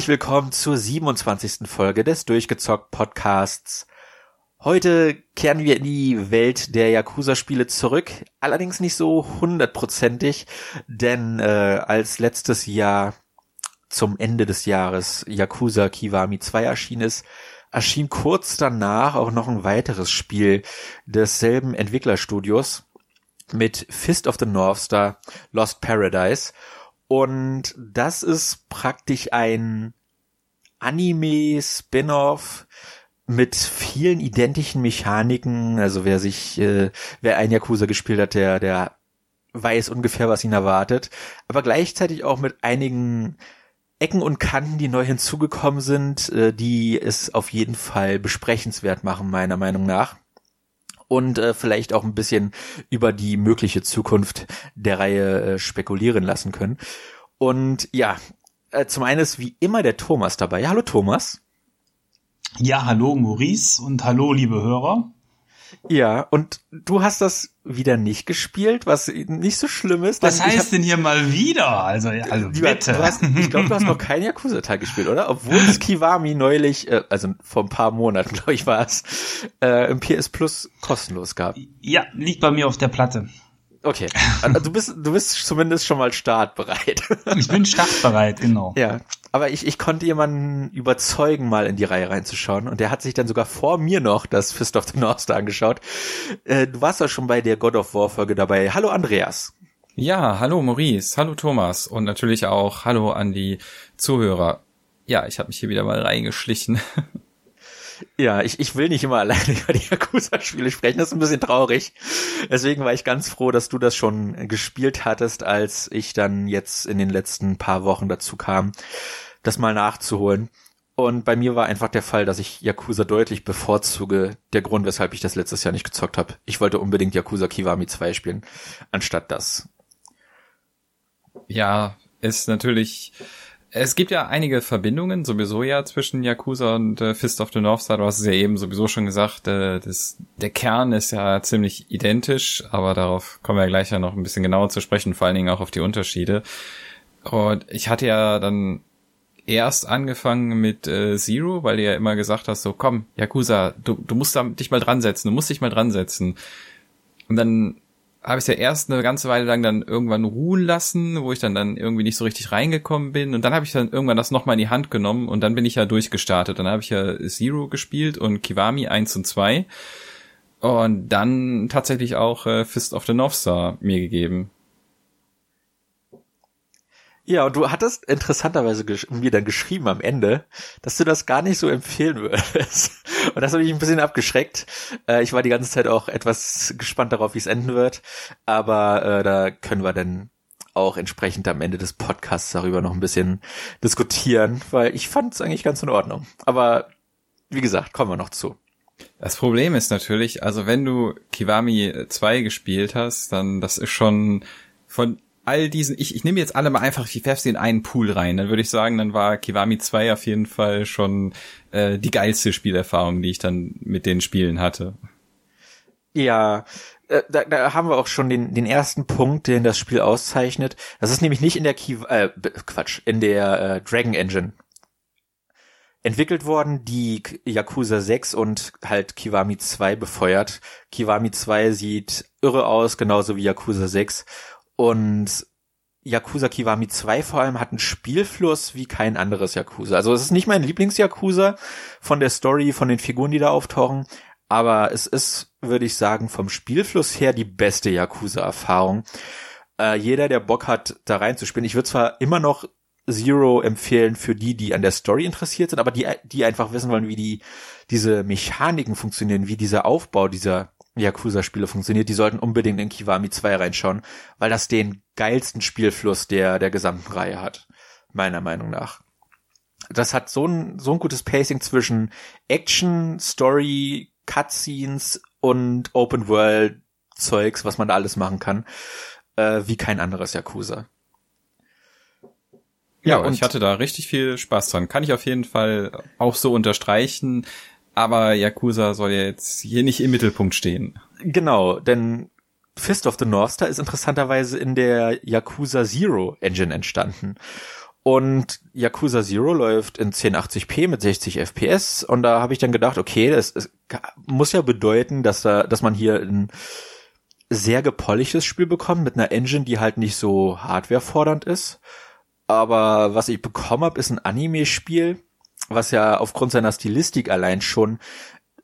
Herzlich willkommen zur 27. Folge des Durchgezockt Podcasts. Heute kehren wir in die Welt der Yakuza-Spiele zurück, allerdings nicht so hundertprozentig, denn äh, als letztes Jahr zum Ende des Jahres Yakuza Kiwami 2 erschienen ist, erschien kurz danach auch noch ein weiteres Spiel desselben Entwicklerstudios mit Fist of the North Star Lost Paradise. Und das ist praktisch ein Anime-Spin-off mit vielen identischen Mechaniken. Also wer sich, äh, wer ein Yakuza gespielt hat, der, der weiß ungefähr, was ihn erwartet. Aber gleichzeitig auch mit einigen Ecken und Kanten, die neu hinzugekommen sind, äh, die es auf jeden Fall besprechenswert machen, meiner Meinung nach. Und äh, vielleicht auch ein bisschen über die mögliche Zukunft der Reihe äh, spekulieren lassen können. Und ja, äh, zum einen ist wie immer der Thomas dabei. Ja, hallo Thomas. Ja, hallo Maurice und hallo liebe Hörer. Ja, und du hast das wieder nicht gespielt, was nicht so schlimm ist. Was heißt hab, denn hier mal wieder? Also, also bitte. Hast, ich glaube, du hast noch keinen Yakuza-Teil gespielt, oder? Obwohl es Kiwami neulich, äh, also vor ein paar Monaten, glaube ich, war es, äh, im PS Plus kostenlos gab. Ja, liegt bei mir auf der Platte. Okay. Also du bist, du bist zumindest schon mal startbereit. Ich bin startbereit, genau. Ja. Aber ich, ich konnte jemanden überzeugen, mal in die Reihe reinzuschauen. Und der hat sich dann sogar vor mir noch das Fist of the North Star angeschaut. Äh, du warst ja schon bei der God of War Folge dabei. Hallo Andreas. Ja, hallo Maurice, hallo Thomas und natürlich auch hallo an die Zuhörer. Ja, ich habe mich hier wieder mal reingeschlichen. Ja, ich, ich will nicht immer alleine über die Yakuza-Spiele sprechen, das ist ein bisschen traurig. Deswegen war ich ganz froh, dass du das schon gespielt hattest, als ich dann jetzt in den letzten paar Wochen dazu kam, das mal nachzuholen. Und bei mir war einfach der Fall, dass ich Yakuza deutlich bevorzuge. Der Grund, weshalb ich das letztes Jahr nicht gezockt habe. Ich wollte unbedingt Yakuza Kiwami 2 spielen, anstatt das. Ja, ist natürlich es gibt ja einige Verbindungen sowieso ja zwischen Yakuza und äh, Fist of the North Star. Du hast es ja eben sowieso schon gesagt, äh, das, der Kern ist ja ziemlich identisch, aber darauf kommen wir gleich ja noch ein bisschen genauer zu sprechen, vor allen Dingen auch auf die Unterschiede. Und ich hatte ja dann erst angefangen mit äh, Zero, weil du ja immer gesagt hast, so komm, Yakuza, du, du musst da dich mal dran setzen, du musst dich mal dran setzen. Und dann habe ich ja erst eine ganze Weile lang dann irgendwann ruhen lassen, wo ich dann dann irgendwie nicht so richtig reingekommen bin und dann habe ich dann irgendwann das nochmal in die Hand genommen und dann bin ich ja durchgestartet. Dann habe ich ja Zero gespielt und Kiwami 1 und 2 und dann tatsächlich auch äh, Fist of the North Star mir gegeben. Ja, und du hattest interessanterweise mir dann geschrieben am Ende, dass du das gar nicht so empfehlen würdest. Und das hat mich ein bisschen abgeschreckt. Äh, ich war die ganze Zeit auch etwas gespannt darauf, wie es enden wird. Aber äh, da können wir dann auch entsprechend am Ende des Podcasts darüber noch ein bisschen diskutieren, weil ich fand es eigentlich ganz in Ordnung. Aber wie gesagt, kommen wir noch zu. Das Problem ist natürlich, also wenn du Kiwami 2 gespielt hast, dann das ist schon von all diesen, ich, ich nehme jetzt alle mal einfach, ich werfe sie in einen Pool rein, dann würde ich sagen, dann war Kiwami 2 auf jeden Fall schon äh, die geilste Spielerfahrung, die ich dann mit den Spielen hatte. Ja, äh, da, da haben wir auch schon den, den ersten Punkt, den das Spiel auszeichnet. Das ist nämlich nicht in der Kiw äh, Quatsch, in der äh, Dragon Engine entwickelt worden, die Yakuza 6 und halt Kiwami 2 befeuert. Kiwami 2 sieht irre aus, genauso wie Yakuza 6 und Yakuza Kiwami 2 vor allem hat einen Spielfluss wie kein anderes Yakuza. Also es ist nicht mein Lieblings-Yakuza von der Story, von den Figuren, die da auftauchen, aber es ist, würde ich sagen, vom Spielfluss her die beste Yakuza-Erfahrung. Äh, jeder, der Bock hat, da reinzuspielen. Ich würde zwar immer noch Zero empfehlen für die, die an der Story interessiert sind, aber die, die einfach wissen wollen, wie die, diese Mechaniken funktionieren, wie dieser Aufbau dieser Yakuza-Spiele funktioniert, die sollten unbedingt in Kiwami 2 reinschauen, weil das den geilsten Spielfluss der, der gesamten Reihe hat. Meiner Meinung nach. Das hat so ein, so ein gutes Pacing zwischen Action, Story, Cutscenes und Open World Zeugs, was man da alles machen kann, äh, wie kein anderes Yakuza. Ja, und ich hatte da richtig viel Spaß dran. Kann ich auf jeden Fall auch so unterstreichen. Aber Yakuza soll ja jetzt hier nicht im Mittelpunkt stehen. Genau, denn Fist of the North Star ist interessanterweise in der Yakuza Zero Engine entstanden. Und Yakuza Zero läuft in 1080p mit 60 FPS und da habe ich dann gedacht, okay, das, das muss ja bedeuten, dass da, dass man hier ein sehr gepolischtes Spiel bekommt mit einer Engine, die halt nicht so hardwarefordernd ist. Aber was ich bekommen habe, ist ein Anime-Spiel, was ja aufgrund seiner Stilistik allein schon,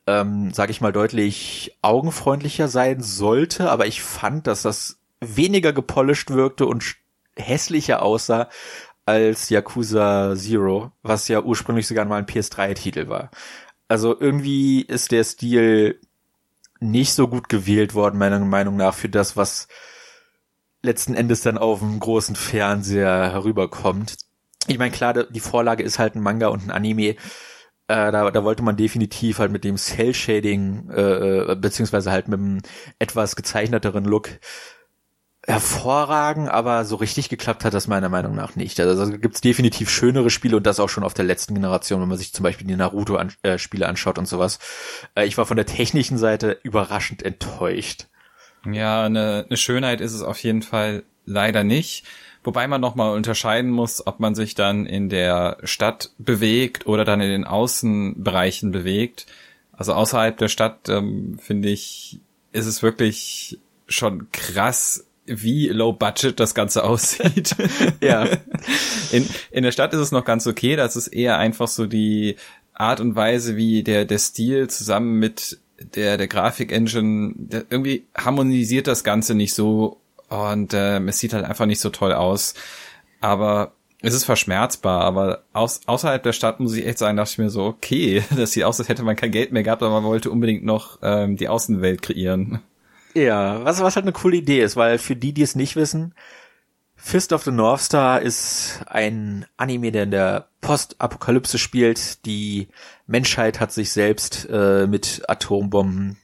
ähm, sage ich mal, deutlich augenfreundlicher sein sollte. Aber ich fand, dass das weniger gepolished wirkte und hässlicher aussah als Yakuza Zero, was ja ursprünglich sogar mal ein PS3-Titel war. Also irgendwie ist der Stil nicht so gut gewählt worden, meiner Meinung nach, für das, was letzten Endes dann auf dem großen Fernseher herüberkommt. Ich meine, klar, die Vorlage ist halt ein Manga und ein Anime. Äh, da, da wollte man definitiv halt mit dem Cell-Shading, äh, äh beziehungsweise halt mit einem etwas gezeichneteren Look hervorragen, aber so richtig geklappt hat das meiner Meinung nach nicht. Also, also gibt's definitiv schönere Spiele und das auch schon auf der letzten Generation, wenn man sich zum Beispiel die Naruto-Spiele äh, anschaut und sowas. Äh, ich war von der technischen Seite überraschend enttäuscht. Ja, eine, eine Schönheit ist es auf jeden Fall leider nicht. Wobei man nochmal unterscheiden muss, ob man sich dann in der Stadt bewegt oder dann in den Außenbereichen bewegt. Also außerhalb der Stadt, ähm, finde ich, ist es wirklich schon krass, wie low budget das Ganze aussieht. ja. In, in der Stadt ist es noch ganz okay, das ist eher einfach so die Art und Weise, wie der, der Stil zusammen mit der, der Grafik-Engine, irgendwie harmonisiert das Ganze nicht so und äh, es sieht halt einfach nicht so toll aus. Aber es ist verschmerzbar, aber aus, außerhalb der Stadt muss ich echt sagen, dachte ich mir so, okay, das sieht aus, als hätte man kein Geld mehr gehabt, aber man wollte unbedingt noch ähm, die Außenwelt kreieren. Ja, was, was halt eine coole Idee ist, weil für die, die es nicht wissen, Fist of the North Star ist ein Anime, der in der Postapokalypse spielt. Die Menschheit hat sich selbst äh, mit Atombomben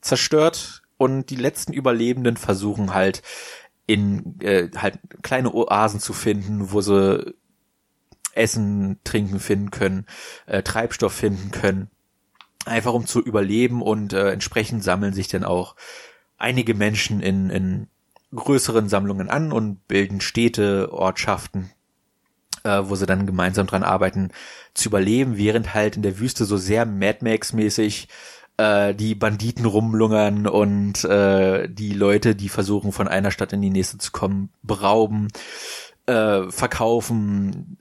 zerstört und die letzten Überlebenden versuchen halt in äh, halt kleine Oasen zu finden, wo sie Essen, Trinken finden können, äh, Treibstoff finden können, einfach um zu überleben. Und äh, entsprechend sammeln sich dann auch einige Menschen in, in größeren Sammlungen an und bilden Städte, Ortschaften, äh, wo sie dann gemeinsam dran arbeiten, zu überleben, während halt in der Wüste so sehr Mad Max-mäßig äh, die Banditen rumlungern und äh, die Leute, die versuchen von einer Stadt in die nächste zu kommen, berauben, äh, verkaufen,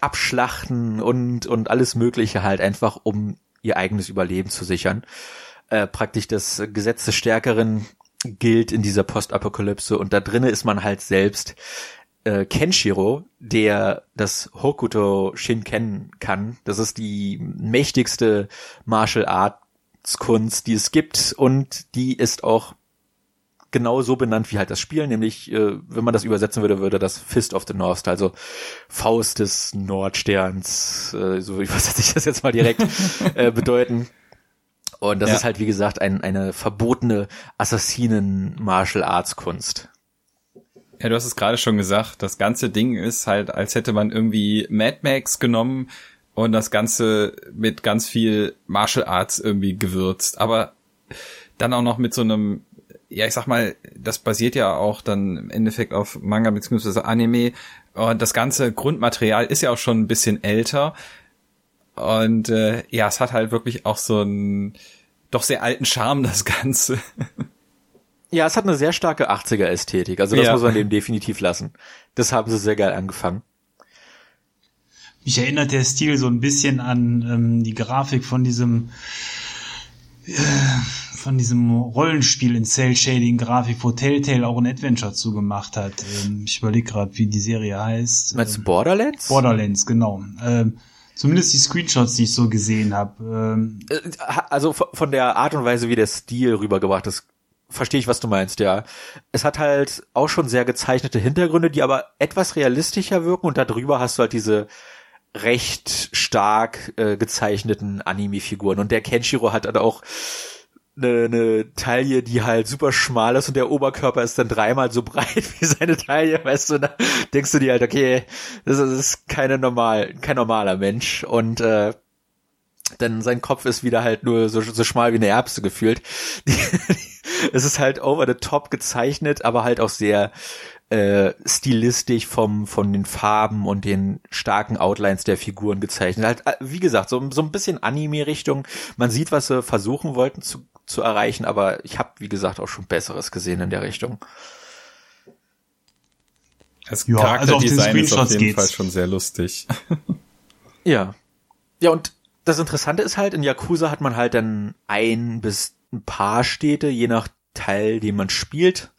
abschlachten und und alles Mögliche halt einfach, um ihr eigenes Überleben zu sichern. Äh, praktisch das Gesetz des Stärkeren gilt in dieser Postapokalypse und da drinnen ist man halt selbst äh, Kenshiro, der das Hokuto Shinken kann. Das ist die mächtigste Martial Arts Kunst, die es gibt und die ist auch genau so benannt wie halt das Spiel, nämlich äh, wenn man das übersetzen würde, würde das Fist of the North, also Faust des Nordsterns, äh, so übersetze ich das jetzt mal direkt, äh, bedeuten. Und das ja. ist halt, wie gesagt, ein, eine verbotene Assassinen-Martial-Arts-Kunst. Ja, du hast es gerade schon gesagt, das ganze Ding ist halt, als hätte man irgendwie Mad Max genommen und das Ganze mit ganz viel Martial Arts irgendwie gewürzt. Aber dann auch noch mit so einem, ja, ich sag mal, das basiert ja auch dann im Endeffekt auf Manga beziehungsweise Anime. Und das ganze Grundmaterial ist ja auch schon ein bisschen älter. Und äh, ja, es hat halt wirklich auch so einen doch sehr alten Charme, das Ganze. Ja, es hat eine sehr starke 80er-Ästhetik. Also das ja. muss man dem definitiv lassen. Das haben sie sehr geil angefangen. Mich erinnert der Stil so ein bisschen an ähm, die Grafik von diesem äh, von diesem Rollenspiel in Cell Shading Grafik, wo Telltale auch ein Adventure zugemacht hat. Ähm, ich überlege gerade, wie die Serie heißt. Meinst du Borderlands? Borderlands, genau. Ähm, Zumindest die Screenshots, die ich so gesehen habe. Ähm. Äh, also von der Art und Weise, wie der Stil rübergebracht ist, verstehe ich, was du meinst, ja. Es hat halt auch schon sehr gezeichnete Hintergründe, die aber etwas realistischer wirken und darüber hast du halt diese recht stark äh, gezeichneten Anime-Figuren. Und der Kenshiro hat halt auch eine, eine Taille, die halt super schmal ist und der Oberkörper ist dann dreimal so breit wie seine Taille, weißt du, da denkst du dir halt, okay, das ist keine normal, kein normaler Mensch und äh, denn sein Kopf ist wieder halt nur so, so schmal wie eine Erbse gefühlt. es ist halt over the top gezeichnet, aber halt auch sehr äh, stilistisch vom von den Farben und den starken Outlines der Figuren gezeichnet. Halt, äh, wie gesagt, so, so ein bisschen Anime-Richtung. Man sieht, was sie versuchen wollten zu, zu erreichen, aber ich habe, wie gesagt, auch schon Besseres gesehen in der Richtung. Das ja, also auf den ist auf jeden geht's. Fall schon sehr lustig. ja. Ja, und das Interessante ist halt, in Yakuza hat man halt dann ein bis ein paar Städte, je nach Teil, den man spielt.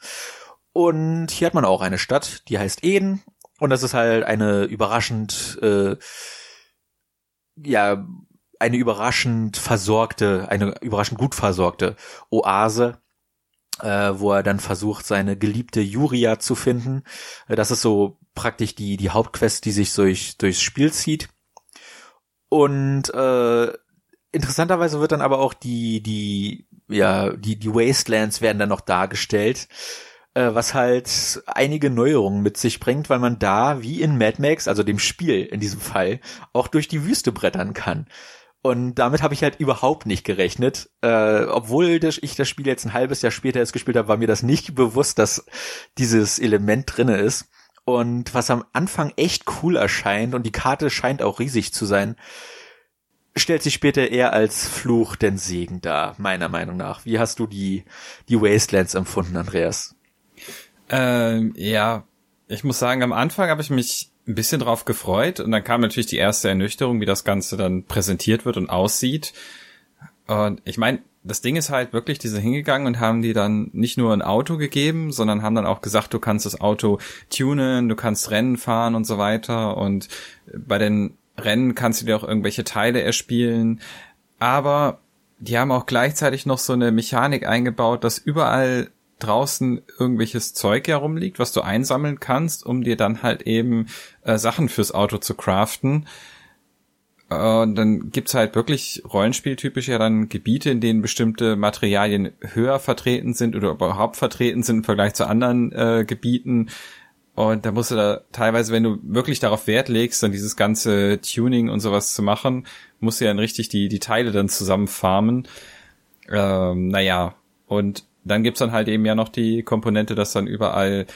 Und hier hat man auch eine Stadt, die heißt Eden. Und das ist halt eine überraschend, äh, ja, eine überraschend versorgte, eine überraschend gut versorgte Oase, äh, wo er dann versucht, seine geliebte Juria zu finden. Äh, das ist so praktisch die, die Hauptquest, die sich durch, durchs Spiel zieht. Und äh, interessanterweise wird dann aber auch die, die, ja, die, die Wastelands werden dann noch dargestellt äh, was halt einige Neuerungen mit sich bringt, weil man da, wie in Mad Max, also dem Spiel in diesem Fall, auch durch die Wüste brettern kann. Und damit habe ich halt überhaupt nicht gerechnet. Äh, obwohl das, ich das Spiel jetzt ein halbes Jahr später erst gespielt habe, war mir das nicht bewusst, dass dieses Element drinne ist. Und was am Anfang echt cool erscheint, und die Karte scheint auch riesig zu sein, stellt sich später eher als Fluch denn Segen dar, meiner Meinung nach. Wie hast du die, die Wastelands empfunden, Andreas? Ähm, ja, ich muss sagen, am Anfang habe ich mich ein bisschen drauf gefreut und dann kam natürlich die erste Ernüchterung, wie das Ganze dann präsentiert wird und aussieht. Und ich meine, das Ding ist halt wirklich, die sind hingegangen und haben die dann nicht nur ein Auto gegeben, sondern haben dann auch gesagt, du kannst das Auto tunen, du kannst Rennen fahren und so weiter. Und bei den Rennen kannst du dir auch irgendwelche Teile erspielen. Aber die haben auch gleichzeitig noch so eine Mechanik eingebaut, dass überall draußen irgendwelches Zeug herumliegt, was du einsammeln kannst, um dir dann halt eben äh, Sachen fürs Auto zu craften. Äh, und dann gibt's halt wirklich rollenspieltypisch ja dann Gebiete, in denen bestimmte Materialien höher vertreten sind oder überhaupt vertreten sind im Vergleich zu anderen äh, Gebieten. Und da musst du da teilweise, wenn du wirklich darauf Wert legst, dann dieses ganze Tuning und sowas zu machen, musst du ja dann richtig die, die Teile dann zusammenfarmen. Ähm, naja, und dann gibt's dann halt eben ja noch die Komponente, dass dann überall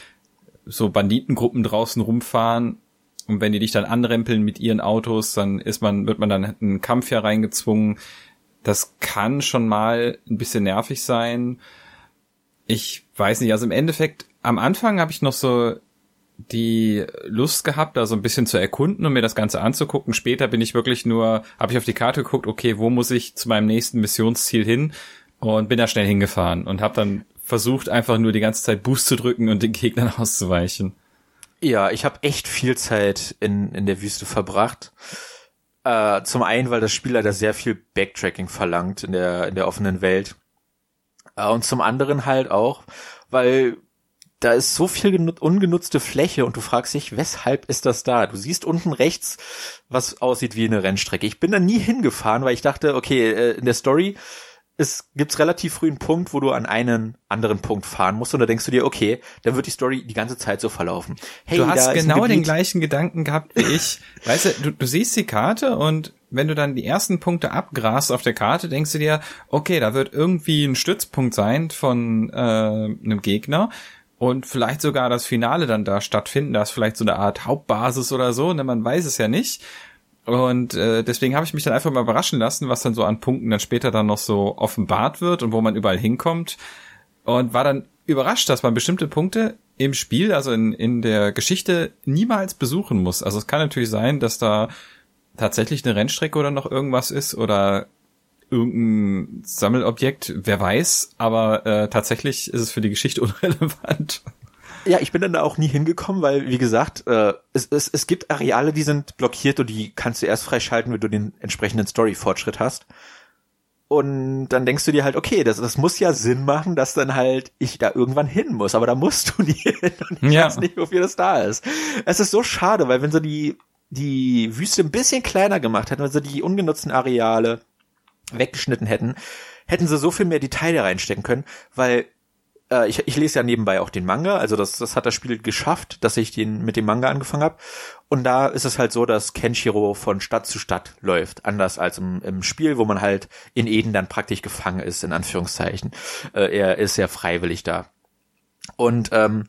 so Banditengruppen draußen rumfahren und wenn die dich dann anrempeln mit ihren Autos, dann ist man, wird man dann in einen Kampf ja reingezwungen. Das kann schon mal ein bisschen nervig sein. Ich weiß nicht, also im Endeffekt, am Anfang habe ich noch so die Lust gehabt, da so ein bisschen zu erkunden und mir das Ganze anzugucken. Später bin ich wirklich nur, habe ich auf die Karte geguckt, okay, wo muss ich zu meinem nächsten Missionsziel hin? und bin da schnell hingefahren und habe dann versucht, einfach nur die ganze Zeit Boost zu drücken und den Gegnern auszuweichen. Ja, ich habe echt viel Zeit in, in der Wüste verbracht. Äh, zum einen, weil das Spiel leider sehr viel Backtracking verlangt in der, in der offenen Welt. Äh, und zum anderen halt auch, weil da ist so viel ungenutzte Fläche und du fragst dich, weshalb ist das da? Du siehst unten rechts, was aussieht wie eine Rennstrecke. Ich bin da nie hingefahren, weil ich dachte, okay, äh, in der Story es gibt relativ früh einen Punkt, wo du an einen anderen Punkt fahren musst und da denkst du dir, okay, dann wird die Story die ganze Zeit so verlaufen. Hey, du hast genau den gleichen Gedanken gehabt wie ich. weißt du, du, du siehst die Karte und wenn du dann die ersten Punkte abgrast auf der Karte, denkst du dir, okay, da wird irgendwie ein Stützpunkt sein von äh, einem Gegner und vielleicht sogar das Finale dann da stattfinden. Da ist vielleicht so eine Art Hauptbasis oder so, ne, man weiß es ja nicht. Und äh, deswegen habe ich mich dann einfach mal überraschen lassen, was dann so an Punkten dann später dann noch so offenbart wird und wo man überall hinkommt. Und war dann überrascht, dass man bestimmte Punkte im Spiel, also in, in der Geschichte, niemals besuchen muss. Also es kann natürlich sein, dass da tatsächlich eine Rennstrecke oder noch irgendwas ist oder irgendein Sammelobjekt, wer weiß, aber äh, tatsächlich ist es für die Geschichte unrelevant. Ja, ich bin dann da auch nie hingekommen, weil, wie gesagt, äh, es, es, es gibt Areale, die sind blockiert und die kannst du erst freischalten, wenn du den entsprechenden Story-Fortschritt hast. Und dann denkst du dir halt, okay, das, das muss ja Sinn machen, dass dann halt ich da irgendwann hin muss, aber da musst du nie hin und ich ja. weiß nicht, wofür das da ist. Es ist so schade, weil wenn sie die, die Wüste ein bisschen kleiner gemacht hätten, wenn sie die ungenutzten Areale weggeschnitten hätten, hätten sie so viel mehr Detail reinstecken können, weil äh, ich, ich lese ja nebenbei auch den Manga, also das, das hat das Spiel geschafft, dass ich den mit dem Manga angefangen habe. Und da ist es halt so, dass Kenshiro von Stadt zu Stadt läuft, anders als im, im Spiel, wo man halt in Eden dann praktisch gefangen ist, in Anführungszeichen. Äh, er ist ja freiwillig da. Und ähm,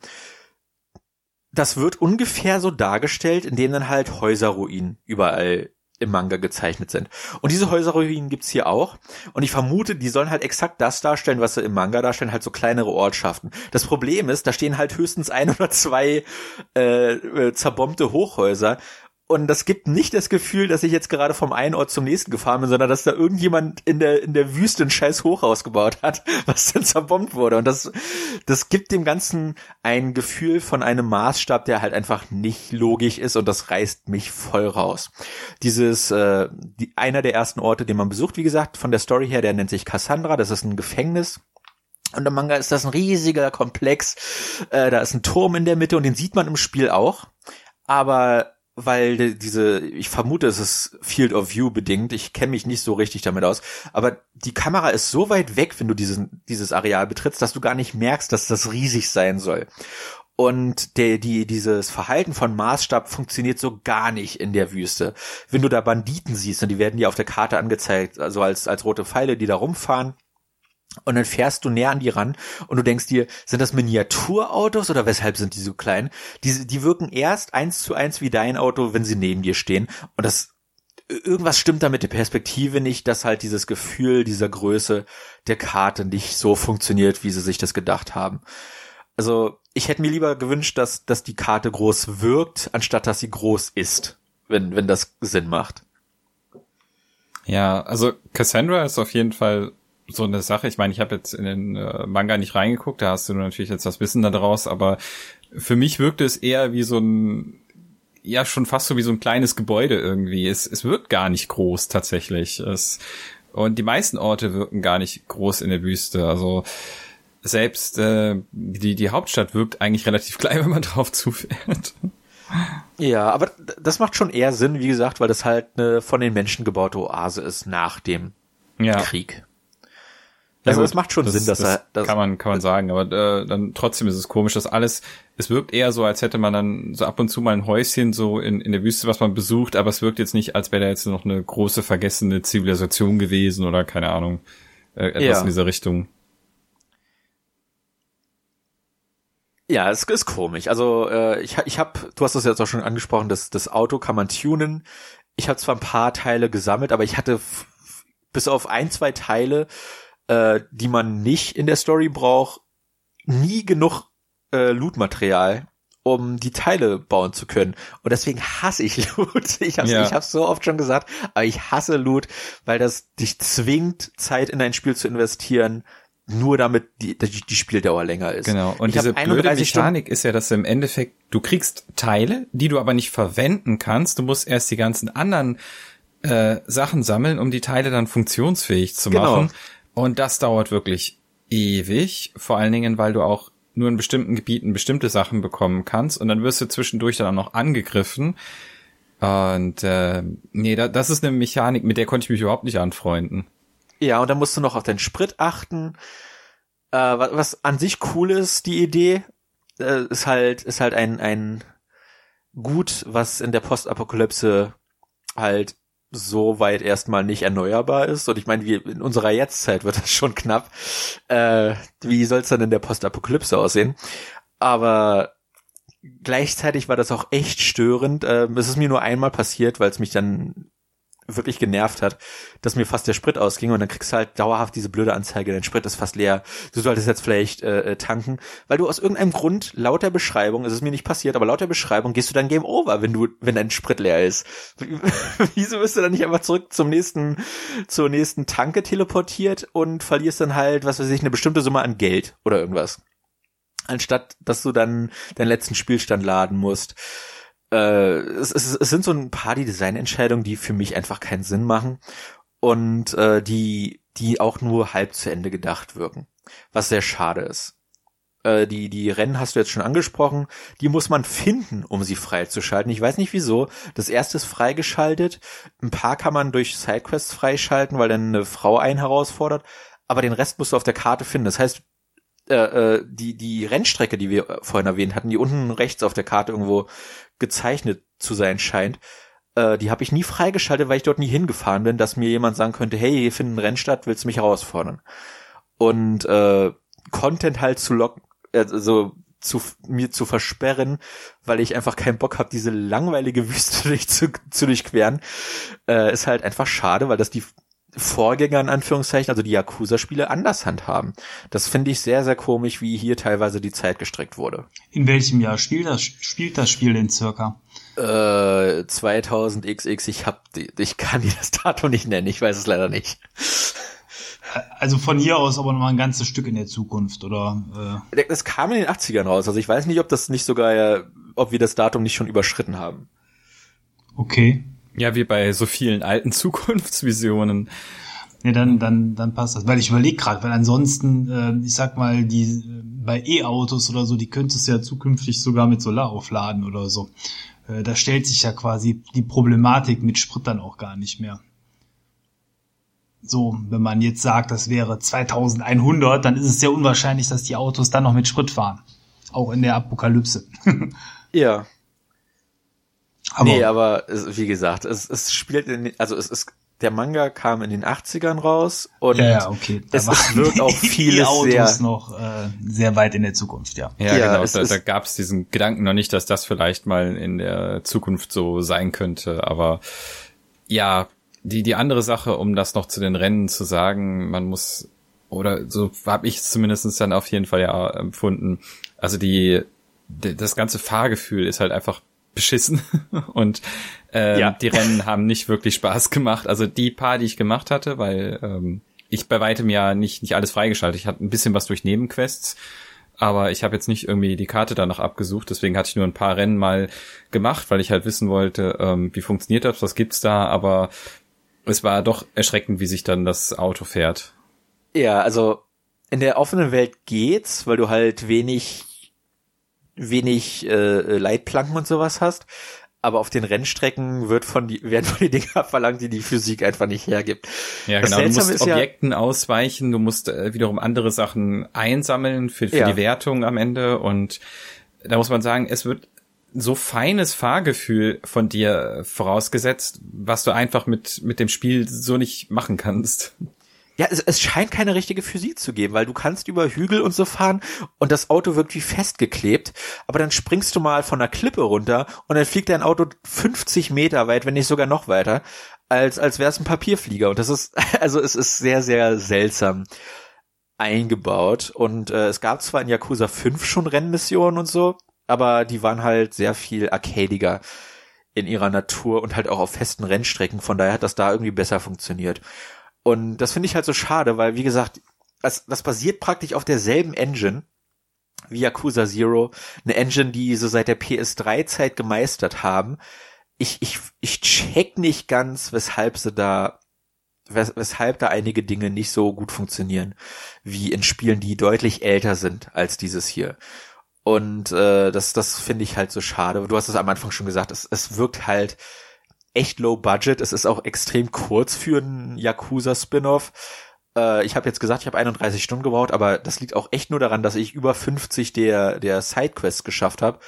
das wird ungefähr so dargestellt, indem dann halt Häuserruinen überall im Manga gezeichnet sind. Und diese Häuserruinen gibt's hier auch. Und ich vermute, die sollen halt exakt das darstellen, was sie im Manga darstellen, halt so kleinere Ortschaften. Das Problem ist, da stehen halt höchstens ein oder zwei äh, äh, zerbombte Hochhäuser. Und das gibt nicht das Gefühl, dass ich jetzt gerade vom einen Ort zum nächsten gefahren bin, sondern dass da irgendjemand in der, in der Wüste ein scheiß Hochhaus gebaut hat, was dann zerbombt wurde. Und das, das gibt dem Ganzen ein Gefühl von einem Maßstab, der halt einfach nicht logisch ist und das reißt mich voll raus. Dieses, äh, die, einer der ersten Orte, den man besucht, wie gesagt, von der Story her, der nennt sich Cassandra, das ist ein Gefängnis. Und im Manga ist das ein riesiger Komplex. Äh, da ist ein Turm in der Mitte und den sieht man im Spiel auch. Aber weil diese, ich vermute, es ist Field of View bedingt. Ich kenne mich nicht so richtig damit aus. Aber die Kamera ist so weit weg, wenn du diesen, dieses Areal betrittst, dass du gar nicht merkst, dass das riesig sein soll. Und der, die, dieses Verhalten von Maßstab funktioniert so gar nicht in der Wüste. Wenn du da Banditen siehst, und die werden dir auf der Karte angezeigt, also als, als rote Pfeile, die da rumfahren, und dann fährst du näher an die ran und du denkst dir, sind das Miniaturautos oder weshalb sind die so klein? Die, die wirken erst eins zu eins wie dein Auto, wenn sie neben dir stehen. Und das, irgendwas stimmt da mit der Perspektive nicht, dass halt dieses Gefühl dieser Größe der Karte nicht so funktioniert, wie sie sich das gedacht haben. Also, ich hätte mir lieber gewünscht, dass, dass die Karte groß wirkt, anstatt dass sie groß ist, wenn, wenn das Sinn macht. Ja, also Cassandra ist auf jeden Fall so eine Sache. Ich meine, ich habe jetzt in den äh, Manga nicht reingeguckt, da hast du natürlich jetzt das Wissen daraus, aber für mich wirkte es eher wie so ein, ja, schon fast so wie so ein kleines Gebäude irgendwie. Es, es wirkt gar nicht groß tatsächlich. Es, und die meisten Orte wirken gar nicht groß in der Wüste. Also selbst äh, die, die Hauptstadt wirkt eigentlich relativ klein, wenn man drauf zufährt. Ja, aber das macht schon eher Sinn, wie gesagt, weil das halt eine von den Menschen gebaute Oase ist nach dem ja. Krieg. Also es macht schon das, Sinn, dass das er das kann man kann man sagen, aber äh, dann trotzdem ist es komisch, dass alles es wirkt eher so, als hätte man dann so ab und zu mal ein Häuschen so in, in der Wüste, was man besucht, aber es wirkt jetzt nicht, als wäre da jetzt noch eine große vergessene Zivilisation gewesen oder keine Ahnung äh, etwas ja. in dieser Richtung. Ja, es ist komisch. Also äh, ich ich habe, du hast das jetzt auch schon angesprochen, das das Auto kann man tunen. Ich habe zwar ein paar Teile gesammelt, aber ich hatte bis auf ein zwei Teile äh, die man nicht in der Story braucht, nie genug äh, Loot-Material, um die Teile bauen zu können. Und deswegen hasse ich Loot. Ich habe ja. ich hab's so oft schon gesagt, aber ich hasse Loot, weil das dich zwingt, Zeit in ein Spiel zu investieren, nur damit die, die, die Spieldauer länger ist. Genau. Und ich diese blöde Mechanik Stunden ist ja, dass du im Endeffekt, du kriegst Teile, die du aber nicht verwenden kannst. Du musst erst die ganzen anderen äh, Sachen sammeln, um die Teile dann funktionsfähig zu genau. machen. Und das dauert wirklich ewig, vor allen Dingen, weil du auch nur in bestimmten Gebieten bestimmte Sachen bekommen kannst und dann wirst du zwischendurch dann auch noch angegriffen. Und äh, nee, da, das ist eine Mechanik, mit der konnte ich mich überhaupt nicht anfreunden. Ja, und dann musst du noch auf den Sprit achten. Äh, was, was an sich cool ist, die Idee, äh, ist halt, ist halt ein, ein Gut, was in der Postapokalypse halt so weit erstmal nicht erneuerbar ist. Und ich meine, wie in unserer Jetztzeit wird das schon knapp. Äh, wie soll es dann in der Postapokalypse aussehen? Aber gleichzeitig war das auch echt störend. Ähm, es ist mir nur einmal passiert, weil es mich dann wirklich genervt hat, dass mir fast der Sprit ausging und dann kriegst du halt dauerhaft diese blöde Anzeige, dein Sprit ist fast leer, du solltest jetzt vielleicht äh, äh tanken, weil du aus irgendeinem Grund laut der Beschreibung, es ist mir nicht passiert, aber laut der Beschreibung gehst du dann Game Over, wenn du, wenn dein Sprit leer ist. Wieso wirst du dann nicht einfach zurück zum nächsten, zur nächsten Tanke teleportiert und verlierst dann halt, was weiß ich, eine bestimmte Summe an Geld oder irgendwas? Anstatt, dass du dann deinen letzten Spielstand laden musst äh, es, es, es sind so ein paar die Designentscheidungen, die für mich einfach keinen Sinn machen und äh, die die auch nur halb zu Ende gedacht wirken, was sehr schade ist. Äh, die die Rennen hast du jetzt schon angesprochen, die muss man finden, um sie freizuschalten. Ich weiß nicht wieso. Das erste ist freigeschaltet, ein paar kann man durch Sidequests freischalten, weil dann eine Frau einen herausfordert, aber den Rest musst du auf der Karte finden. Das heißt, äh, äh die die Rennstrecke, die wir vorhin erwähnt hatten, die unten rechts auf der Karte irgendwo gezeichnet zu sein scheint, äh, die habe ich nie freigeschaltet, weil ich dort nie hingefahren bin, dass mir jemand sagen könnte, hey, hier findet ein Rennen statt, willst du mich herausfordern? Und äh, Content halt zu locken, also zu mir zu versperren, weil ich einfach keinen Bock habe, diese langweilige Wüste durch zu, zu durchqueren, äh, ist halt einfach schade, weil das die Vorgänger in Anführungszeichen, also die Yakuza-Spiele, anders handhaben. Das finde ich sehr, sehr komisch, wie hier teilweise die Zeit gestreckt wurde. In welchem Jahr spielt das, spielt das Spiel denn circa? Äh, 2000XX, ich hab, ich kann dir das Datum nicht nennen, ich weiß es leider nicht. Also von hier aus aber noch mal ein ganzes Stück in der Zukunft, oder? Äh? Das kam in den 80ern raus, also ich weiß nicht, ob das nicht sogar, ob wir das Datum nicht schon überschritten haben. Okay. Ja, wie bei so vielen alten Zukunftsvisionen. Ja, dann, dann, dann passt das. Weil ich überlege gerade, weil ansonsten, äh, ich sag mal, die bei E-Autos oder so, die könntest du ja zukünftig sogar mit Solar aufladen oder so. Äh, da stellt sich ja quasi die Problematik mit Sprit dann auch gar nicht mehr. So, wenn man jetzt sagt, das wäre 2100, dann ist es sehr unwahrscheinlich, dass die Autos dann noch mit Sprit fahren. Auch in der Apokalypse. ja. Aber, nee, aber wie gesagt, es, es spielt in, also es ist der Manga kam in den 80ern raus und ja, ja, okay. Da es, es wirkt auch vieles Autos sehr noch äh, sehr weit in der Zukunft, ja. Ja, ja genau. Da, da gab es diesen Gedanken noch nicht, dass das vielleicht mal in der Zukunft so sein könnte. Aber ja, die die andere Sache, um das noch zu den Rennen zu sagen, man muss oder so habe ich zumindestens dann auf jeden Fall ja empfunden. Also die, die das ganze Fahrgefühl ist halt einfach beschissen und ähm, ja. die Rennen haben nicht wirklich Spaß gemacht. Also die paar, die ich gemacht hatte, weil ähm, ich bei weitem ja nicht nicht alles freigeschaltet. Ich hatte ein bisschen was durch Nebenquests, aber ich habe jetzt nicht irgendwie die Karte danach abgesucht. Deswegen hatte ich nur ein paar Rennen mal gemacht, weil ich halt wissen wollte, ähm, wie funktioniert das, was gibt's da. Aber es war doch erschreckend, wie sich dann das Auto fährt. Ja, also in der offenen Welt geht's, weil du halt wenig wenig äh, Leitplanken und sowas hast. Aber auf den Rennstrecken wird von die, werden von die Dinger verlangt, die die Physik einfach nicht hergibt. Ja, genau. Du musst Objekten ja, ausweichen, du musst äh, wiederum andere Sachen einsammeln für, für ja. die Wertung am Ende. Und da muss man sagen, es wird so feines Fahrgefühl von dir vorausgesetzt, was du einfach mit, mit dem Spiel so nicht machen kannst. Ja, es, es scheint keine richtige Physik zu geben, weil du kannst über Hügel und so fahren und das Auto wirkt wie festgeklebt, aber dann springst du mal von der Klippe runter und dann fliegt dein Auto 50 Meter weit, wenn nicht sogar noch weiter, als, als wäre es ein Papierflieger. Und das ist, also es ist sehr, sehr seltsam eingebaut. Und äh, es gab zwar in Yakuza 5 schon Rennmissionen und so, aber die waren halt sehr viel arcadiger in ihrer Natur und halt auch auf festen Rennstrecken. Von daher hat das da irgendwie besser funktioniert. Und das finde ich halt so schade, weil, wie gesagt, das, das basiert praktisch auf derselben Engine wie Yakuza Zero. Eine Engine, die so seit der PS3-Zeit gemeistert haben. Ich, ich, ich check nicht ganz, weshalb sie da wes weshalb da einige Dinge nicht so gut funktionieren wie in Spielen, die deutlich älter sind als dieses hier. Und äh, das, das finde ich halt so schade. Du hast es am Anfang schon gesagt, es, es wirkt halt echt low budget. Es ist auch extrem kurz für einen Yakuza-Spin-off. Äh, ich habe jetzt gesagt, ich habe 31 Stunden gebaut, aber das liegt auch echt nur daran, dass ich über 50 der, der Sidequests geschafft habe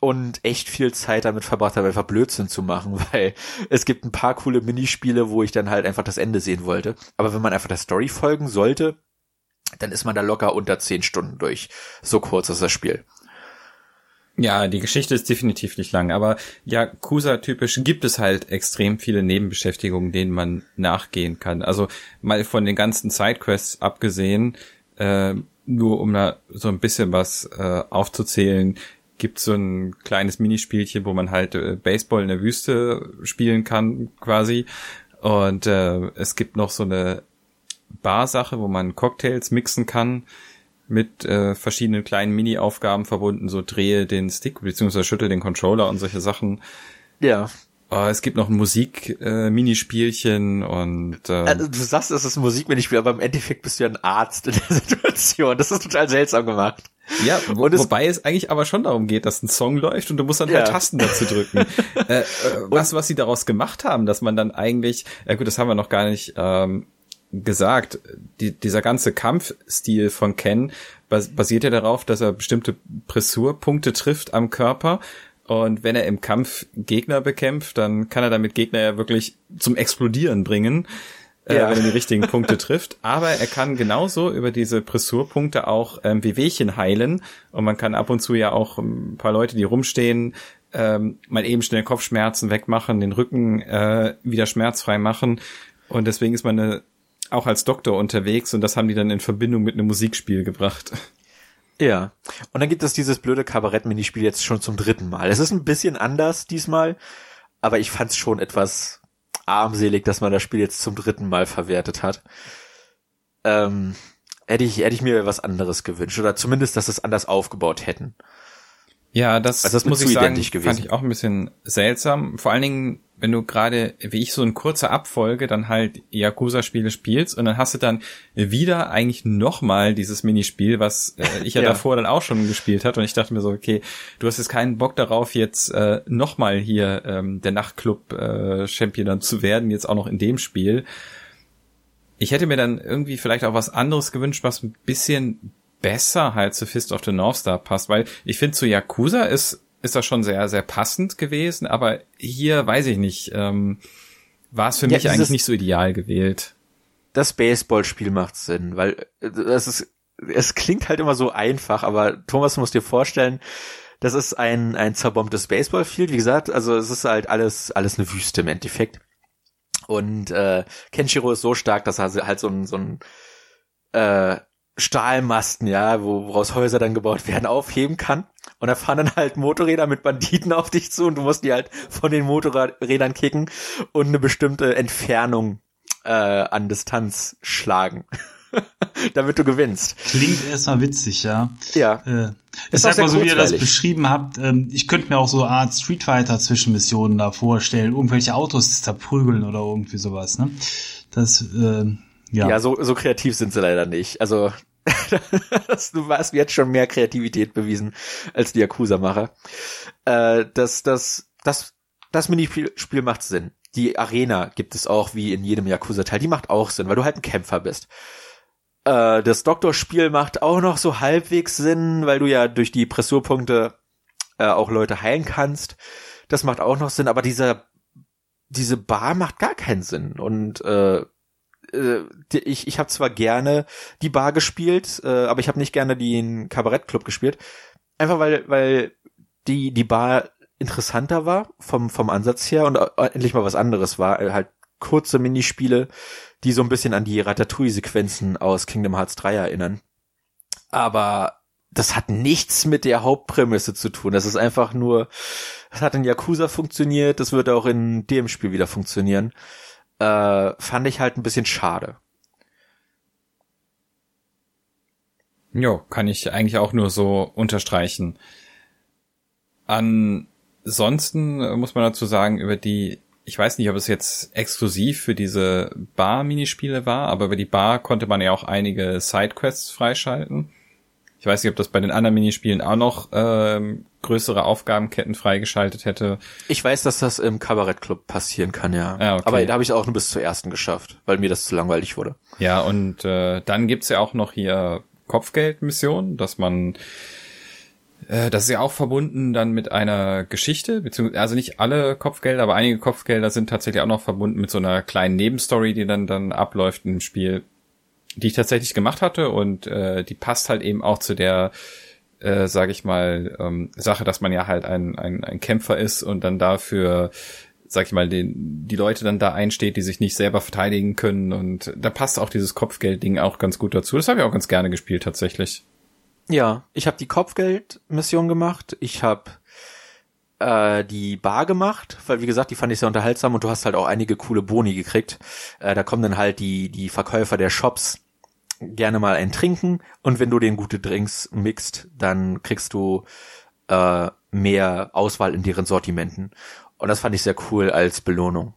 und echt viel Zeit damit verbracht habe, einfach Blödsinn zu machen, weil es gibt ein paar coole Minispiele, wo ich dann halt einfach das Ende sehen wollte. Aber wenn man einfach der Story folgen sollte, dann ist man da locker unter 10 Stunden durch. So kurz ist das Spiel. Ja, die Geschichte ist definitiv nicht lang, aber Yakuza-typisch gibt es halt extrem viele Nebenbeschäftigungen, denen man nachgehen kann. Also mal von den ganzen Sidequests abgesehen, äh, nur um da so ein bisschen was äh, aufzuzählen, gibt so ein kleines Minispielchen, wo man halt äh, Baseball in der Wüste spielen kann, quasi. Und äh, es gibt noch so eine Barsache, wo man Cocktails mixen kann mit äh, verschiedenen kleinen Mini-Aufgaben verbunden, so drehe den Stick beziehungsweise schüttel den Controller und solche Sachen. Ja. Uh, es gibt noch ein Musik-Minispielchen äh, und ähm, also, du sagst, es ist ein Musik-Minispiel, aber im Endeffekt bist du ja ein Arzt in der Situation. Das ist total seltsam gemacht. Ja, wo, es, wobei es eigentlich aber schon darum geht, dass ein Song läuft und du musst dann halt ja. halt Tasten dazu drücken. äh, äh, was, was sie daraus gemacht haben, dass man dann eigentlich, ja gut, das haben wir noch gar nicht ähm, gesagt, die, dieser ganze Kampfstil von Ken basiert ja darauf, dass er bestimmte Pressurpunkte trifft am Körper. Und wenn er im Kampf Gegner bekämpft, dann kann er damit Gegner ja wirklich zum Explodieren bringen. äh, ja. wenn er die richtigen Punkte trifft. Aber er kann genauso über diese Pressurpunkte auch ähm, Wehwehchen heilen. Und man kann ab und zu ja auch ein paar Leute, die rumstehen, ähm, mal eben schnell Kopfschmerzen wegmachen, den Rücken äh, wieder schmerzfrei machen. Und deswegen ist man eine, auch als Doktor unterwegs und das haben die dann in Verbindung mit einem Musikspiel gebracht. Ja. Und dann gibt es dieses blöde Kabarett-Minispiel jetzt schon zum dritten Mal. Es ist ein bisschen anders diesmal, aber ich fand es schon etwas armselig, dass man das Spiel jetzt zum dritten Mal verwertet hat. Ähm, hätte ich, hätte ich mir was anderes gewünscht oder zumindest, dass es anders aufgebaut hätten. Ja, das, also das muss ich sagen, fand ich auch ein bisschen seltsam. Vor allen Dingen, wenn du gerade, wie ich, so in kurzer Abfolge dann halt Yakuza-Spiele spielst und dann hast du dann wieder eigentlich nochmal dieses Minispiel, was äh, ich ja, ja, davor dann auch schon gespielt hat und ich dachte mir so, okay, du hast jetzt keinen Bock darauf, jetzt äh, nochmal hier ähm, der Nachtclub-Champion äh, dann zu werden, jetzt auch noch in dem Spiel. Ich hätte mir dann irgendwie vielleicht auch was anderes gewünscht, was ein bisschen besser halt zu Fist of the North Star passt, weil ich finde zu Yakuza ist ist das schon sehr sehr passend gewesen, aber hier weiß ich nicht, ähm, war es für ja, mich eigentlich nicht so ideal gewählt. Das Baseballspiel macht Sinn, weil äh, das ist es klingt halt immer so einfach, aber Thomas muss dir vorstellen, das ist ein ein zerbombtes Baseballfield, wie gesagt, also es ist halt alles alles eine Wüste im Endeffekt. Und äh, Kenshiro ist so stark, dass er halt so ein so ein äh, Stahlmasten, ja, wo, woraus Häuser dann gebaut werden, aufheben kann. Und da fahren dann halt Motorräder mit Banditen auf dich zu und du musst die halt von den Motorrädern kicken und eine bestimmte Entfernung äh, an Distanz schlagen. damit du gewinnst. Klingt erstmal witzig, ja. Ja. Äh, ich sag mal so, wie ihr das beschrieben habt, ähm, ich könnte mir auch so eine Art Street Fighter Zwischenmissionen da vorstellen, irgendwelche Autos zerprügeln oder irgendwie sowas, ne? Das, äh, ja, ja so, so kreativ sind sie leider nicht. Also du hast jetzt schon mehr Kreativität bewiesen als die Yakuza-Macher. Äh, das, das, das, das Minispiel macht Sinn. Die Arena gibt es auch wie in jedem Yakuza-Teil. Die macht auch Sinn, weil du halt ein Kämpfer bist. Äh, das Doktorspiel macht auch noch so halbwegs Sinn, weil du ja durch die Pressurpunkte äh, auch Leute heilen kannst. Das macht auch noch Sinn, aber dieser diese Bar macht gar keinen Sinn. Und äh, ich, ich habe zwar gerne die Bar gespielt, äh, aber ich habe nicht gerne den Kabarettclub gespielt. Einfach weil, weil die, die Bar interessanter war vom, vom Ansatz her und äh, endlich mal was anderes war. Äh, halt kurze Minispiele, die so ein bisschen an die Ratatouille-Sequenzen aus Kingdom Hearts 3 erinnern. Aber das hat nichts mit der Hauptprämisse zu tun. Das ist einfach nur, es hat in Yakuza funktioniert, das wird auch in dem Spiel wieder funktionieren äh, fand ich halt ein bisschen schade. Jo, kann ich eigentlich auch nur so unterstreichen. Ansonsten muss man dazu sagen, über die, ich weiß nicht, ob es jetzt exklusiv für diese Bar-Minispiele war, aber über die Bar konnte man ja auch einige Sidequests freischalten. Ich weiß nicht, ob das bei den anderen Minispielen auch noch ähm, größere Aufgabenketten freigeschaltet hätte. Ich weiß, dass das im Kabarettclub passieren kann, ja. ja okay. Aber da habe ich auch nur bis zur ersten geschafft, weil mir das zu langweilig wurde. Ja, und äh, dann gibt's ja auch noch hier Kopfgeldmissionen, dass man äh, das ist ja auch verbunden dann mit einer Geschichte, beziehungsweise also nicht alle Kopfgelder, aber einige Kopfgelder sind tatsächlich auch noch verbunden mit so einer kleinen Nebenstory, die dann dann abläuft im Spiel die ich tatsächlich gemacht hatte und äh, die passt halt eben auch zu der, äh, sage ich mal, ähm, Sache, dass man ja halt ein, ein, ein Kämpfer ist und dann dafür, sag ich mal, den, die Leute dann da einsteht, die sich nicht selber verteidigen können und da passt auch dieses Kopfgeld-Ding auch ganz gut dazu. Das habe ich auch ganz gerne gespielt tatsächlich. Ja, ich habe die Kopfgeld-Mission gemacht. Ich habe äh, die Bar gemacht, weil wie gesagt, die fand ich sehr unterhaltsam und du hast halt auch einige coole Boni gekriegt. Äh, da kommen dann halt die die Verkäufer der Shops gerne mal ein Trinken und wenn du den gute Drinks mixt, dann kriegst du äh, mehr Auswahl in deren Sortimenten. Und das fand ich sehr cool als Belohnung.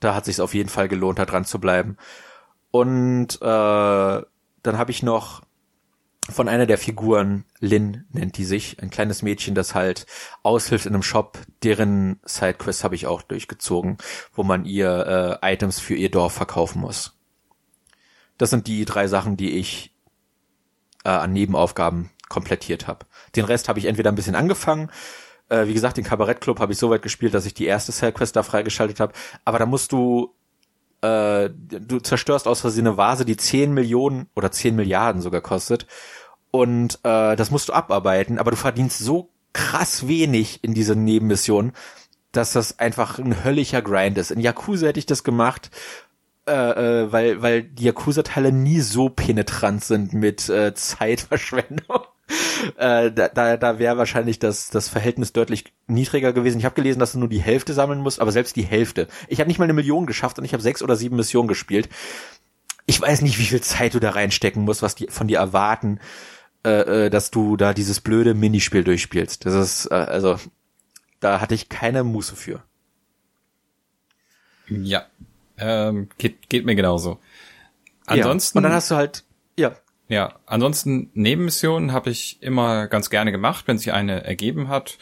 Da hat sich auf jeden Fall gelohnt, da dran zu bleiben. Und äh, dann habe ich noch von einer der Figuren, Lin nennt die sich, ein kleines Mädchen, das halt aushilft in einem Shop, deren Sidequest habe ich auch durchgezogen, wo man ihr äh, Items für ihr Dorf verkaufen muss. Das sind die drei Sachen, die ich äh, an Nebenaufgaben komplettiert habe. Den Rest habe ich entweder ein bisschen angefangen, äh, wie gesagt, den Kabarettclub habe ich so weit gespielt, dass ich die erste Sidequest da freigeschaltet habe, aber da musst du äh, du zerstörst aus Versehen eine Vase, die 10 Millionen oder 10 Milliarden sogar kostet. Und äh, das musst du abarbeiten, aber du verdienst so krass wenig in diese Nebenmission, dass das einfach ein höllischer Grind ist. In Yakuza hätte ich das gemacht, äh, äh, weil, weil die Yakuza-Teile nie so penetrant sind mit äh, Zeitverschwendung. äh, da da, da wäre wahrscheinlich das, das Verhältnis deutlich niedriger gewesen. Ich habe gelesen, dass du nur die Hälfte sammeln musst, aber selbst die Hälfte. Ich habe nicht mal eine Million geschafft und ich habe sechs oder sieben Missionen gespielt. Ich weiß nicht, wie viel Zeit du da reinstecken musst, was die von dir erwarten, äh, äh, dass du da dieses blöde Minispiel durchspielst. Das ist, äh, also, da hatte ich keine Muße für. Ja, ähm, geht, geht mir genauso. Ansonsten. Ja, und dann hast du halt, ja. Ja, ansonsten Nebenmissionen habe ich immer ganz gerne gemacht, wenn sich eine ergeben hat.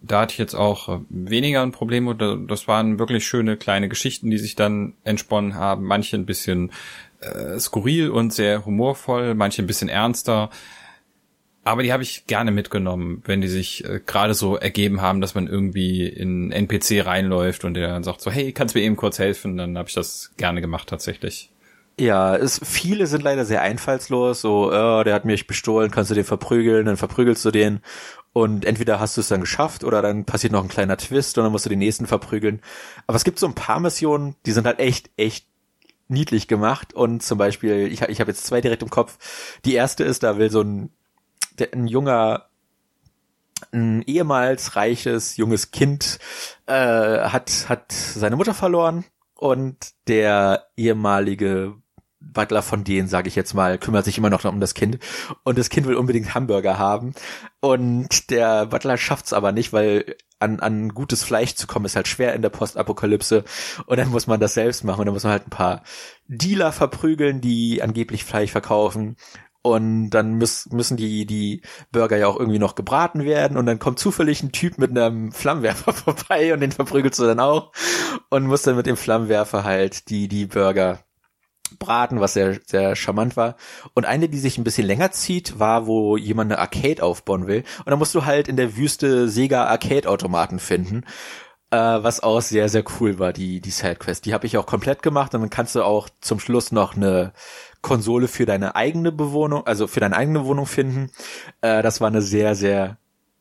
Da hatte ich jetzt auch äh, weniger ein Problem. Das waren wirklich schöne kleine Geschichten, die sich dann entsponnen haben. Manche ein bisschen äh, skurril und sehr humorvoll, manche ein bisschen ernster. Aber die habe ich gerne mitgenommen, wenn die sich äh, gerade so ergeben haben, dass man irgendwie in NPC reinläuft und der dann sagt so, hey, kannst du mir eben kurz helfen? Dann habe ich das gerne gemacht tatsächlich. Ja, es, viele sind leider sehr einfallslos, so, oh, der hat mich bestohlen, kannst du den verprügeln, dann verprügelst du den und entweder hast du es dann geschafft oder dann passiert noch ein kleiner Twist und dann musst du den nächsten verprügeln. Aber es gibt so ein paar Missionen, die sind halt echt, echt niedlich gemacht und zum Beispiel, ich, ich habe jetzt zwei direkt im Kopf. Die erste ist, da will so ein der, ein junger ein ehemals reiches junges Kind äh, hat hat seine Mutter verloren und der ehemalige Butler von denen, sage ich jetzt mal, kümmert sich immer noch um das Kind und das Kind will unbedingt Hamburger haben und der Butler schafft's aber nicht, weil an, an gutes Fleisch zu kommen ist halt schwer in der Postapokalypse und dann muss man das selbst machen und dann muss man halt ein paar Dealer verprügeln, die angeblich Fleisch verkaufen und dann müß, müssen die, die Burger ja auch irgendwie noch gebraten werden. Und dann kommt zufällig ein Typ mit einem Flammenwerfer vorbei und den verprügelst du dann auch. Und musst dann mit dem Flammenwerfer halt die, die Burger braten, was sehr, sehr charmant war. Und eine, die sich ein bisschen länger zieht, war, wo jemand eine Arcade aufbauen will. Und dann musst du halt in der Wüste Sega Arcade-Automaten finden. Äh, was auch sehr, sehr cool war, die, die Sidequest. Die habe ich auch komplett gemacht und dann kannst du auch zum Schluss noch eine Konsole für deine eigene Bewohnung, also für deine eigene Wohnung finden. Äh, das war eine sehr, sehr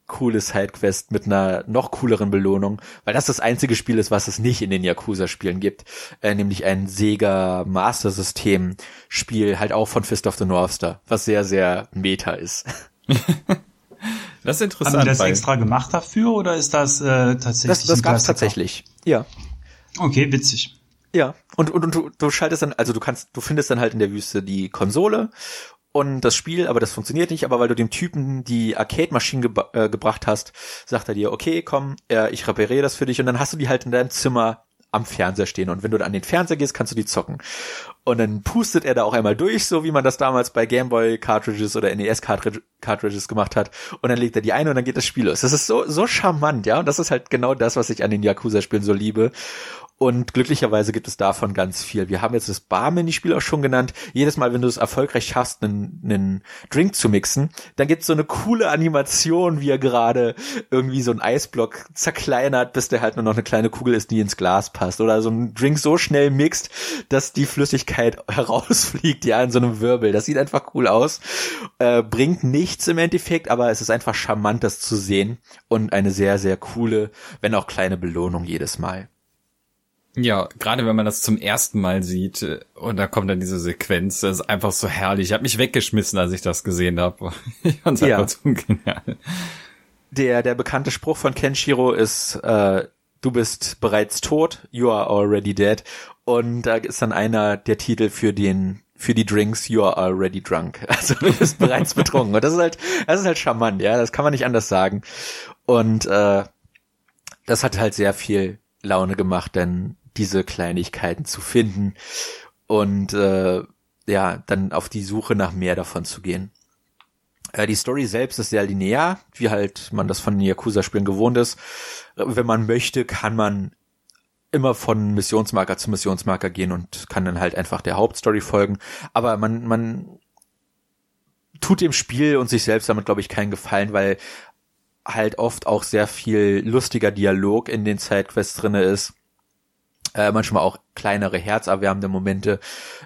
coole Sidequest mit einer noch cooleren Belohnung, weil das das einzige Spiel ist, was es nicht in den Yakuza-Spielen gibt, äh, nämlich ein Sega Master System Spiel, halt auch von Fist of the North Star, was sehr, sehr meta ist. das ist interessant. Haben die das extra gemacht dafür oder ist das äh, tatsächlich? Das, das gab es tatsächlich, ja. Okay, witzig. Ja, und, und, und du, du schaltest dann, also du kannst, du findest dann halt in der Wüste die Konsole und das Spiel, aber das funktioniert nicht, aber weil du dem Typen die Arcade-Maschine ge äh, gebracht hast, sagt er dir, okay, komm, äh, ich repariere das für dich und dann hast du die halt in deinem Zimmer am Fernseher stehen und wenn du an den Fernseher gehst, kannst du die zocken. Und dann pustet er da auch einmal durch, so wie man das damals bei Gameboy Cartridges oder NES Cartridges gemacht hat. Und dann legt er die ein und dann geht das Spiel los. Das ist so, so charmant, ja. Und das ist halt genau das, was ich an den Yakuza-Spielen so liebe. Und glücklicherweise gibt es davon ganz viel. Wir haben jetzt das Bar-Minispiel auch schon genannt. Jedes Mal, wenn du es erfolgreich schaffst, einen, einen Drink zu mixen, dann gibt es so eine coole Animation, wie er gerade irgendwie so einen Eisblock zerkleinert, bis der halt nur noch eine kleine Kugel ist, die ins Glas passt. Oder so einen Drink so schnell mixt, dass die Flüssigkeit herausfliegt, ja, in so einem Wirbel. Das sieht einfach cool aus. Äh, bringt nichts im Endeffekt, aber es ist einfach charmant, das zu sehen. Und eine sehr, sehr coole, wenn auch kleine Belohnung jedes Mal. Ja, gerade wenn man das zum ersten Mal sieht äh, und da kommt dann diese Sequenz, das ist einfach so herrlich. Ich habe mich weggeschmissen, als ich das gesehen habe. Ich fand's ja. einfach so genial. Der, der bekannte Spruch von Kenshiro ist, äh, du bist bereits tot, you are already dead. Und da ist dann einer der Titel für den für die Drinks, you are already drunk. Also du bist bereits betrunken. Und das ist halt, das ist halt charmant, ja, das kann man nicht anders sagen. Und äh, das hat halt sehr viel Laune gemacht, denn diese Kleinigkeiten zu finden und äh, ja, dann auf die Suche nach mehr davon zu gehen. Äh, die Story selbst ist sehr linear, wie halt man das von Yakuza-Spielen gewohnt ist. Äh, wenn man möchte, kann man immer von Missionsmarker zu Missionsmarker gehen und kann dann halt einfach der Hauptstory folgen. Aber man, man tut dem Spiel und sich selbst damit, glaube ich, keinen Gefallen, weil halt oft auch sehr viel lustiger Dialog in den Sidequests drinne ist Äh, manchmal auch kleinere herzerwärmende Momente.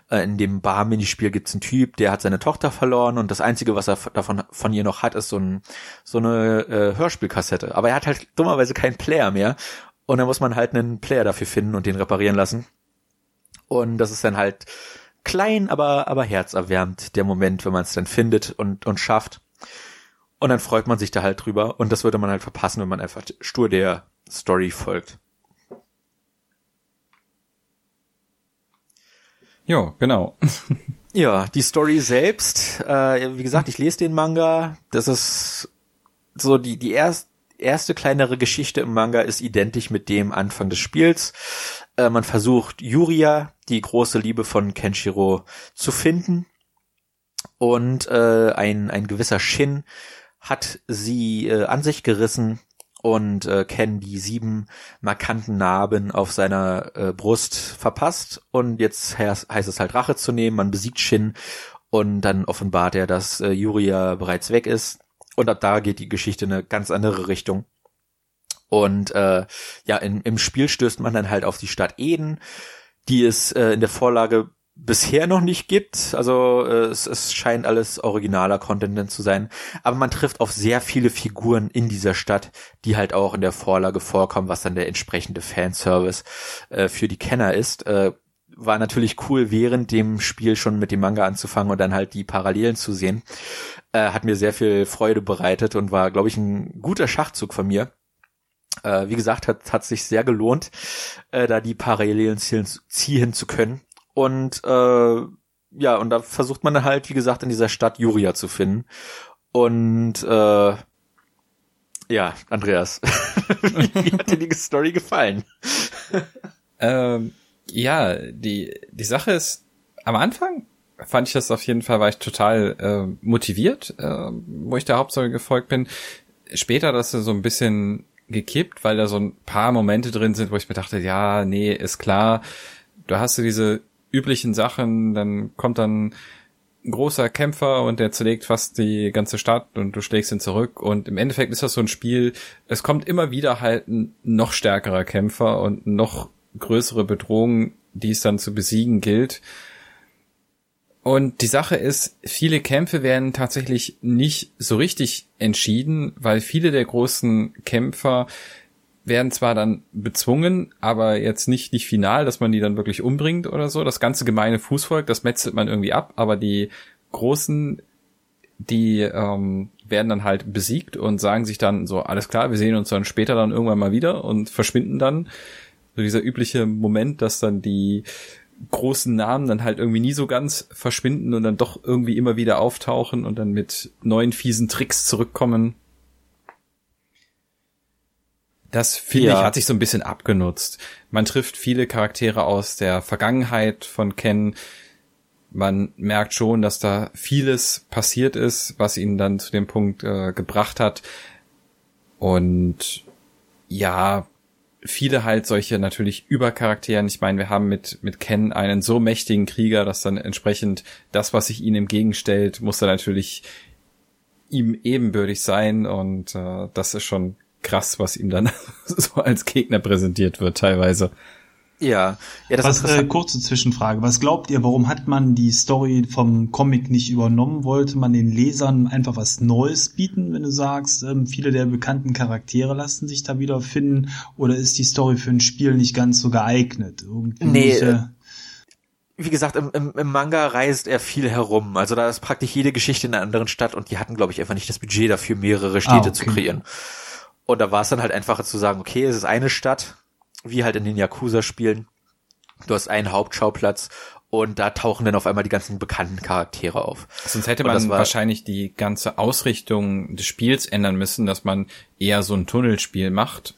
Äh, in dem Bar-Minispiel gibt's einen Typ, der hat seine Tochter verloren und das Einzige, was er davon von ihr noch hat, ist so, ein, so eine äh, Hörspielkassette. Aber er hat halt dummerweise keinen Player mehr und dann muss man halt einen Player dafür finden und den reparieren lassen. Und das ist dann halt klein, aber, aber herzerwärmt, der Moment, wenn man es dann findet und, und schafft. Und dann freut man sich da halt drüber. Und das würde man halt verpassen, wenn man einfach stur der Story folgt. Ja, genau. ja, die Story selbst, äh, wie gesagt, ich lese den Manga. Das ist so die, die erst, erste kleinere Geschichte im Manga ist identisch mit dem Anfang des Spiels. Äh, man versucht Yuria, die große Liebe von Kenshiro, zu finden. Und äh, ein, ein gewisser Shin hat sie äh, an sich gerissen und äh, Ken die sieben markanten Narben auf seiner äh, Brust verpasst. Und jetzt heißt, es halt Rache zu nehmen, man besiegt Shin. Und dann offenbart er, dass äh, Yuria bereits weg ist. Und ab da geht die Geschichte in eine ganz andere Richtung. Und äh, ja, in, im Spiel stößt man dann halt auf die Stadt Eden, die es äh, in der Vorlage bisher noch nicht gibt. Also äh, es, es scheint alles originaler Content zu sein. Aber man trifft auf sehr viele Figuren in dieser Stadt, die halt auch in der Vorlage vorkommen, was dann der entsprechende Fanservice äh, für die Kenner ist. Äh, war natürlich cool, während dem Spiel schon mit dem Manga anzufangen und dann halt die Parallelen zu sehen. Äh, hat mir sehr viel Freude bereitet und war, glaube ich, ein guter Schachzug von mir. Äh, wie gesagt, hat, hat sich sehr gelohnt, äh, da die Parallelen ziehen, ziehen zu können. Und äh, ja, und da versucht man halt, wie gesagt, in dieser Stadt Juria zu finden. Und äh, ja, Andreas, wie, hat dir die Story gefallen? ähm, ja, die, die Sache ist, am Anfang fand ich das auf jeden Fall, war ich total äh, motiviert, äh, wo ich der Hauptstory gefolgt bin. Später das so ein bisschen gekippt, weil da so ein paar Momente drin sind, wo ich mir dachte, ja, nee, ist klar, du hast du diese üblichen Sachen, dann kommt dann ein großer Kämpfer und der zerlegt fast die ganze Stadt und du schlägst ihn zurück und im Endeffekt ist das so ein Spiel, es kommt immer wieder halt ein noch stärkerer Kämpfer und noch größere Bedrohung, die es dann zu besiegen gilt. Und die Sache ist, viele Kämpfe werden tatsächlich nicht so richtig entschieden, weil viele der großen Kämpfer werden zwar dann bezwungen, aber jetzt nicht nicht final, dass man die dann wirklich umbringt oder so. Das ganze gemeine Fußvolk, das metzelt man irgendwie ab, aber die großen, die ähm, werden dann halt besiegt und sagen sich dann so, alles klar, wir sehen uns dann später dann irgendwann mal wieder und verschwinden dann. So dieser übliche Moment, dass dann die großen Namen dann halt irgendwie nie so ganz verschwinden und dann doch irgendwie immer wieder auftauchen und dann mit neuen fiesen Tricks zurückkommen. Das finde ja. ich hat sich so ein bisschen abgenutzt. Man trifft viele Charaktere aus der Vergangenheit von Ken. Man merkt schon, dass da vieles passiert ist, was ihn dann zu dem Punkt äh, gebracht hat. Und ja, viele halt solche natürlich Übercharakteren. Ich meine, wir haben mit, mit Ken einen so mächtigen Krieger, dass dann entsprechend das, was sich ihm entgegenstellt, muss dann natürlich ihm ebenbürtig sein und äh, das ist schon krass, was ihm dann so als Gegner präsentiert wird teilweise. Ja, ja das was, ist äh, kurze Zwischenfrage. Was glaubt ihr, warum hat man die Story vom Comic nicht übernommen? Wollte man den Lesern einfach was Neues bieten, wenn du sagst, ähm, viele der bekannten Charaktere lassen sich da wieder finden? Oder ist die Story für ein Spiel nicht ganz so geeignet? Irgendwie nee, äh, wie gesagt, im, im, im Manga reist er viel herum. Also da ist praktisch jede Geschichte in einer anderen Stadt und die hatten, glaube ich, einfach nicht das Budget dafür, mehrere Städte ah, okay. zu kreieren. Und da war es dann halt einfacher zu sagen, okay, es ist eine Stadt, wie halt in den Yakuza-Spielen. Du hast einen Hauptschauplatz und da tauchen dann auf einmal die ganzen bekannten Charaktere auf. Sonst hätte man wahrscheinlich die ganze Ausrichtung des Spiels ändern müssen, dass man eher so ein Tunnelspiel macht,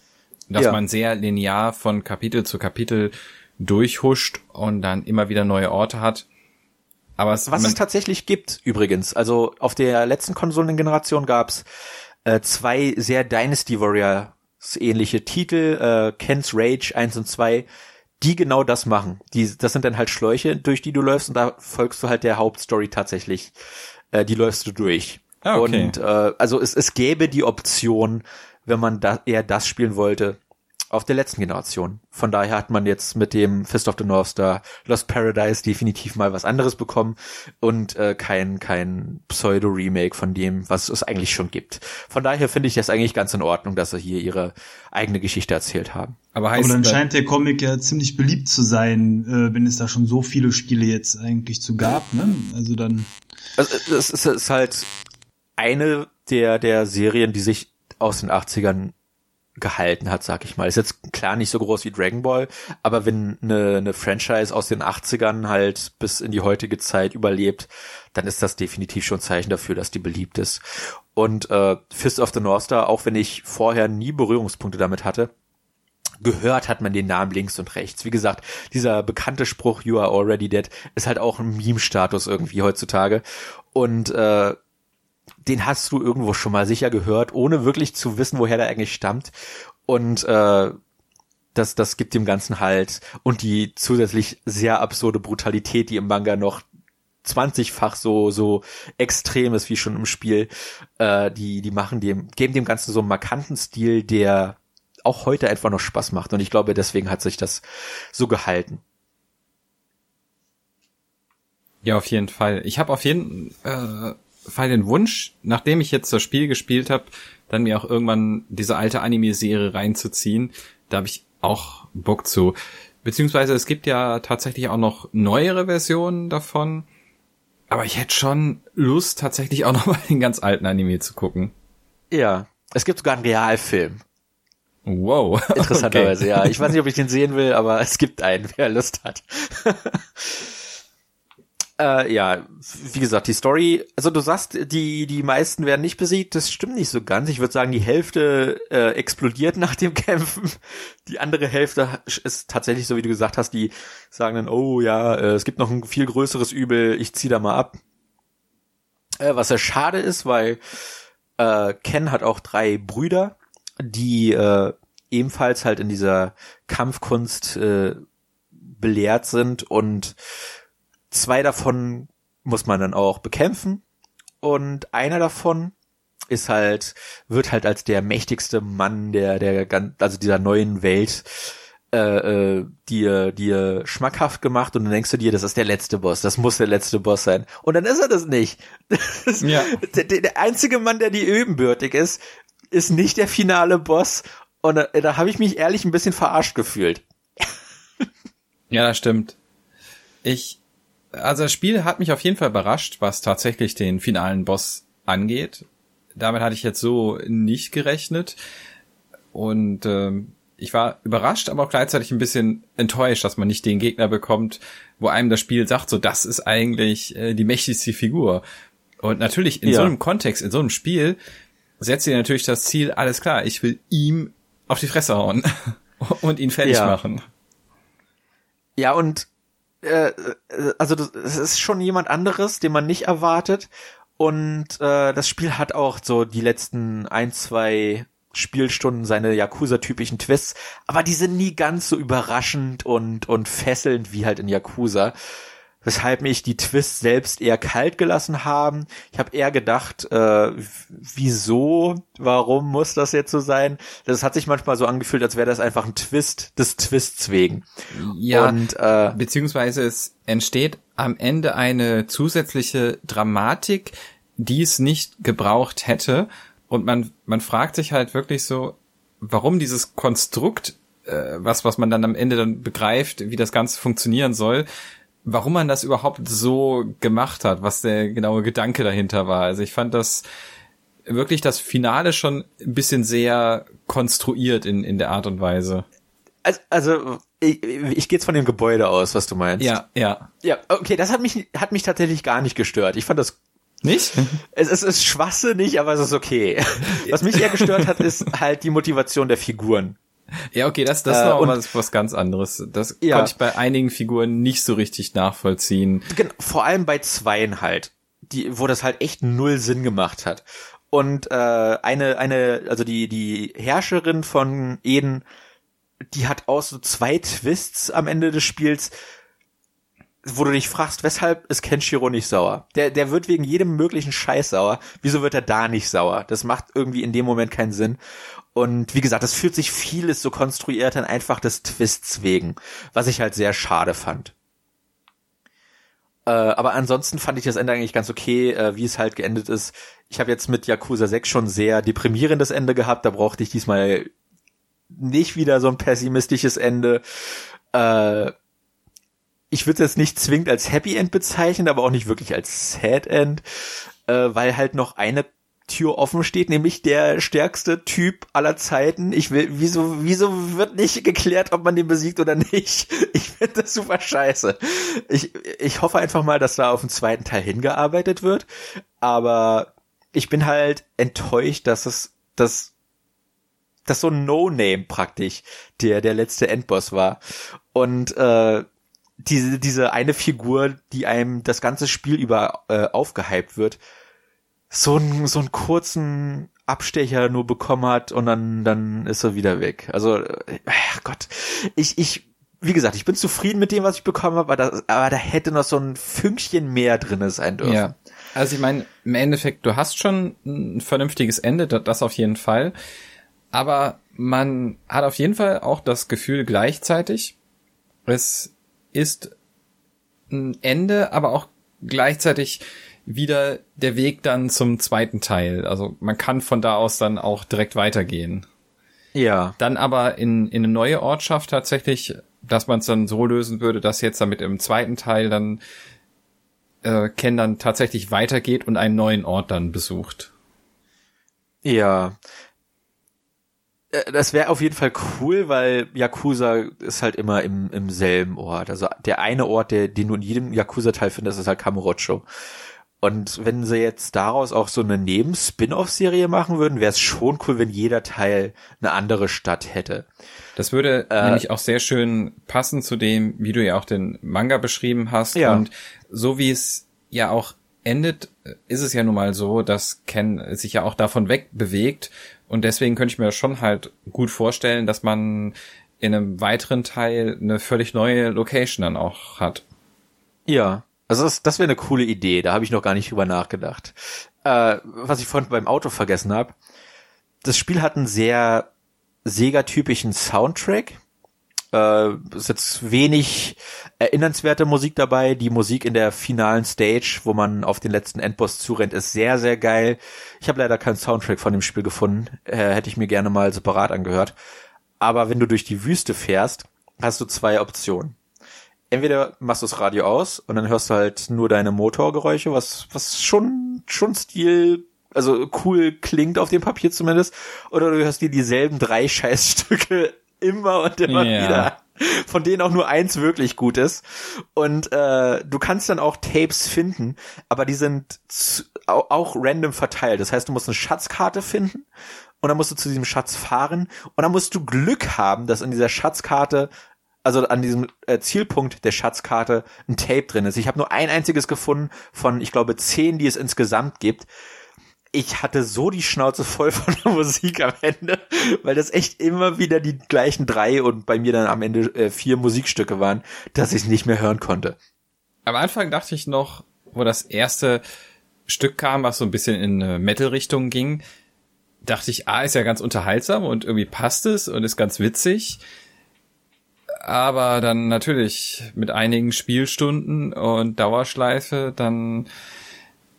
dass ja. man sehr linear von Kapitel zu Kapitel durchhuscht und dann immer wieder neue Orte hat. Aber es, was es tatsächlich gibt übrigens, also auf der letzten Konsolengeneration gab's äh, zwei sehr Dynasty Warriors ähnliche Titel, äh, Ken's Rage 1 und 2, die genau das machen. Die, das sind dann halt Schläuche, durch die du läufst und da folgst du halt der Hauptstory tatsächlich. Äh, die läufst du durch. Ah, okay. Und äh, also es, es gäbe die Option, wenn man da eher das spielen wollte, auf der letzten Generation. Von daher hat man jetzt mit dem Fist of the North Star Lost Paradise definitiv mal was anderes bekommen und äh, kein kein Pseudo Remake von dem, was es eigentlich schon gibt. Von daher finde ich das eigentlich ganz in Ordnung, dass sie hier ihre eigene Geschichte erzählt haben. Aber, heißt Aber dann scheint der Comic ja ziemlich beliebt zu sein, äh, wenn es da schon so viele Spiele jetzt eigentlich zu gab, ne? Also dann also, es ist, es ist halt eine der der Serien, die sich aus den 80ern gehalten hat, sag ich mal. Ist jetzt klar nicht so groß wie Dragon Ball, aber wenn eine, eine Franchise aus den 80ern halt bis in die heutige Zeit überlebt, dann ist das definitiv schon Zeichen dafür, dass die beliebt ist. Und äh, Fist of the North Star, auch wenn ich vorher nie Berührungspunkte damit hatte, gehört hat man den Namen links und rechts. Wie gesagt, dieser bekannte Spruch You are already dead ist halt auch ein Meme-Status irgendwie heutzutage. Und äh, den hast du irgendwo schon mal sicher gehört, ohne wirklich zu wissen, woher der eigentlich stammt. Und äh, das, das gibt dem Ganzen halt und die zusätzlich sehr absurde Brutalität, die im Manga noch 20-fach so so extrem ist wie schon im Spiel, äh, die die machen dem geben dem Ganzen so einen markanten Stil, der auch heute einfach noch Spaß macht und ich glaube deswegen hat sich das so gehalten. Ja, auf jeden Fall. Ich habe auf jeden äh, Fall den Wunsch, nachdem ich jetzt das Spiel gespielt habe, dann mir auch irgendwann diese alte Anime-Serie reinzuziehen. Da habe ich auch Bock zu. Beziehungsweise es gibt ja tatsächlich auch noch neuere Versionen davon. Aber ich hätte schon Lust, tatsächlich auch noch mal den ganz alten Anime zu gucken. Ja, es gibt sogar einen Realfilm. Wow. Interessanterweise, okay. ja. Ich weiß nicht, ob ich den sehen will, aber es gibt einen, wer Lust hat. Äh, ja, wie gesagt, die Story, also du sagst, die, die meisten werden nicht besiegt, das stimmt nicht so ganz. Ich würde sagen, die Hälfte äh, explodiert nach dem Kämpfen. Die andere Hälfte ist tatsächlich so, wie du gesagt hast, die sagen dann, oh ja, äh, es gibt noch ein viel größeres Übel, ich zieh da mal ab. Äh, was ja schade ist, weil äh, Ken hat auch drei Brüder, die äh, ebenfalls halt in dieser Kampfkunst äh, belehrt sind und Zwei davon muss man dann auch bekämpfen und einer davon ist halt wird halt als der mächtigste Mann der der also dieser neuen Welt äh, äh, dir dir schmackhaft gemacht und dann denkst du dir, das ist der letzte Boss, das muss der letzte Boss sein und dann ist er das nicht. Das, ja. der, der einzige Mann, der die ebenbürtig ist, ist nicht der finale Boss und da, da habe ich mich ehrlich ein bisschen verarscht gefühlt. Ja, das stimmt. Ich also das Spiel hat mich auf jeden Fall überrascht, was tatsächlich den finalen Boss angeht. Damit hatte ich jetzt so nicht gerechnet. Und ähm, ich war überrascht, aber auch gleichzeitig ein bisschen enttäuscht, dass man nicht den Gegner bekommt, wo einem das Spiel sagt, so das ist eigentlich äh, die mächtigste Figur. Und natürlich in ja. so einem Kontext, in so einem Spiel, setzt ihr natürlich das Ziel, alles klar, ich will ihm auf die Fresse hauen und ihn fertig ja. machen. Ja, und äh, also es ist schon jemand anderes, den man nicht erwartet. Und äh, das Spiel hat auch so die letzten ein, zwei Spielstunden seine Yakuza-typischen Twists, aber die sind nie ganz so überraschend und, und fesselnd wie halt in Yakuza weshalb mich die Twists selbst eher kalt gelassen haben. Ich habe eher gedacht, äh, wieso, warum muss das jetzt so sein? Das hat sich manchmal so angefühlt, als wäre das einfach ein Twist des Twists wegen. Ja, Und, äh, beziehungsweise es entsteht am Ende eine zusätzliche Dramatik, die es nicht gebraucht hätte. Und man, man fragt sich halt wirklich so, warum dieses Konstrukt, äh, was, was man dann am Ende dann begreift, wie das Ganze funktionieren soll, warum man das überhaupt so gemacht hat, was der genaue Gedanke dahinter war. Also ich fand das wirklich das Finale schon ein bisschen sehr konstruiert in, in der Art und Weise. Also, also ich, ich gehe jetzt von dem Gebäude aus, was du meinst. Ja, ja. Ja, okay, das hat mich, hat mich tatsächlich gar nicht gestört. Ich fand das nicht? Es, es ist schwachsinnig, aber es ist okay. Was mich eher gestört hat, ist halt die Motivation der Figuren. Ja, okay, das, das äh, war was, was ganz anderes. Das ja. konnte ich bei einigen Figuren nicht so richtig nachvollziehen. Genau, vor allem bei zweien halt, die, wo das halt echt null Sinn gemacht hat. Und äh, eine, eine, also die, die Herrscherin von Eden, die hat auch so zwei Twists am Ende des Spiels. wo du dich fragst, weshalb ist Kenshiro nicht sauer? Der, der wird wegen jedem möglichen Scheiß sauer. Wieso wird er da nicht sauer? Das macht irgendwie in dem Moment keinen Sinn. Und wie gesagt, es fühlt sich vieles so konstruiert an einfach des Twists wegen, was ich halt sehr schade fand. Äh, aber ansonsten fand ich das Ende eigentlich ganz okay, äh, wie es halt geendet ist. Ich habe jetzt mit Yakuza 6 schon sehr deprimierendes Ende gehabt, da brauchte ich diesmal nicht wieder so ein pessimistisches Ende. Äh, ich würde es jetzt nicht zwingend als Happy End bezeichnen, aber auch nicht wirklich als Sad End, äh, weil halt noch eine Tür offen steht, nämlich der stärkste Typ aller Zeiten. Ich will, wieso, wieso wird nicht geklärt, ob man den besiegt oder nicht? Ich finde das super scheiße. Ich, ich hoffe einfach mal, dass da auf den zweiten Teil hingearbeitet wird, aber ich bin halt enttäuscht, dass es, dass, dass so ein No-Name praktisch der, der letzte Endboss war. Und, äh, diese, diese eine Figur, die einem das ganze Spiel über äh, aufgehypt wird, so einen, so einen kurzen Abstecher nur bekommen hat und dann, dann ist er wieder weg. Also, äh, ach Gott, ich, ich, wie gesagt, ich bin zufrieden mit dem, was ich bekommen habe, aber da, aber da hätte noch so ein Fünkchen mehr drinne sein dürfen. Ja. Also ich meine, im Endeffekt, du hast schon ein vernünftiges Ende, das auf jeden Fall. Aber man hat auf jeden Fall auch das Gefühl gleichzeitig, es ist ein Ende, aber auch gleichzeitig wieder der Weg dann zum zweiten Teil. Also man kann von da aus dann auch direkt weitergehen. Ja. Dann aber in, in eine neue Ortschaft tatsächlich, dass man es dann so lösen würde, dass jetzt damit im zweiten Teil dann äh, Ken dann tatsächlich weitergeht und einen neuen Ort dann besucht. Ja. Äh, das wäre auf jeden Fall cool, weil Yakuza ist halt immer im, im selben Ort. Also der eine Ort, der, den du in jedem Yakuza-Teil findest, ist halt Kamurocho. Und wenn sie jetzt daraus auch so eine Neben-Spin-off-Serie machen würden, wäre es schon cool, wenn jeder Teil eine andere Stadt hätte. Das würde äh, nämlich auch sehr schön passen zu dem, wie du ja auch den Manga beschrieben hast. Ja. Und so wie es ja auch endet, ist es ja nun mal so, dass Ken sich ja auch davon wegbewegt. Und deswegen könnte ich mir schon halt gut vorstellen, dass man in einem weiteren Teil eine völlig neue Location dann auch hat. Ja, also das, das wäre eine coole Idee, da habe ich noch gar nicht drüber nachgedacht. Äh, was ich vorhin beim Auto vergessen habe, das Spiel hat einen sehr Sega-typischen Soundtrack. Äh, ist jetzt wenig erinnernswerte Musik dabei. Die Musik in der finalen Stage, wo man auf den letzten Endboss zurennt, ist sehr, sehr geil. Ich habe leider keinen Soundtrack von dem Spiel gefunden. Äh, hätte ich mir gerne mal separat angehört. Aber wenn du durch die Wüste fährst, hast du zwei Optionen entweder machst du das Radio aus und dann hörst du halt nur deine Motorgeräusche, was, was schon, schon Stil, also cool klingt auf dem Papier zumindest, oder du hörst dir dieselben drei Scheißstücke immer und immer yeah. wieder, von denen auch nur eins wirklich gut ist. Und äh, du kannst dann auch Tapes finden, aber die sind zu, auch, auch random verteilt. Das heißt, du musst eine Schatzkarte finden und dann musst du zu diesem Schatz fahren und dann musst du Glück haben, dass in dieser Schatzkarte also an diesem äh, Zielpunkt der Schatzkarte ein Tape drin ist. Ich habe nur ein einziges gefunden von, ich glaube, zehn, die es insgesamt gibt. Ich hatte so die Schnauze voll von der Musik am Ende, weil das echt immer wieder die gleichen drei und bei mir dann am Ende äh, vier Musikstücke waren, dass ich es nicht mehr hören konnte. Am Anfang dachte ich noch, wo das erste Stück kam, was so ein bisschen in Metal-Richtung ging, dachte ich, ah, ist ja ganz unterhaltsam und irgendwie passt es und ist ganz witzig aber dann natürlich mit einigen Spielstunden und Dauerschleife, dann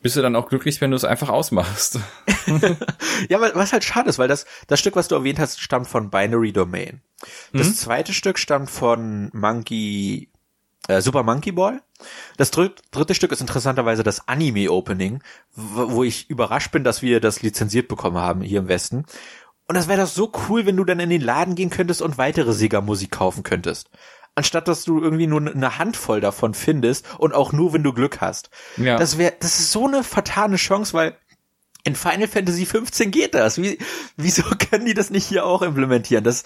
bist du dann auch glücklich, wenn du es einfach ausmachst. ja, was halt schade ist, weil das, das Stück, was du erwähnt hast, stammt von Binary Domain. Das mhm. zweite Stück stammt von Monkey, äh, Super Monkey Ball. Das dritte, dritte Stück ist interessanterweise das Anime Opening, wo ich überrascht bin, dass wir das lizenziert bekommen haben hier im Westen. Und das wäre doch so cool, wenn du dann in den Laden gehen könntest und weitere Sega-Musik kaufen könntest. Anstatt dass du irgendwie nur eine Handvoll davon findest und auch nur, wenn du Glück hast. Ja. Das wäre, das ist so eine vertane Chance, weil in Final Fantasy 15 geht das. Wie, wieso können die das nicht hier auch implementieren? Das,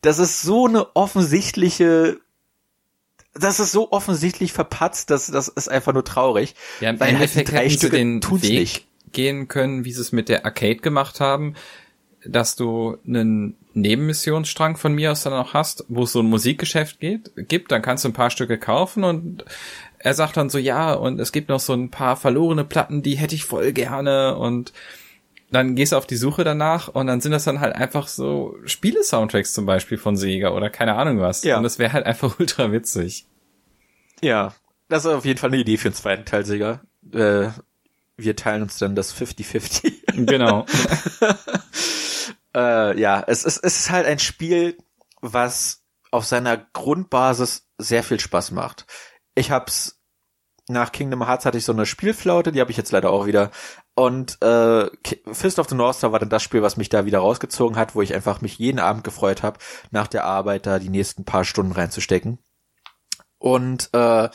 das ist so eine offensichtliche das ist so offensichtlich verpatzt, dass das ist einfach nur traurig. Ja, im weil halt Endeffekt halt drei Stücke den Weg nicht. gehen können, wie sie es mit der Arcade gemacht haben dass du einen Nebenmissionsstrang von mir aus dann auch hast, wo es so ein Musikgeschäft geht, gibt, dann kannst du ein paar Stücke kaufen und er sagt dann so, ja, und es gibt noch so ein paar verlorene Platten, die hätte ich voll gerne und dann gehst du auf die Suche danach und dann sind das dann halt einfach so Spiele-Soundtracks zum Beispiel von Sega oder keine Ahnung was. Ja. Und das wäre halt einfach ultra witzig. Ja, das ist auf jeden Fall eine Idee für den zweiten Teil, Sega. Äh, wir teilen uns dann das 50-50. Genau. äh, ja, es ist, es ist halt ein Spiel, was auf seiner Grundbasis sehr viel Spaß macht. Ich hab's nach Kingdom Hearts hatte ich so eine Spielflaute, die habe ich jetzt leider auch wieder. Und äh, Fist of the North Star war dann das Spiel, was mich da wieder rausgezogen hat, wo ich einfach mich jeden Abend gefreut habe, nach der Arbeit da die nächsten paar Stunden reinzustecken. Und äh,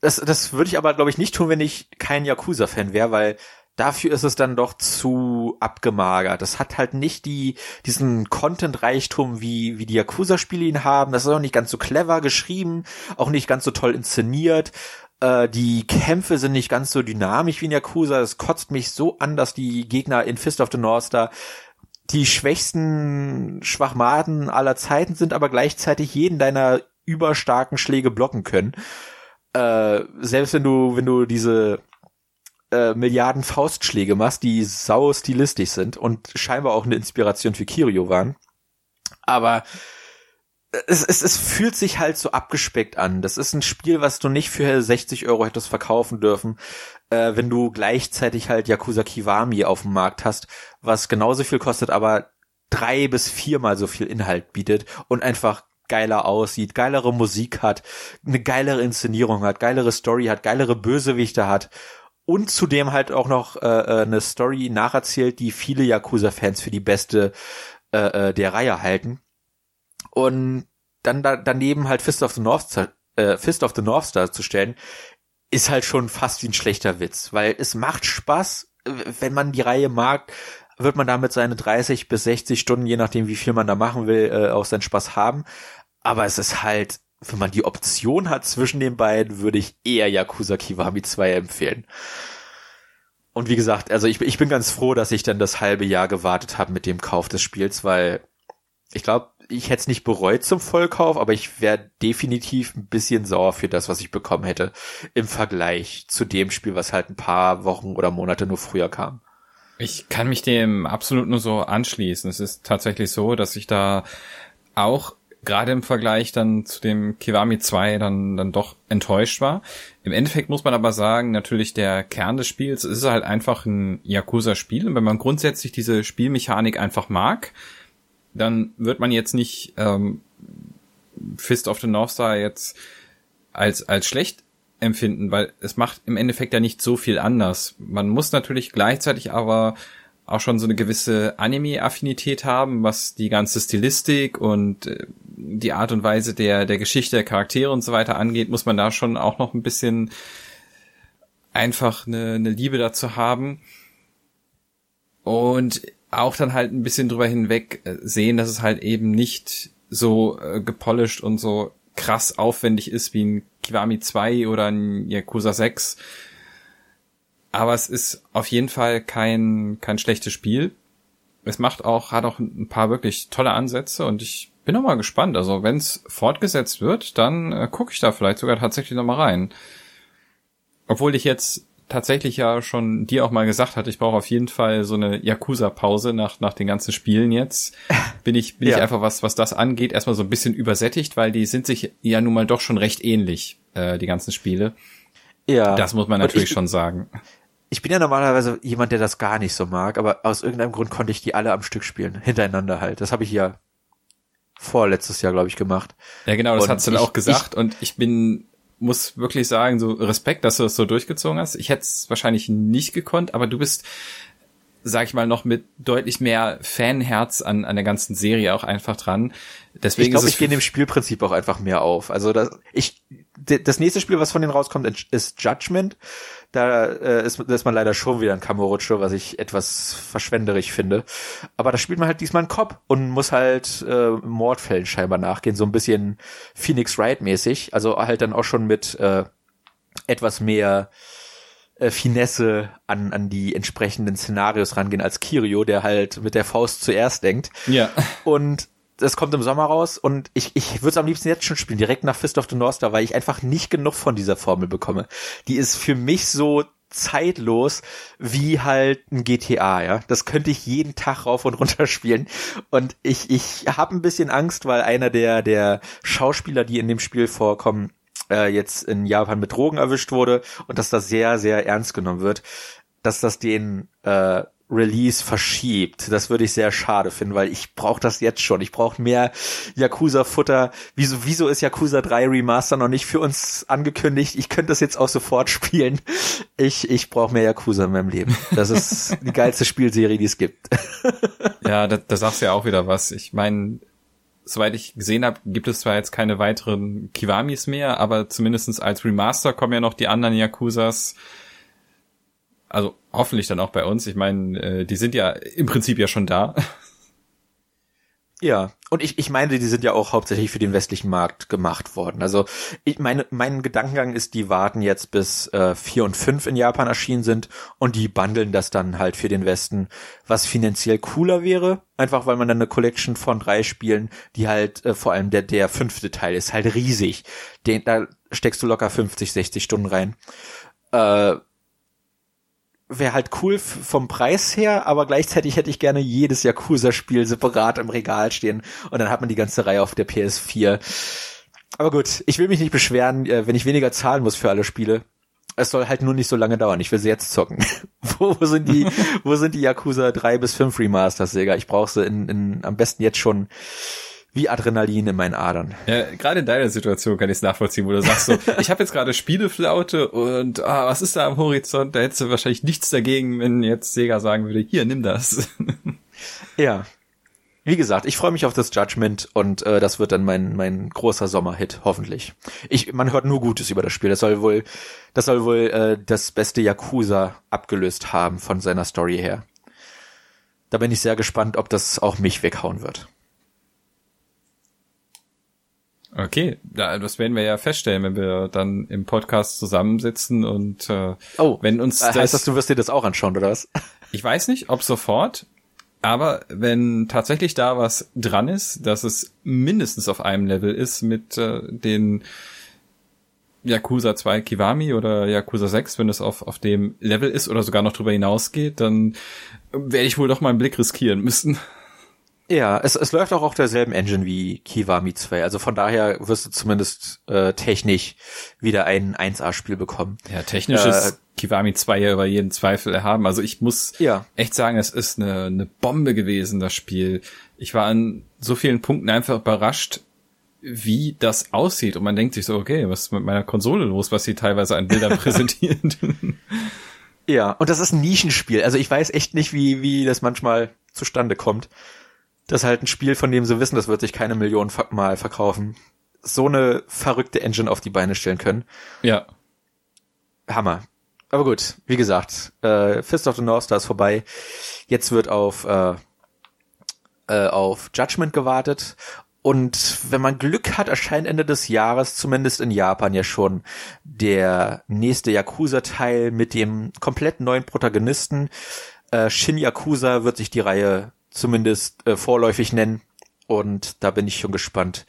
das, das würde ich aber, glaube ich, nicht tun, wenn ich kein Yakuza-Fan wäre, weil dafür ist es dann doch zu abgemagert. Das hat halt nicht die, diesen Content-Reichtum, wie, wie die Yakuza-Spiele ihn haben. Das ist auch nicht ganz so clever geschrieben, auch nicht ganz so toll inszeniert. Äh, die Kämpfe sind nicht ganz so dynamisch wie in Yakuza. Es kotzt mich so an, dass die Gegner in Fist of the North Star die schwächsten Schwachmaten aller Zeiten sind, aber gleichzeitig jeden deiner überstarken Schläge blocken können. Äh, selbst wenn du, wenn du diese äh, Milliarden Faustschläge machst, die sau stilistisch sind und scheinbar auch eine Inspiration für Kirio waren. Aber es, es, es fühlt sich halt so abgespeckt an. Das ist ein Spiel, was du nicht für 60 Euro hättest verkaufen dürfen, äh, wenn du gleichzeitig halt Yakuza Kiwami auf dem Markt hast, was genauso viel kostet, aber drei bis viermal so viel Inhalt bietet und einfach geiler aussieht, geilere Musik hat, eine geilere Inszenierung hat, geilere Story hat, geilere Bösewichte hat und zudem halt auch noch äh, äh, eine Story nacherzählt, die viele Yakuza-Fans für die beste äh, äh, der Reihe halten. Und dann da, daneben halt Fist of the North äh, Fist of the North Star zu stellen, ist halt schon fast wie ein schlechter Witz, weil es macht Spaß, wenn man die Reihe mag, wird man damit seine 30 bis 60 Stunden, je nachdem wie viel man da machen will, äh, auch seinen Spaß haben. Aber es ist halt wenn man die Option hat zwischen den beiden, würde ich eher Yakuza Kiwami 2 empfehlen. Und wie gesagt, also ich, ich bin ganz froh, dass ich dann das halbe Jahr gewartet habe mit dem Kauf des Spiels, weil ich glaube, ich hätte es nicht bereut zum Vollkauf, aber ich wäre definitiv ein bisschen sauer für das, was ich bekommen hätte im Vergleich zu dem Spiel, was halt ein paar Wochen oder Monate nur früher kam. Ich kann mich dem absolut nur so anschließen. Es ist tatsächlich so, dass ich da auch gerade im Vergleich dann zu dem Kiwami 2 dann, dann doch enttäuscht war. Im Endeffekt muss man aber sagen, natürlich der Kern des Spiels ist halt einfach ein Yakuza-Spiel. Und wenn man grundsätzlich diese Spielmechanik einfach mag, dann wird man jetzt nicht ähm, Fist of the North Star jetzt als, als schlecht empfinden, weil es macht im Endeffekt ja nicht so viel anders. Man muss natürlich gleichzeitig aber auch schon so eine gewisse Anime-Affinität haben, was die ganze Stilistik und äh, die Art und Weise der, der Geschichte, der Charaktere und so weiter angeht, muss man da schon auch noch ein bisschen einfach eine, eine Liebe dazu haben. Und auch dann halt ein bisschen drüber hinweg äh, sehen, dass es halt eben nicht so äh, gepolished und so krass aufwendig ist wie ein Kiwami 2 oder ein Yakuza 6, aber es ist auf jeden Fall kein, kein schlechtes Spiel. Es macht auch, hat auch ein paar wirklich tolle Ansätze und ich bin noch mal gespannt. Also wenn es fortgesetzt wird, dann äh, gucke ich da vielleicht sogar tatsächlich noch mal rein. Obwohl ich jetzt tatsächlich ja schon dir auch mal gesagt hatte, ich brauche auf jeden Fall so eine Yakuza-Pause nach, nach den ganzen Spielen jetzt. Bin ich, bin ja. ich einfach, was, was das angeht, erstmal so ein bisschen übersättigt, weil die sind sich ja nun mal doch schon recht ähnlich, äh, die ganzen Spiele. Ja. Das muss man natürlich ich, schon sagen ich bin ja normalerweise jemand, der das gar nicht so mag, aber aus irgendeinem Grund konnte ich die alle am Stück spielen, hintereinander halt. Das habe ich ja vorletztes Jahr, glaube ich, gemacht. Ja, genau, das und hast du ich, auch gesagt ich, und ich bin muss wirklich sagen, so Respekt, dass du das so durchgezogen hast. Ich hätte es wahrscheinlich nicht gekonnt, aber du bist sag ich mal, noch mit deutlich mehr Fanherz an, an der ganzen Serie auch einfach dran. Deswegen ich glaube, ich gehe dem Spielprinzip auch einfach mehr auf. Also das, ich, das nächste Spiel, was von denen rauskommt, ist Judgment. Da äh, ist, ist man leider schon wieder ein Kamurocho, was ich etwas verschwenderig finde. Aber da spielt man halt diesmal einen Cop und muss halt äh, Mordfällen scheinbar nachgehen, so ein bisschen Phoenix Wright mäßig. Also halt dann auch schon mit äh, etwas mehr äh, Finesse an, an die entsprechenden Szenarios rangehen als Kirio, der halt mit der Faust zuerst denkt. Ja. Und das kommt im Sommer raus und ich, ich würde es am liebsten jetzt schon spielen, direkt nach Fist of the North Star, weil ich einfach nicht genug von dieser Formel bekomme. Die ist für mich so zeitlos wie halt ein GTA, ja. Das könnte ich jeden Tag rauf und runter spielen. Und ich, ich habe ein bisschen Angst, weil einer der, der Schauspieler, die in dem Spiel vorkommen, äh, jetzt in Japan mit Drogen erwischt wurde und dass das sehr, sehr ernst genommen wird, dass das den äh, Release verschiebt. Das würde ich sehr schade finden, weil ich brauche das jetzt schon. Ich brauche mehr Yakuza-Futter. Wieso, wieso ist Yakuza 3 Remaster noch nicht für uns angekündigt? Ich könnte das jetzt auch sofort spielen. Ich, ich brauche mehr Yakuza in meinem Leben. Das ist die geilste Spielserie, die es gibt. ja, da, da sagst du ja auch wieder was. Ich meine, soweit ich gesehen habe, gibt es zwar jetzt keine weiteren Kiwamis mehr, aber zumindestens als Remaster kommen ja noch die anderen Yakuzas also hoffentlich dann auch bei uns. Ich meine, äh, die sind ja im Prinzip ja schon da. Ja, und ich, ich meine, die sind ja auch hauptsächlich für den westlichen Markt gemacht worden. Also ich meine, mein Gedankengang ist, die warten jetzt bis äh, vier und fünf in Japan erschienen sind und die bundeln das dann halt für den Westen, was finanziell cooler wäre, einfach weil man dann eine Collection von drei Spielen, die halt äh, vor allem der der fünfte Teil ist halt riesig, den da steckst du locker 50, 60 Stunden rein. Äh, wäre halt cool vom Preis her, aber gleichzeitig hätte ich gerne jedes Yakuza-Spiel separat im Regal stehen und dann hat man die ganze Reihe auf der PS4. Aber gut, ich will mich nicht beschweren, äh, wenn ich weniger zahlen muss für alle Spiele. Es soll halt nur nicht so lange dauern. Ich will sie jetzt zocken. wo, wo sind die, wo sind die Yakuza 3 bis 5 Remasters, Sega? Ich brauche sie in, in, am besten jetzt schon wie Adrenalin in meinen Adern. Ja, gerade in deiner Situation kann ich es nachvollziehen, wo du sagst so, ich habe jetzt gerade Spieleflaute und ah, was ist da am Horizont? Da hättest du wahrscheinlich nichts dagegen, wenn jetzt Sega sagen würde, hier, nimm das. Ja. Wie gesagt, ich freue mich auf das Judgment und äh, das wird dann mein mein großer Sommerhit hoffentlich. Ich man hört nur Gutes über das Spiel. Das soll wohl das soll wohl äh, das beste Yakuza abgelöst haben von seiner Story her. Da bin ich sehr gespannt, ob das auch mich weghauen wird. Okay, das werden wir ja feststellen, wenn wir dann im Podcast zusammensitzen und äh, oh, wenn uns das, heißt das, du wirst dir das auch anschauen oder was? Ich weiß nicht, ob sofort, aber wenn tatsächlich da was dran ist, dass es mindestens auf einem Level ist mit äh, den Yakuza 2 Kiwami oder Yakuza 6, wenn es auf, auf dem Level ist oder sogar noch drüber hinausgeht, dann werde ich wohl doch mal einen Blick riskieren müssen. Ja, es, es läuft auch auf derselben Engine wie Kiwami 2. Also von daher wirst du zumindest äh, technisch wieder ein 1A-Spiel bekommen. Ja, technisch äh, ist Kiwami 2 ja über jeden Zweifel erhaben. Also ich muss ja. echt sagen, es ist eine, eine Bombe gewesen, das Spiel. Ich war an so vielen Punkten einfach überrascht, wie das aussieht. Und man denkt sich so, okay, was ist mit meiner Konsole los, was sie teilweise an Bildern präsentiert. Ja, und das ist ein Nischenspiel. Also ich weiß echt nicht, wie, wie das manchmal zustande kommt. Das ist halt ein Spiel, von dem sie wissen, das wird sich keine Millionen Mal verkaufen. So eine verrückte Engine auf die Beine stellen können. Ja. Hammer. Aber gut, wie gesagt, äh, Fist of the North Star ist vorbei. Jetzt wird auf, äh, äh, auf Judgment gewartet. Und wenn man Glück hat, erscheint Ende des Jahres, zumindest in Japan ja schon, der nächste Yakuza-Teil mit dem komplett neuen Protagonisten. Äh, Shin Yakuza wird sich die Reihe zumindest äh, vorläufig nennen. Und da bin ich schon gespannt,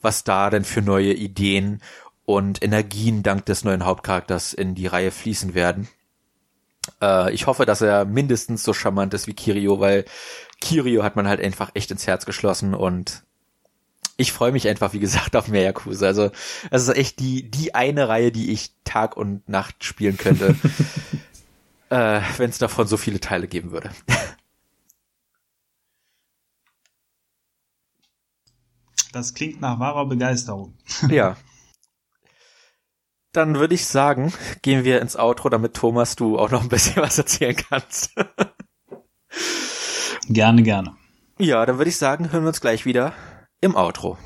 was da denn für neue Ideen und Energien dank des neuen Hauptcharakters in die Reihe fließen werden. Äh, ich hoffe, dass er mindestens so charmant ist wie Kirio, weil Kirio hat man halt einfach echt ins Herz geschlossen und ich freue mich einfach, wie gesagt, auf mehr Yakuza. Also, es ist echt die, die eine Reihe, die ich Tag und Nacht spielen könnte, äh, wenn es davon so viele Teile geben würde. Das klingt nach wahrer Begeisterung. Ja. Dann würde ich sagen, gehen wir ins Outro, damit Thomas du auch noch ein bisschen was erzählen kannst. gerne, gerne. Ja, dann würde ich sagen, hören wir uns gleich wieder im Outro.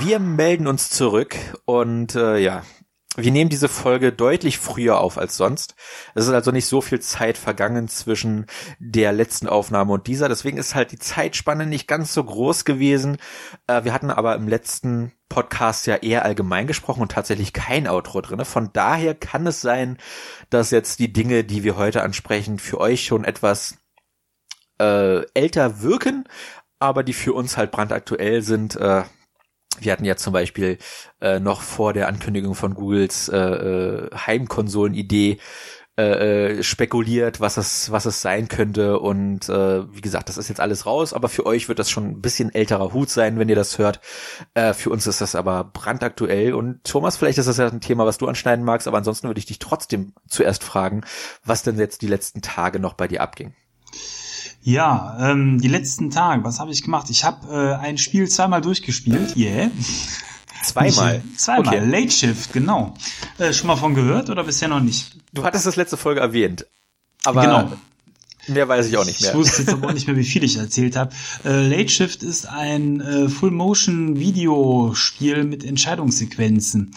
Wir melden uns zurück und äh, ja, wir nehmen diese Folge deutlich früher auf als sonst. Es ist also nicht so viel Zeit vergangen zwischen der letzten Aufnahme und dieser. Deswegen ist halt die Zeitspanne nicht ganz so groß gewesen. Äh, wir hatten aber im letzten Podcast ja eher allgemein gesprochen und tatsächlich kein Outro drinne. Von daher kann es sein, dass jetzt die Dinge, die wir heute ansprechen, für euch schon etwas äh, älter wirken, aber die für uns halt brandaktuell sind. Äh, wir hatten ja zum Beispiel äh, noch vor der Ankündigung von Googles äh, äh, Heimkonsolen-Idee äh, äh, spekuliert, was es, was es sein könnte. Und äh, wie gesagt, das ist jetzt alles raus, aber für euch wird das schon ein bisschen älterer Hut sein, wenn ihr das hört. Äh, für uns ist das aber brandaktuell. Und Thomas, vielleicht ist das ja ein Thema, was du anschneiden magst, aber ansonsten würde ich dich trotzdem zuerst fragen, was denn jetzt die letzten Tage noch bei dir abging. Ja, ähm, die letzten Tage, was habe ich gemacht? Ich habe äh, ein Spiel zweimal durchgespielt. Yeah. Zweimal? Ich, zweimal. Okay. Late Shift, genau. Äh, schon mal von gehört oder bisher noch nicht? Du hattest das letzte Folge erwähnt. Aber genau. Mehr weiß ich auch nicht mehr. Ich wusste jetzt aber auch nicht mehr, wie viel ich erzählt habe. Äh, Late Shift ist ein äh, Full-Motion-Videospiel mit Entscheidungssequenzen,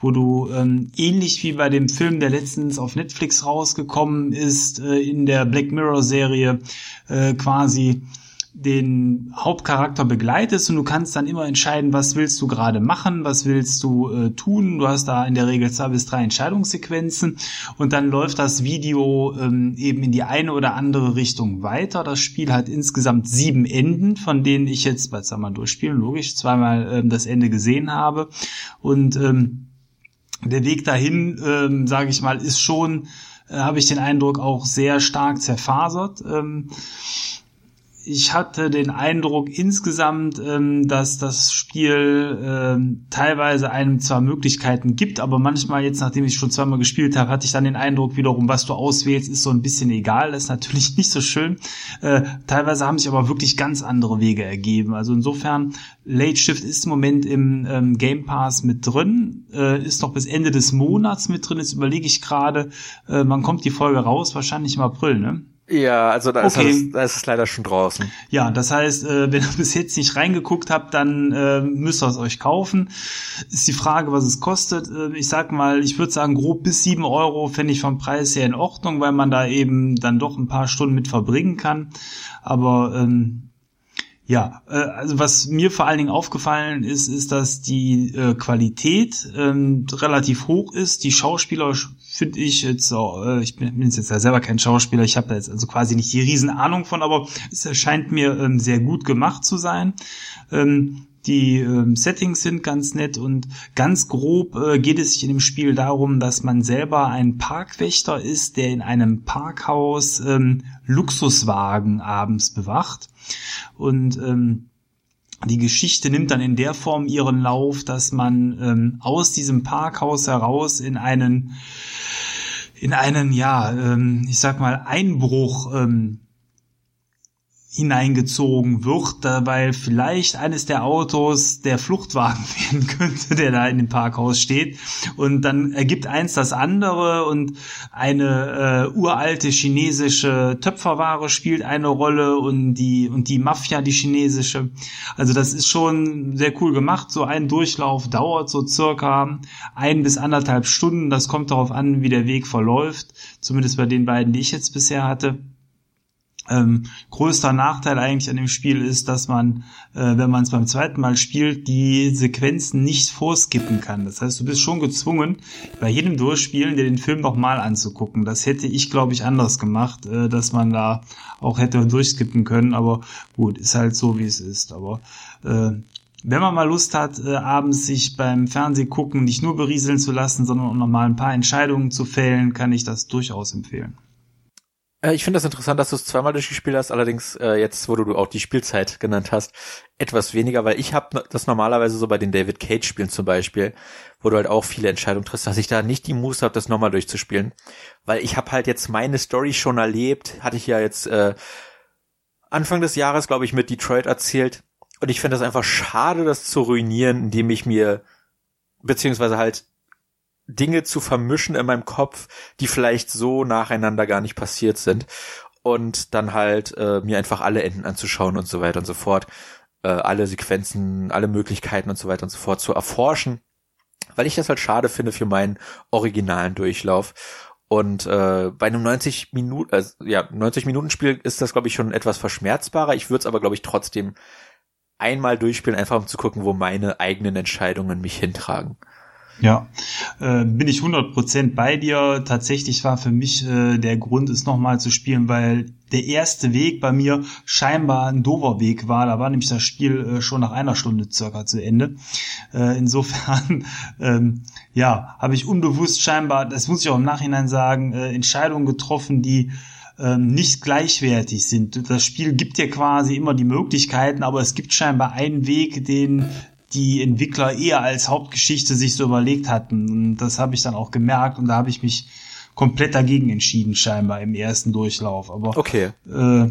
wo du ähm, ähnlich wie bei dem Film, der letztens auf Netflix rausgekommen ist, äh, in der Black Mirror-Serie äh, quasi den Hauptcharakter begleitest und du kannst dann immer entscheiden, was willst du gerade machen, was willst du äh, tun. Du hast da in der Regel zwei bis drei Entscheidungssequenzen und dann läuft das Video ähm, eben in die eine oder andere Richtung weiter. Das Spiel hat insgesamt sieben Enden, von denen ich jetzt bei zweimal durchspielen, logisch, zweimal ähm, das Ende gesehen habe. Und ähm, der Weg dahin, ähm, sage ich mal, ist schon, äh, habe ich den Eindruck, auch sehr stark zerfasert. Ähm, ich hatte den Eindruck insgesamt, ähm, dass das Spiel ähm, teilweise einem zwar Möglichkeiten gibt, aber manchmal jetzt, nachdem ich schon zweimal gespielt habe, hatte ich dann den Eindruck wiederum, was du auswählst, ist so ein bisschen egal. Das ist natürlich nicht so schön. Äh, teilweise haben sich aber wirklich ganz andere Wege ergeben. Also insofern, Late Shift ist im Moment im ähm, Game Pass mit drin, äh, ist noch bis Ende des Monats mit drin. Jetzt überlege ich gerade, äh, wann kommt die Folge raus? Wahrscheinlich im April, ne? Ja, also da, okay. ist, das, da ist es leider schon draußen. Ja, das heißt, äh, wenn ihr bis jetzt nicht reingeguckt habt, dann äh, müsst ihr es euch kaufen. Ist die Frage, was es kostet. Äh, ich sag mal, ich würde sagen, grob bis sieben Euro fände ich vom Preis her in Ordnung, weil man da eben dann doch ein paar Stunden mit verbringen kann. Aber ähm, ja, äh, also was mir vor allen Dingen aufgefallen ist, ist, dass die äh, Qualität ähm, relativ hoch ist. Die Schauspieler finde ich jetzt, auch, äh, ich bin, jetzt ja selber kein Schauspieler, ich habe da jetzt also quasi nicht die Riesenahnung von, aber es erscheint mir ähm, sehr gut gemacht zu sein. Ähm, die ähm, Settings sind ganz nett und ganz grob äh, geht es sich in dem Spiel darum, dass man selber ein Parkwächter ist, der in einem Parkhaus ähm, Luxuswagen abends bewacht. Und ähm, die Geschichte nimmt dann in der Form ihren Lauf, dass man ähm, aus diesem Parkhaus heraus in einen in einen ja ähm, ich sag mal Einbruch ähm, hineingezogen wird, weil vielleicht eines der Autos der Fluchtwagen werden könnte, der da in dem Parkhaus steht. Und dann ergibt eins das andere und eine äh, uralte chinesische Töpferware spielt eine Rolle und die und die Mafia, die chinesische. Also das ist schon sehr cool gemacht. So ein Durchlauf dauert so circa ein bis anderthalb Stunden. Das kommt darauf an, wie der Weg verläuft. Zumindest bei den beiden, die ich jetzt bisher hatte. Ähm, größter Nachteil eigentlich an dem Spiel ist, dass man, äh, wenn man es beim zweiten Mal spielt, die Sequenzen nicht vorskippen kann. Das heißt, du bist schon gezwungen, bei jedem Durchspielen dir den Film nochmal anzugucken. Das hätte ich, glaube ich, anders gemacht, äh, dass man da auch hätte durchskippen können. Aber gut, ist halt so, wie es ist. Aber äh, wenn man mal Lust hat, äh, abends sich beim Fernsehgucken nicht nur berieseln zu lassen, sondern um nochmal ein paar Entscheidungen zu fällen, kann ich das durchaus empfehlen. Äh, ich finde das interessant, dass du es zweimal durchgespielt hast, allerdings äh, jetzt, wo du auch die Spielzeit genannt hast, etwas weniger, weil ich habe das normalerweise so bei den David Cage-Spielen zum Beispiel, wo du halt auch viele Entscheidungen triffst, dass ich da nicht die Muße habe, das nochmal durchzuspielen, weil ich habe halt jetzt meine Story schon erlebt, hatte ich ja jetzt äh, Anfang des Jahres, glaube ich, mit Detroit erzählt. Und ich finde das einfach schade, das zu ruinieren, indem ich mir beziehungsweise halt Dinge zu vermischen in meinem Kopf, die vielleicht so nacheinander gar nicht passiert sind. Und dann halt äh, mir einfach alle Enden anzuschauen und so weiter und so fort. Äh, alle Sequenzen, alle Möglichkeiten und so weiter und so fort zu erforschen. weil ich das halt schade finde für meinen originalen Durchlauf. Und äh, bei einem 90 Minuten, äh, ja, 90 Minuten Spiel ist das, glaube ich, schon etwas verschmerzbarer. Ich würde es aber, glaube ich, trotzdem einmal durchspielen, einfach um zu gucken, wo meine eigenen Entscheidungen mich hintragen. Ja, äh, bin ich 100% bei dir. Tatsächlich war für mich äh, der Grund, es nochmal zu spielen, weil der erste Weg bei mir scheinbar ein dover Weg war. Da war nämlich das Spiel äh, schon nach einer Stunde circa zu Ende. Äh, insofern, ähm, ja, habe ich unbewusst scheinbar, das muss ich auch im Nachhinein sagen, äh, Entscheidungen getroffen, die ähm, nicht gleichwertig sind. Das Spiel gibt dir quasi immer die Möglichkeiten, aber es gibt scheinbar einen Weg, den die Entwickler eher als Hauptgeschichte sich so überlegt hatten. Und das habe ich dann auch gemerkt und da habe ich mich komplett dagegen entschieden, scheinbar im ersten Durchlauf. Aber okay. Äh,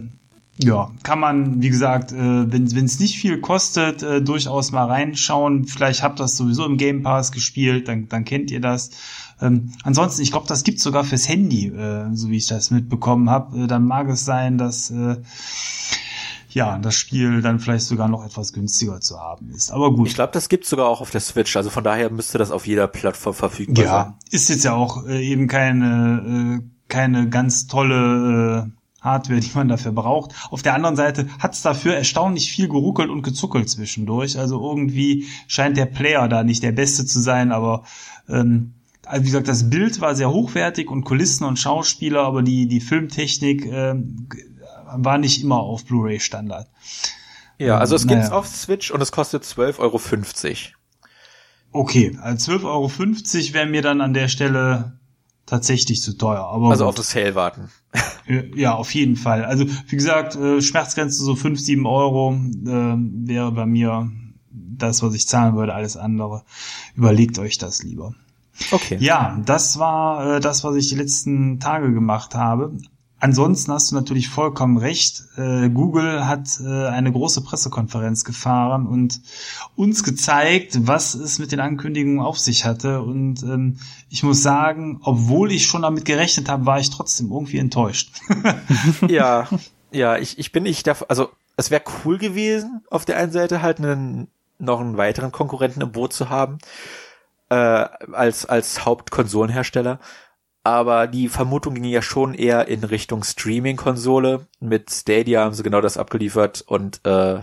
ja, kann man, wie gesagt, äh, wenn es nicht viel kostet, äh, durchaus mal reinschauen. Vielleicht habt ihr das sowieso im Game Pass gespielt, dann, dann kennt ihr das. Ähm, ansonsten, ich glaube, das gibt sogar fürs Handy, äh, so wie ich das mitbekommen habe. Äh, dann mag es sein, dass äh, ja, das Spiel dann vielleicht sogar noch etwas günstiger zu haben ist. Aber gut. Ich glaube, das gibt sogar auch auf der Switch. Also von daher müsste das auf jeder Plattform verfügbar ja, sein. Ja, ist jetzt ja auch äh, eben keine äh, keine ganz tolle äh, Hardware, die man dafür braucht. Auf der anderen Seite hat es dafür erstaunlich viel geruckelt und gezuckelt zwischendurch. Also irgendwie scheint der Player da nicht der beste zu sein, aber ähm, also wie gesagt, das Bild war sehr hochwertig und Kulissen und Schauspieler, aber die, die Filmtechnik äh, war nicht immer auf Blu-ray Standard. Ja, also es gibt's naja. auf Switch und es kostet 12,50 Euro. Okay, also 12,50 Euro wäre mir dann an der Stelle tatsächlich zu teuer. Aber also gut. auf das Sale warten. Ja, auf jeden Fall. Also wie gesagt, äh, Schmerzgrenze so 5, 7 Euro äh, wäre bei mir das, was ich zahlen würde. Alles andere. Überlegt euch das lieber. Okay. Ja, das war äh, das, was ich die letzten Tage gemacht habe. Ansonsten hast du natürlich vollkommen recht. Äh, Google hat äh, eine große Pressekonferenz gefahren und uns gezeigt, was es mit den Ankündigungen auf sich hatte. Und ähm, ich muss sagen, obwohl ich schon damit gerechnet habe, war ich trotzdem irgendwie enttäuscht. ja, ja, ich, ich bin nicht davon, also es wäre cool gewesen, auf der einen Seite halt einen, noch einen weiteren Konkurrenten im Boot zu haben, äh, als, als Hauptkonsolenhersteller aber die Vermutung ging ja schon eher in Richtung Streaming-Konsole. Mit Stadia haben sie genau das abgeliefert und äh,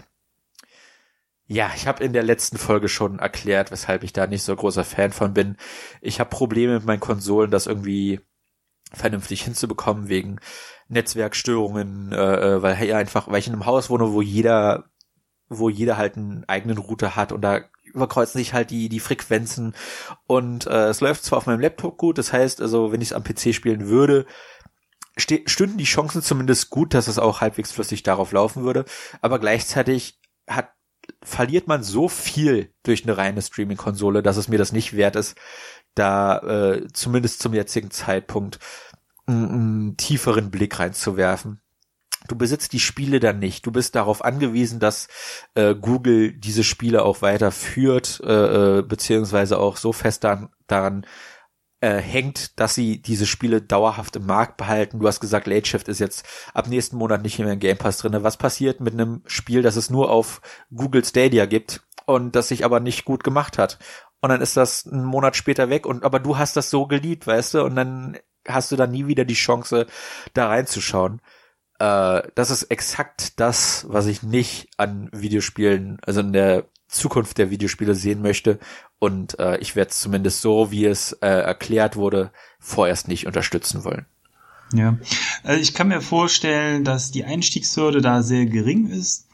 ja, ich habe in der letzten Folge schon erklärt, weshalb ich da nicht so großer Fan von bin. Ich habe Probleme mit meinen Konsolen, das irgendwie vernünftig hinzubekommen wegen Netzwerkstörungen, äh, äh weil ja einfach, weil ich in einem Haus wohne, wo jeder, wo jeder halt einen eigenen Router hat und da überkreuzen sich halt die, die Frequenzen. Und äh, es läuft zwar auf meinem Laptop gut, das heißt, also wenn ich es am PC spielen würde, stünden die Chancen zumindest gut, dass es auch halbwegs flüssig darauf laufen würde, aber gleichzeitig hat verliert man so viel durch eine reine Streaming-Konsole, dass es mir das nicht wert ist, da äh, zumindest zum jetzigen Zeitpunkt einen, einen tieferen Blick reinzuwerfen du besitzt die Spiele dann nicht. Du bist darauf angewiesen, dass äh, Google diese Spiele auch weiterführt, äh, äh, beziehungsweise auch so fest daran, daran äh, hängt, dass sie diese Spiele dauerhaft im Markt behalten. Du hast gesagt, Late Shift ist jetzt ab nächsten Monat nicht mehr im Game Pass drinne. Was passiert mit einem Spiel, das es nur auf Google Stadia gibt und das sich aber nicht gut gemacht hat? Und dann ist das einen Monat später weg und aber du hast das so geliebt, weißt du, und dann hast du dann nie wieder die Chance, da reinzuschauen äh, das ist exakt das, was ich nicht an Videospielen, also in der Zukunft der Videospiele sehen möchte. Und äh, ich werde es zumindest so, wie es äh, erklärt wurde, vorerst nicht unterstützen wollen. Ja, also ich kann mir vorstellen, dass die Einstiegshürde da sehr gering ist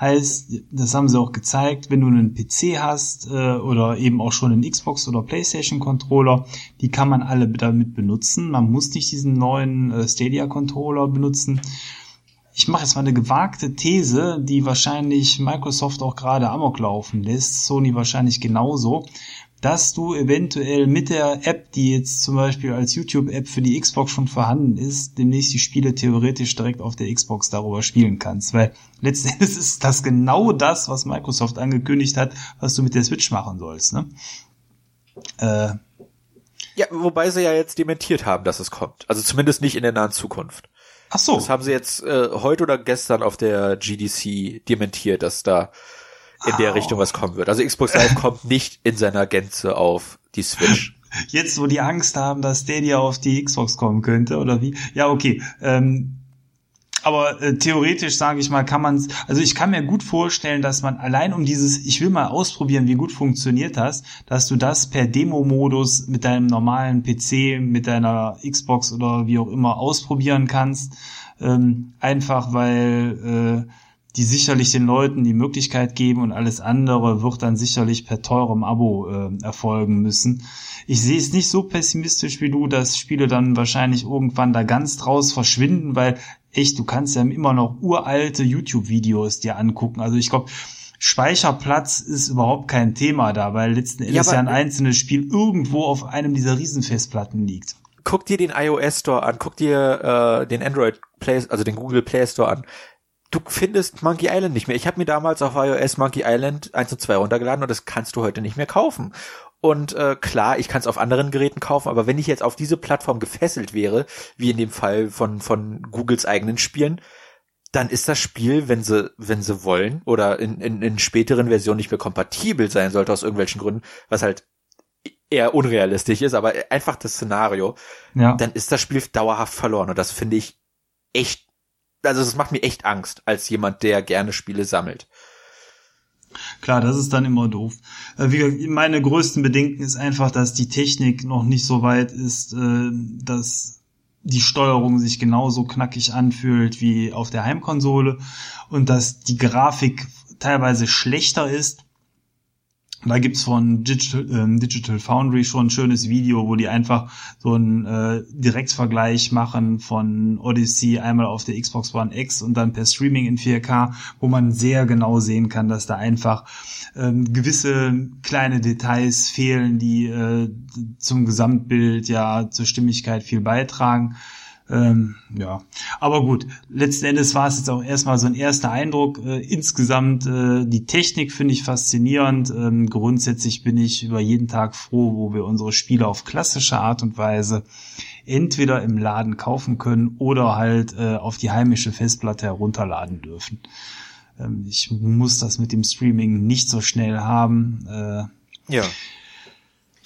Heißt, das haben sie auch gezeigt, wenn du einen PC hast äh, oder eben auch schon einen Xbox oder PlayStation Controller, die kann man alle damit benutzen. Man muss nicht diesen neuen äh, Stadia Controller benutzen. Ich mache jetzt mal eine gewagte These, die wahrscheinlich Microsoft auch gerade amok laufen lässt, Sony wahrscheinlich genauso dass du eventuell mit der App, die jetzt zum Beispiel als YouTube-App für die Xbox schon vorhanden ist, demnächst die Spiele theoretisch direkt auf der Xbox darüber spielen kannst. Weil letztendlich ist das genau das, was Microsoft angekündigt hat, was du mit der Switch machen sollst. Ne? Äh, ja, wobei sie ja jetzt dementiert haben, dass es kommt. Also zumindest nicht in der nahen Zukunft. Ach so. Das haben sie jetzt äh, heute oder gestern auf der GDC dementiert, dass da in der Richtung was kommen wird. Also Xbox Live kommt nicht in seiner Gänze auf die Switch. Jetzt, wo die Angst haben, dass Stadia auf die Xbox kommen könnte, oder wie? Ja, okay. Ähm, aber äh, theoretisch sage ich mal, kann man also ich kann mir gut vorstellen, dass man allein um dieses, ich will mal ausprobieren, wie gut funktioniert das, dass du das per Demo-Modus mit deinem normalen PC, mit deiner Xbox oder wie auch immer ausprobieren kannst. Ähm, einfach weil äh, die sicherlich den Leuten die Möglichkeit geben und alles andere wird dann sicherlich per teurem Abo äh, erfolgen müssen. Ich sehe es nicht so pessimistisch wie du, dass Spiele dann wahrscheinlich irgendwann da ganz draus verschwinden, weil echt, du kannst ja immer noch uralte YouTube-Videos dir angucken. Also ich glaube, Speicherplatz ist überhaupt kein Thema da, weil letzten Endes ja, ja ein einzelnes Spiel irgendwo auf einem dieser Riesenfestplatten liegt. Guck dir den iOS Store an, guck dir äh, den Android Play, also den Google Play Store an. Du findest Monkey Island nicht mehr. Ich habe mir damals auf iOS Monkey Island 1 und 2 runtergeladen und das kannst du heute nicht mehr kaufen. Und äh, klar, ich kann es auf anderen Geräten kaufen, aber wenn ich jetzt auf diese Plattform gefesselt wäre, wie in dem Fall von, von Googles eigenen Spielen, dann ist das Spiel, wenn sie, wenn sie wollen, oder in, in, in späteren Versionen nicht mehr kompatibel sein sollte aus irgendwelchen Gründen, was halt eher unrealistisch ist, aber einfach das Szenario, ja. dann ist das Spiel dauerhaft verloren. Und das finde ich echt, also das macht mir echt Angst, als jemand, der gerne Spiele sammelt. Klar, das ist dann immer doof. Äh, wie, meine größten Bedenken ist einfach, dass die Technik noch nicht so weit ist, äh, dass die Steuerung sich genauso knackig anfühlt wie auf der Heimkonsole und dass die Grafik teilweise schlechter ist da gibt's von Digital, äh, Digital Foundry schon ein schönes Video, wo die einfach so einen äh, Direktvergleich machen von Odyssey einmal auf der Xbox One X und dann per Streaming in 4K, wo man sehr genau sehen kann, dass da einfach ähm, gewisse kleine Details fehlen, die äh, zum Gesamtbild ja zur Stimmigkeit viel beitragen. Ähm, ja, aber gut, letzten Endes war es jetzt auch erstmal so ein erster Eindruck. Äh, insgesamt äh, die Technik finde ich faszinierend. Ähm, grundsätzlich bin ich über jeden Tag froh, wo wir unsere Spiele auf klassische Art und Weise entweder im Laden kaufen können oder halt äh, auf die heimische Festplatte herunterladen dürfen. Ähm, ich muss das mit dem Streaming nicht so schnell haben. Äh, ja.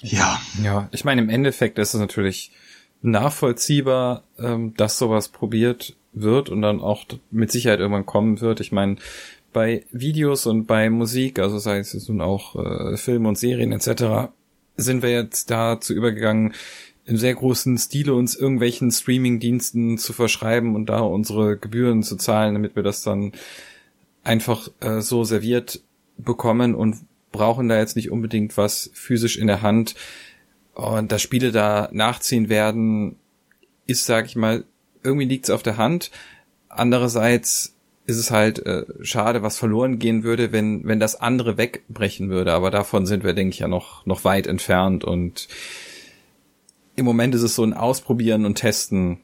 Ja. Ja, ich meine, im Endeffekt ist es natürlich nachvollziehbar, ähm, dass sowas probiert wird und dann auch mit Sicherheit irgendwann kommen wird. Ich meine, bei Videos und bei Musik, also sei es nun auch äh, Filme und Serien etc., sind wir jetzt dazu übergegangen, im sehr großen Stile uns irgendwelchen Streaming-Diensten zu verschreiben und da unsere Gebühren zu zahlen, damit wir das dann einfach äh, so serviert bekommen und brauchen da jetzt nicht unbedingt was physisch in der Hand. Und dass Spiele da nachziehen werden, ist, sag ich mal, irgendwie liegt's auf der Hand. Andererseits ist es halt äh, schade, was verloren gehen würde, wenn, wenn das andere wegbrechen würde. Aber davon sind wir, denke ich, ja noch, noch weit entfernt. Und im Moment ist es so ein Ausprobieren und Testen.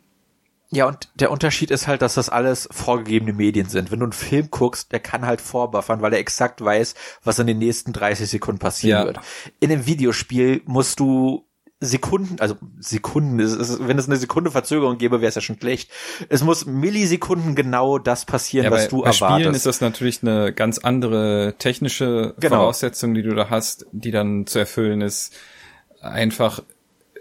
Ja, und der Unterschied ist halt, dass das alles vorgegebene Medien sind. Wenn du einen Film guckst, der kann halt vorbuffern, weil er exakt weiß, was in den nächsten 30 Sekunden passieren ja. wird. In einem Videospiel musst du Sekunden, also Sekunden, es ist, wenn es eine Sekunde Verzögerung gäbe, wäre es ja schon schlecht. Es muss Millisekunden genau das passieren, ja, was bei, du bei erwartest. Spielen ist das natürlich eine ganz andere technische genau. Voraussetzung, die du da hast, die dann zu erfüllen ist. Einfach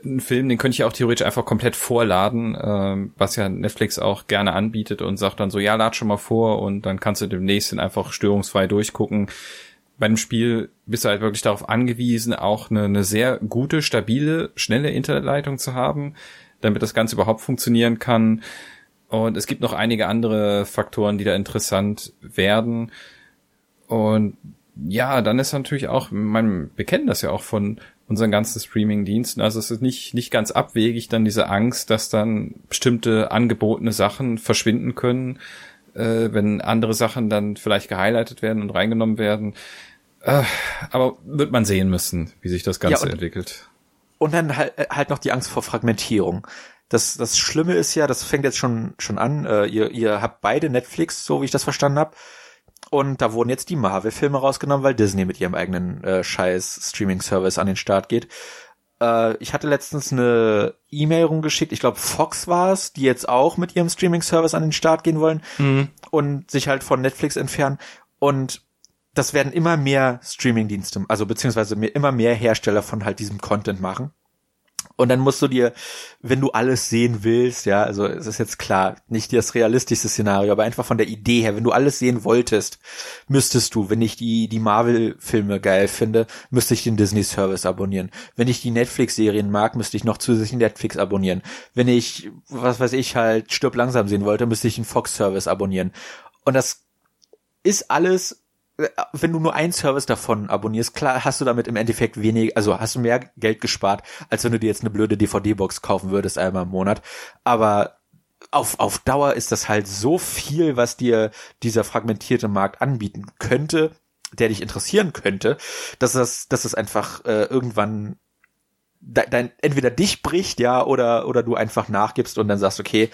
einen Film, den könnte ich auch theoretisch einfach komplett vorladen, ähm, was ja Netflix auch gerne anbietet und sagt dann so, ja, lad schon mal vor und dann kannst du demnächst einfach störungsfrei durchgucken. Bei dem Spiel bist du halt wirklich darauf angewiesen, auch eine, eine sehr gute, stabile, schnelle Internetleitung zu haben, damit das Ganze überhaupt funktionieren kann. Und es gibt noch einige andere Faktoren, die da interessant werden. Und ja, dann ist natürlich auch, man, wir kennen das ja auch von unseren ganzen Streaming-Diensten. Also es ist nicht, nicht ganz abwegig dann diese Angst, dass dann bestimmte angebotene Sachen verschwinden können, äh, wenn andere Sachen dann vielleicht gehighlightet werden und reingenommen werden. Äh, aber wird man sehen müssen, wie sich das Ganze ja, und, entwickelt. Und dann halt, halt noch die Angst vor Fragmentierung. Das, das Schlimme ist ja, das fängt jetzt schon, schon an, äh, ihr, ihr habt beide Netflix, so wie ich das verstanden habe. Und da wurden jetzt die Marvel-Filme rausgenommen, weil Disney mit ihrem eigenen äh, scheiß Streaming-Service an den Start geht. Äh, ich hatte letztens eine E-Mail rumgeschickt, ich glaube Fox war es, die jetzt auch mit ihrem Streaming-Service an den Start gehen wollen mhm. und sich halt von Netflix entfernen. Und das werden immer mehr Streaming-Dienste, also beziehungsweise mir immer mehr Hersteller von halt diesem Content machen. Und dann musst du dir, wenn du alles sehen willst, ja, also es ist jetzt klar, nicht das realistischste Szenario, aber einfach von der Idee her, wenn du alles sehen wolltest, müsstest du, wenn ich die, die Marvel-Filme geil finde, müsste ich den Disney-Service abonnieren. Wenn ich die Netflix-Serien mag, müsste ich noch zusätzlich Netflix abonnieren. Wenn ich, was weiß ich, halt Stirb langsam sehen wollte, müsste ich den Fox-Service abonnieren. Und das ist alles wenn du nur einen Service davon abonnierst, klar hast du damit im Endeffekt wenig, also hast du mehr Geld gespart, als wenn du dir jetzt eine blöde DVD-Box kaufen würdest einmal im Monat. Aber auf, auf Dauer ist das halt so viel, was dir dieser fragmentierte Markt anbieten könnte, der dich interessieren könnte, dass das, dass es einfach äh, irgendwann dein, entweder dich bricht, ja, oder, oder du einfach nachgibst und dann sagst, okay,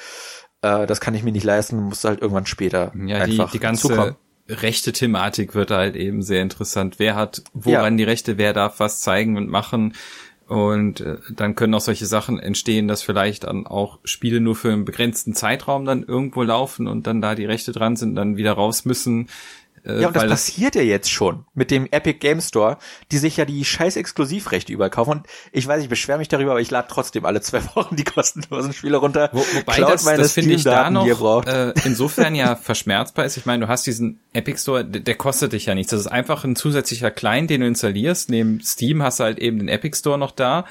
äh, das kann ich mir nicht leisten, musst du halt irgendwann später ja, einfach die, die ganze, zukommen rechte Thematik wird halt eben sehr interessant. Wer hat woran ja. die Rechte, wer darf was zeigen und machen. Und äh, dann können auch solche Sachen entstehen, dass vielleicht dann auch Spiele nur für einen begrenzten Zeitraum dann irgendwo laufen und dann da die Rechte dran sind, dann wieder raus müssen. Äh, ja, und das passiert ja jetzt schon mit dem Epic Game Store, die sich ja die scheiß Exklusivrechte überkaufen. Und ich weiß, ich beschwere mich darüber, aber ich lade trotzdem alle zwei Wochen die kostenlosen Spiele runter. Wo, wobei das, das finde ich da noch äh, insofern ja verschmerzbar ist. Ich meine, du hast diesen Epic Store, der, der kostet dich ja nichts. Das ist einfach ein zusätzlicher Client, den du installierst. Neben Steam hast du halt eben den Epic Store noch da.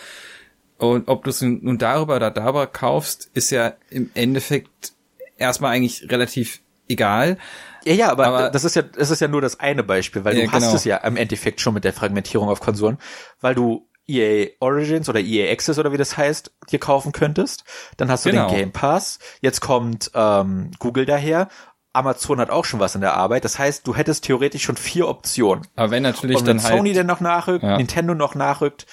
Und ob du es nun darüber oder darüber kaufst, ist ja im Endeffekt erstmal eigentlich relativ egal. Ja, ja, aber, aber, das ist ja, das ist ja nur das eine Beispiel, weil ja, du genau. hast es ja im Endeffekt schon mit der Fragmentierung auf Konsolen, weil du EA Origins oder EA Access oder wie das heißt, dir kaufen könntest. Dann hast du genau. den Game Pass. Jetzt kommt ähm, Google daher. Amazon hat auch schon was in der Arbeit. Das heißt, du hättest theoretisch schon vier Optionen. Aber wenn natürlich Und wenn dann Sony halt, dann noch nachrückt, ja. Nintendo noch nachrückt,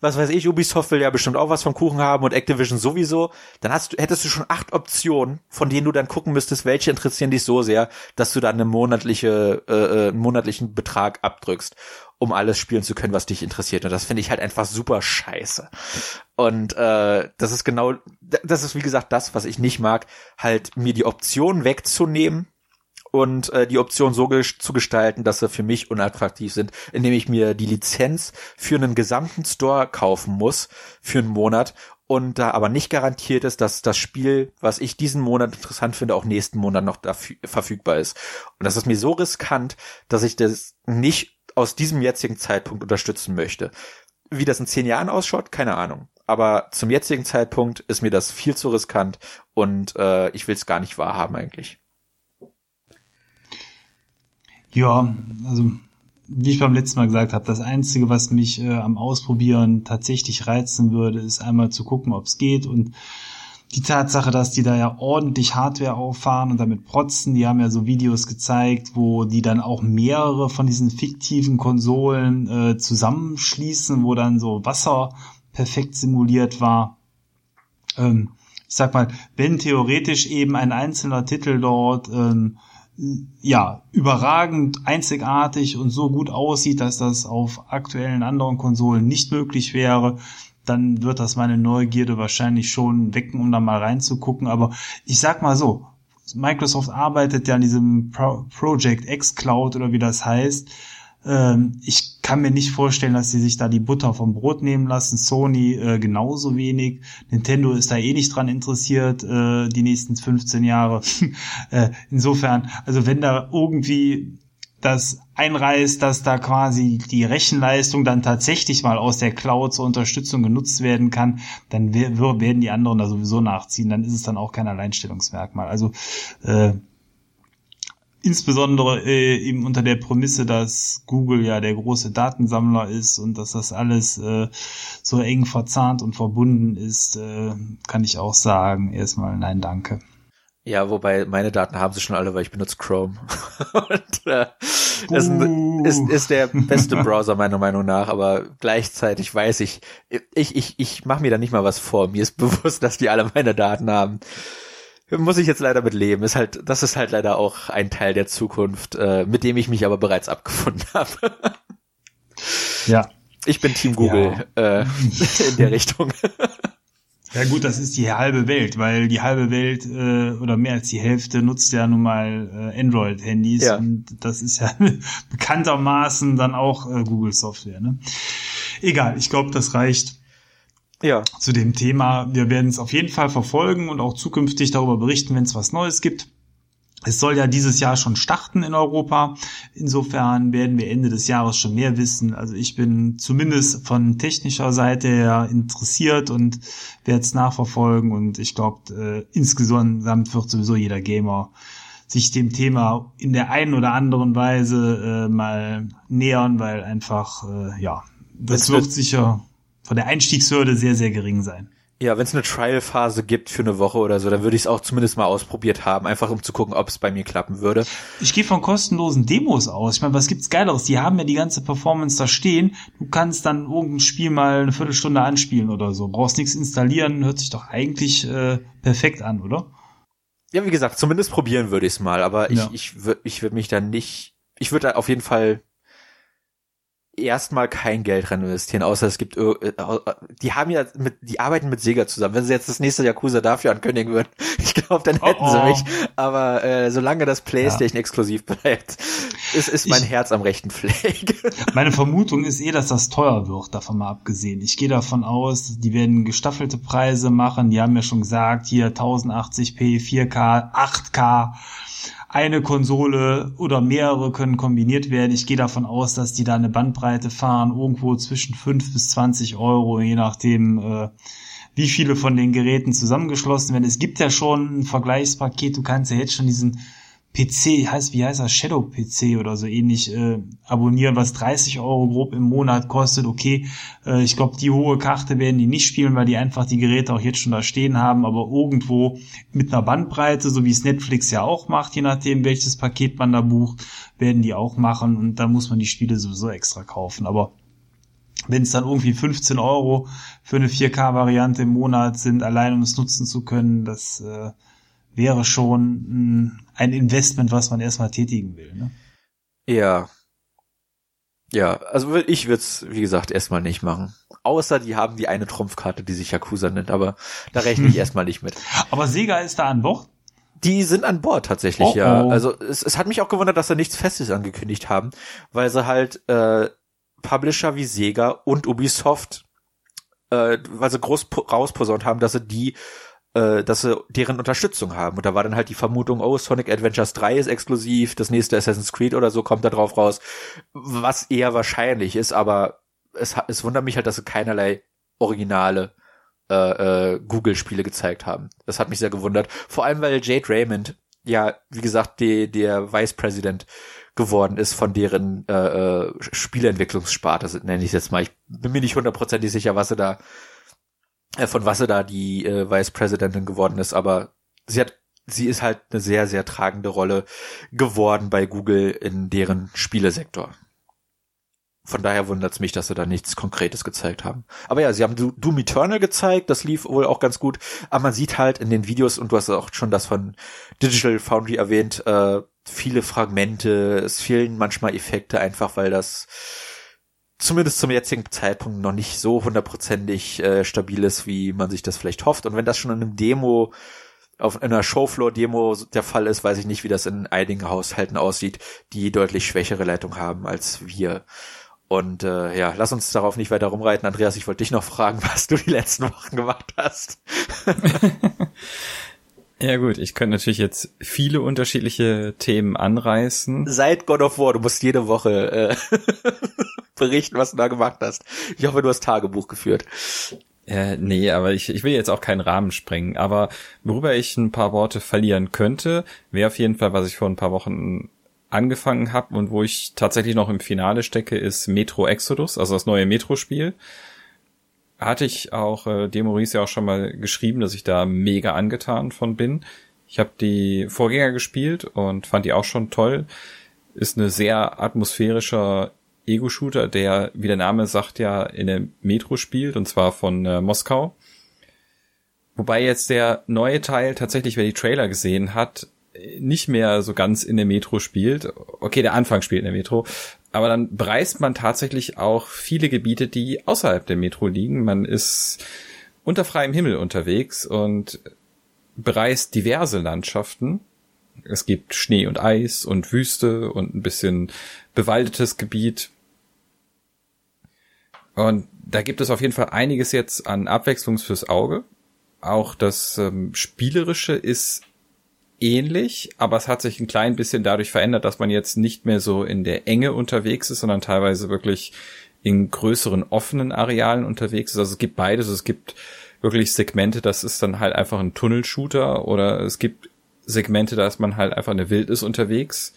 was weiß ich, Ubisoft will ja bestimmt auch was vom Kuchen haben und Activision sowieso, dann hast du, hättest du schon acht Optionen, von denen du dann gucken müsstest, welche interessieren dich so sehr, dass du dann eine monatliche, äh, äh einen monatlichen Betrag abdrückst, um alles spielen zu können, was dich interessiert. Und das finde ich halt einfach super scheiße. Und äh, das ist genau, das ist wie gesagt das, was ich nicht mag, halt mir die Option wegzunehmen, und äh, die Option so zu gestalten, dass sie für mich unattraktiv sind, indem ich mir die Lizenz für einen gesamten Store kaufen muss für einen Monat und da aber nicht garantiert ist, dass das Spiel, was ich diesen Monat interessant finde, auch nächsten Monat noch dafür, verfügbar ist. Und das ist mir so riskant, dass ich das nicht aus diesem jetzigen Zeitpunkt unterstützen möchte. Wie das in zehn Jahren ausschaut, keine Ahnung. Aber zum jetzigen Zeitpunkt ist mir das viel zu riskant und äh, ich will es gar nicht wahrhaben eigentlich. Ja, also wie ich beim letzten Mal gesagt habe, das Einzige, was mich äh, am Ausprobieren tatsächlich reizen würde, ist einmal zu gucken, ob es geht und die Tatsache, dass die da ja ordentlich Hardware auffahren und damit protzen, die haben ja so Videos gezeigt, wo die dann auch mehrere von diesen fiktiven Konsolen äh, zusammenschließen, wo dann so Wasser perfekt simuliert war. Ähm, ich sag mal, wenn theoretisch eben ein einzelner Titel dort ähm, ja, überragend, einzigartig und so gut aussieht, dass das auf aktuellen anderen Konsolen nicht möglich wäre, dann wird das meine Neugierde wahrscheinlich schon wecken, um da mal reinzugucken. Aber ich sag mal so, Microsoft arbeitet ja an diesem Pro Project X Cloud oder wie das heißt. Ähm, ich kann mir nicht vorstellen, dass sie sich da die Butter vom Brot nehmen lassen. Sony äh, genauso wenig. Nintendo ist da eh nicht dran interessiert, äh, die nächsten 15 Jahre. äh, insofern, also wenn da irgendwie das einreißt, dass da quasi die Rechenleistung dann tatsächlich mal aus der Cloud zur Unterstützung genutzt werden kann, dann werden die anderen da sowieso nachziehen. Dann ist es dann auch kein Alleinstellungsmerkmal. Also äh, Insbesondere äh, eben unter der Prämisse, dass Google ja der große Datensammler ist und dass das alles äh, so eng verzahnt und verbunden ist, äh, kann ich auch sagen, erstmal nein, danke. Ja, wobei meine Daten haben sie schon alle, weil ich benutze Chrome. und, äh, ist, ist, ist der beste Browser meiner Meinung nach, aber gleichzeitig weiß ich, ich, ich, ich mache mir da nicht mal was vor. Mir ist bewusst, dass die alle meine Daten haben muss ich jetzt leider mit leben. Ist halt, das ist halt leider auch ein Teil der Zukunft, äh, mit dem ich mich aber bereits abgefunden habe. ja. Ich bin Team Google ja. äh, in der Richtung. Ja gut, das ist die halbe Welt, weil die halbe Welt äh, oder mehr als die Hälfte nutzt ja nun mal äh, Android-Handys ja. und das ist ja bekanntermaßen dann auch äh, Google-Software. Ne? Egal, ich glaube, das reicht ja. zu dem Thema. Wir werden es auf jeden Fall verfolgen und auch zukünftig darüber berichten, wenn es was Neues gibt. Es soll ja dieses Jahr schon starten in Europa. Insofern werden wir Ende des Jahres schon mehr wissen. Also ich bin zumindest von technischer Seite her interessiert und werde es nachverfolgen. Und ich glaube, äh, insgesamt wird sowieso jeder Gamer sich dem Thema in der einen oder anderen Weise äh, mal nähern, weil einfach, äh, ja, das, das wird sicher von der Einstiegshürde sehr, sehr gering sein. Ja, wenn es eine Trial-Phase gibt für eine Woche oder so, dann würde ich es auch zumindest mal ausprobiert haben, einfach um zu gucken, ob es bei mir klappen würde. Ich gehe von kostenlosen Demos aus. Ich meine, was gibt's Geileres? Die haben ja die ganze Performance da stehen. Du kannst dann irgendein Spiel mal eine Viertelstunde anspielen oder so. Brauchst nichts installieren, hört sich doch eigentlich äh, perfekt an, oder? Ja, wie gesagt, zumindest probieren würde ich es mal, aber ich, ja. ich würde ich würd mich dann nicht, ich würde da auf jeden Fall erstmal kein Geld rein investieren, außer es gibt, äh, die haben ja mit, die arbeiten mit Sega zusammen. Wenn sie jetzt das nächste Yakuza dafür ankündigen würden, ich glaube, dann hätten oh. sie mich. Aber äh, solange das PlayStation ja. exklusiv bleibt, ist, ist mein ich, Herz am rechten Fleck. Meine Vermutung ist eh, dass das teuer wird, davon mal abgesehen. Ich gehe davon aus, die werden gestaffelte Preise machen. Die haben ja schon gesagt, hier 1080p, 4K, 8K eine Konsole oder mehrere können kombiniert werden. Ich gehe davon aus, dass die da eine Bandbreite fahren, irgendwo zwischen 5 bis 20 Euro, je nachdem, äh, wie viele von den Geräten zusammengeschlossen werden. Es gibt ja schon ein Vergleichspaket, du kannst ja jetzt schon diesen PC, heißt, wie heißt das, Shadow PC oder so ähnlich, äh, abonnieren, was 30 Euro grob im Monat kostet. Okay, äh, ich glaube, die hohe Karte werden die nicht spielen, weil die einfach die Geräte auch jetzt schon da stehen haben, aber irgendwo mit einer Bandbreite, so wie es Netflix ja auch macht, je nachdem, welches Paket man da bucht, werden die auch machen und da muss man die Spiele sowieso extra kaufen. Aber wenn es dann irgendwie 15 Euro für eine 4K-Variante im Monat sind, allein um es nutzen zu können, das äh, wäre schon ein Investment, was man erstmal tätigen will. Ne? Ja. Ja, also ich würde es, wie gesagt, erstmal nicht machen. Außer die haben die eine Trumpfkarte, die sich Yakuza nennt, aber da rechne ich erstmal nicht mit. Aber Sega ist da an Bord? Die sind an Bord tatsächlich, oh, ja. Oh. Also es, es hat mich auch gewundert, dass sie nichts Festes angekündigt haben, weil sie halt äh, Publisher wie Sega und Ubisoft, äh, weil sie groß rausposaunt haben, dass sie die äh, dass sie deren Unterstützung haben. Und da war dann halt die Vermutung, oh, Sonic Adventures 3 ist exklusiv, das nächste Assassin's Creed oder so kommt da drauf raus, was eher wahrscheinlich ist, aber es, es wundert mich halt, dass sie keinerlei originale äh, äh, Google-Spiele gezeigt haben. Das hat mich sehr gewundert. Vor allem, weil Jade Raymond ja, wie gesagt, die, der Vice President geworden ist von deren äh, äh, Spieleentwicklungssparte, nenne ich es jetzt mal. Ich bin mir nicht hundertprozentig sicher, was sie da von was sie da die äh, Vice Presidentin geworden ist, aber sie hat sie ist halt eine sehr sehr tragende Rolle geworden bei Google in deren Spielesektor. Von daher wundert es mich, dass sie da nichts Konkretes gezeigt haben. Aber ja, sie haben Doom Eternal gezeigt, das lief wohl auch ganz gut. Aber man sieht halt in den Videos, und du hast auch schon das von Digital Foundry erwähnt, äh, viele Fragmente, es fehlen manchmal Effekte einfach, weil das zumindest zum jetzigen Zeitpunkt noch nicht so hundertprozentig äh, stabil ist, wie man sich das vielleicht hofft. Und wenn das schon in einem Demo, auf einer Showfloor-Demo der Fall ist, weiß ich nicht, wie das in einigen Haushalten aussieht, die deutlich schwächere Leitung haben als wir. Und äh, ja, lass uns darauf nicht weiter rumreiten. Andreas, ich wollte dich noch fragen, was du die letzten Wochen gemacht hast. Ja gut, ich könnte natürlich jetzt viele unterschiedliche Themen anreißen. Seit God of War, du musst jede Woche äh, berichten, was du da gemacht hast. Ich hoffe, du hast Tagebuch geführt. Äh, nee, aber ich, ich will jetzt auch keinen Rahmen sprengen. Aber worüber ich ein paar Worte verlieren könnte, wäre auf jeden Fall, was ich vor ein paar Wochen angefangen habe und wo ich tatsächlich noch im Finale stecke, ist Metro Exodus, also das neue Metro-Spiel hatte ich auch äh, dem Maurice ja auch schon mal geschrieben, dass ich da mega angetan von bin. Ich habe die Vorgänger gespielt und fand die auch schon toll. Ist eine sehr atmosphärischer Ego-Shooter, der, wie der Name sagt, ja in der Metro spielt, und zwar von äh, Moskau. Wobei jetzt der neue Teil tatsächlich, wer die Trailer gesehen hat, nicht mehr so ganz in der Metro spielt. Okay, der Anfang spielt in der Metro, aber dann bereist man tatsächlich auch viele Gebiete, die außerhalb der Metro liegen. Man ist unter freiem Himmel unterwegs und bereist diverse Landschaften. Es gibt Schnee und Eis und Wüste und ein bisschen bewaldetes Gebiet. Und da gibt es auf jeden Fall einiges jetzt an Abwechslung fürs Auge. Auch das ähm, Spielerische ist ähnlich, aber es hat sich ein klein bisschen dadurch verändert, dass man jetzt nicht mehr so in der Enge unterwegs ist, sondern teilweise wirklich in größeren offenen Arealen unterwegs ist. Also es gibt beides. Es gibt wirklich Segmente, das ist dann halt einfach ein Tunnelshooter oder es gibt Segmente, da ist man halt einfach eine Wildnis unterwegs.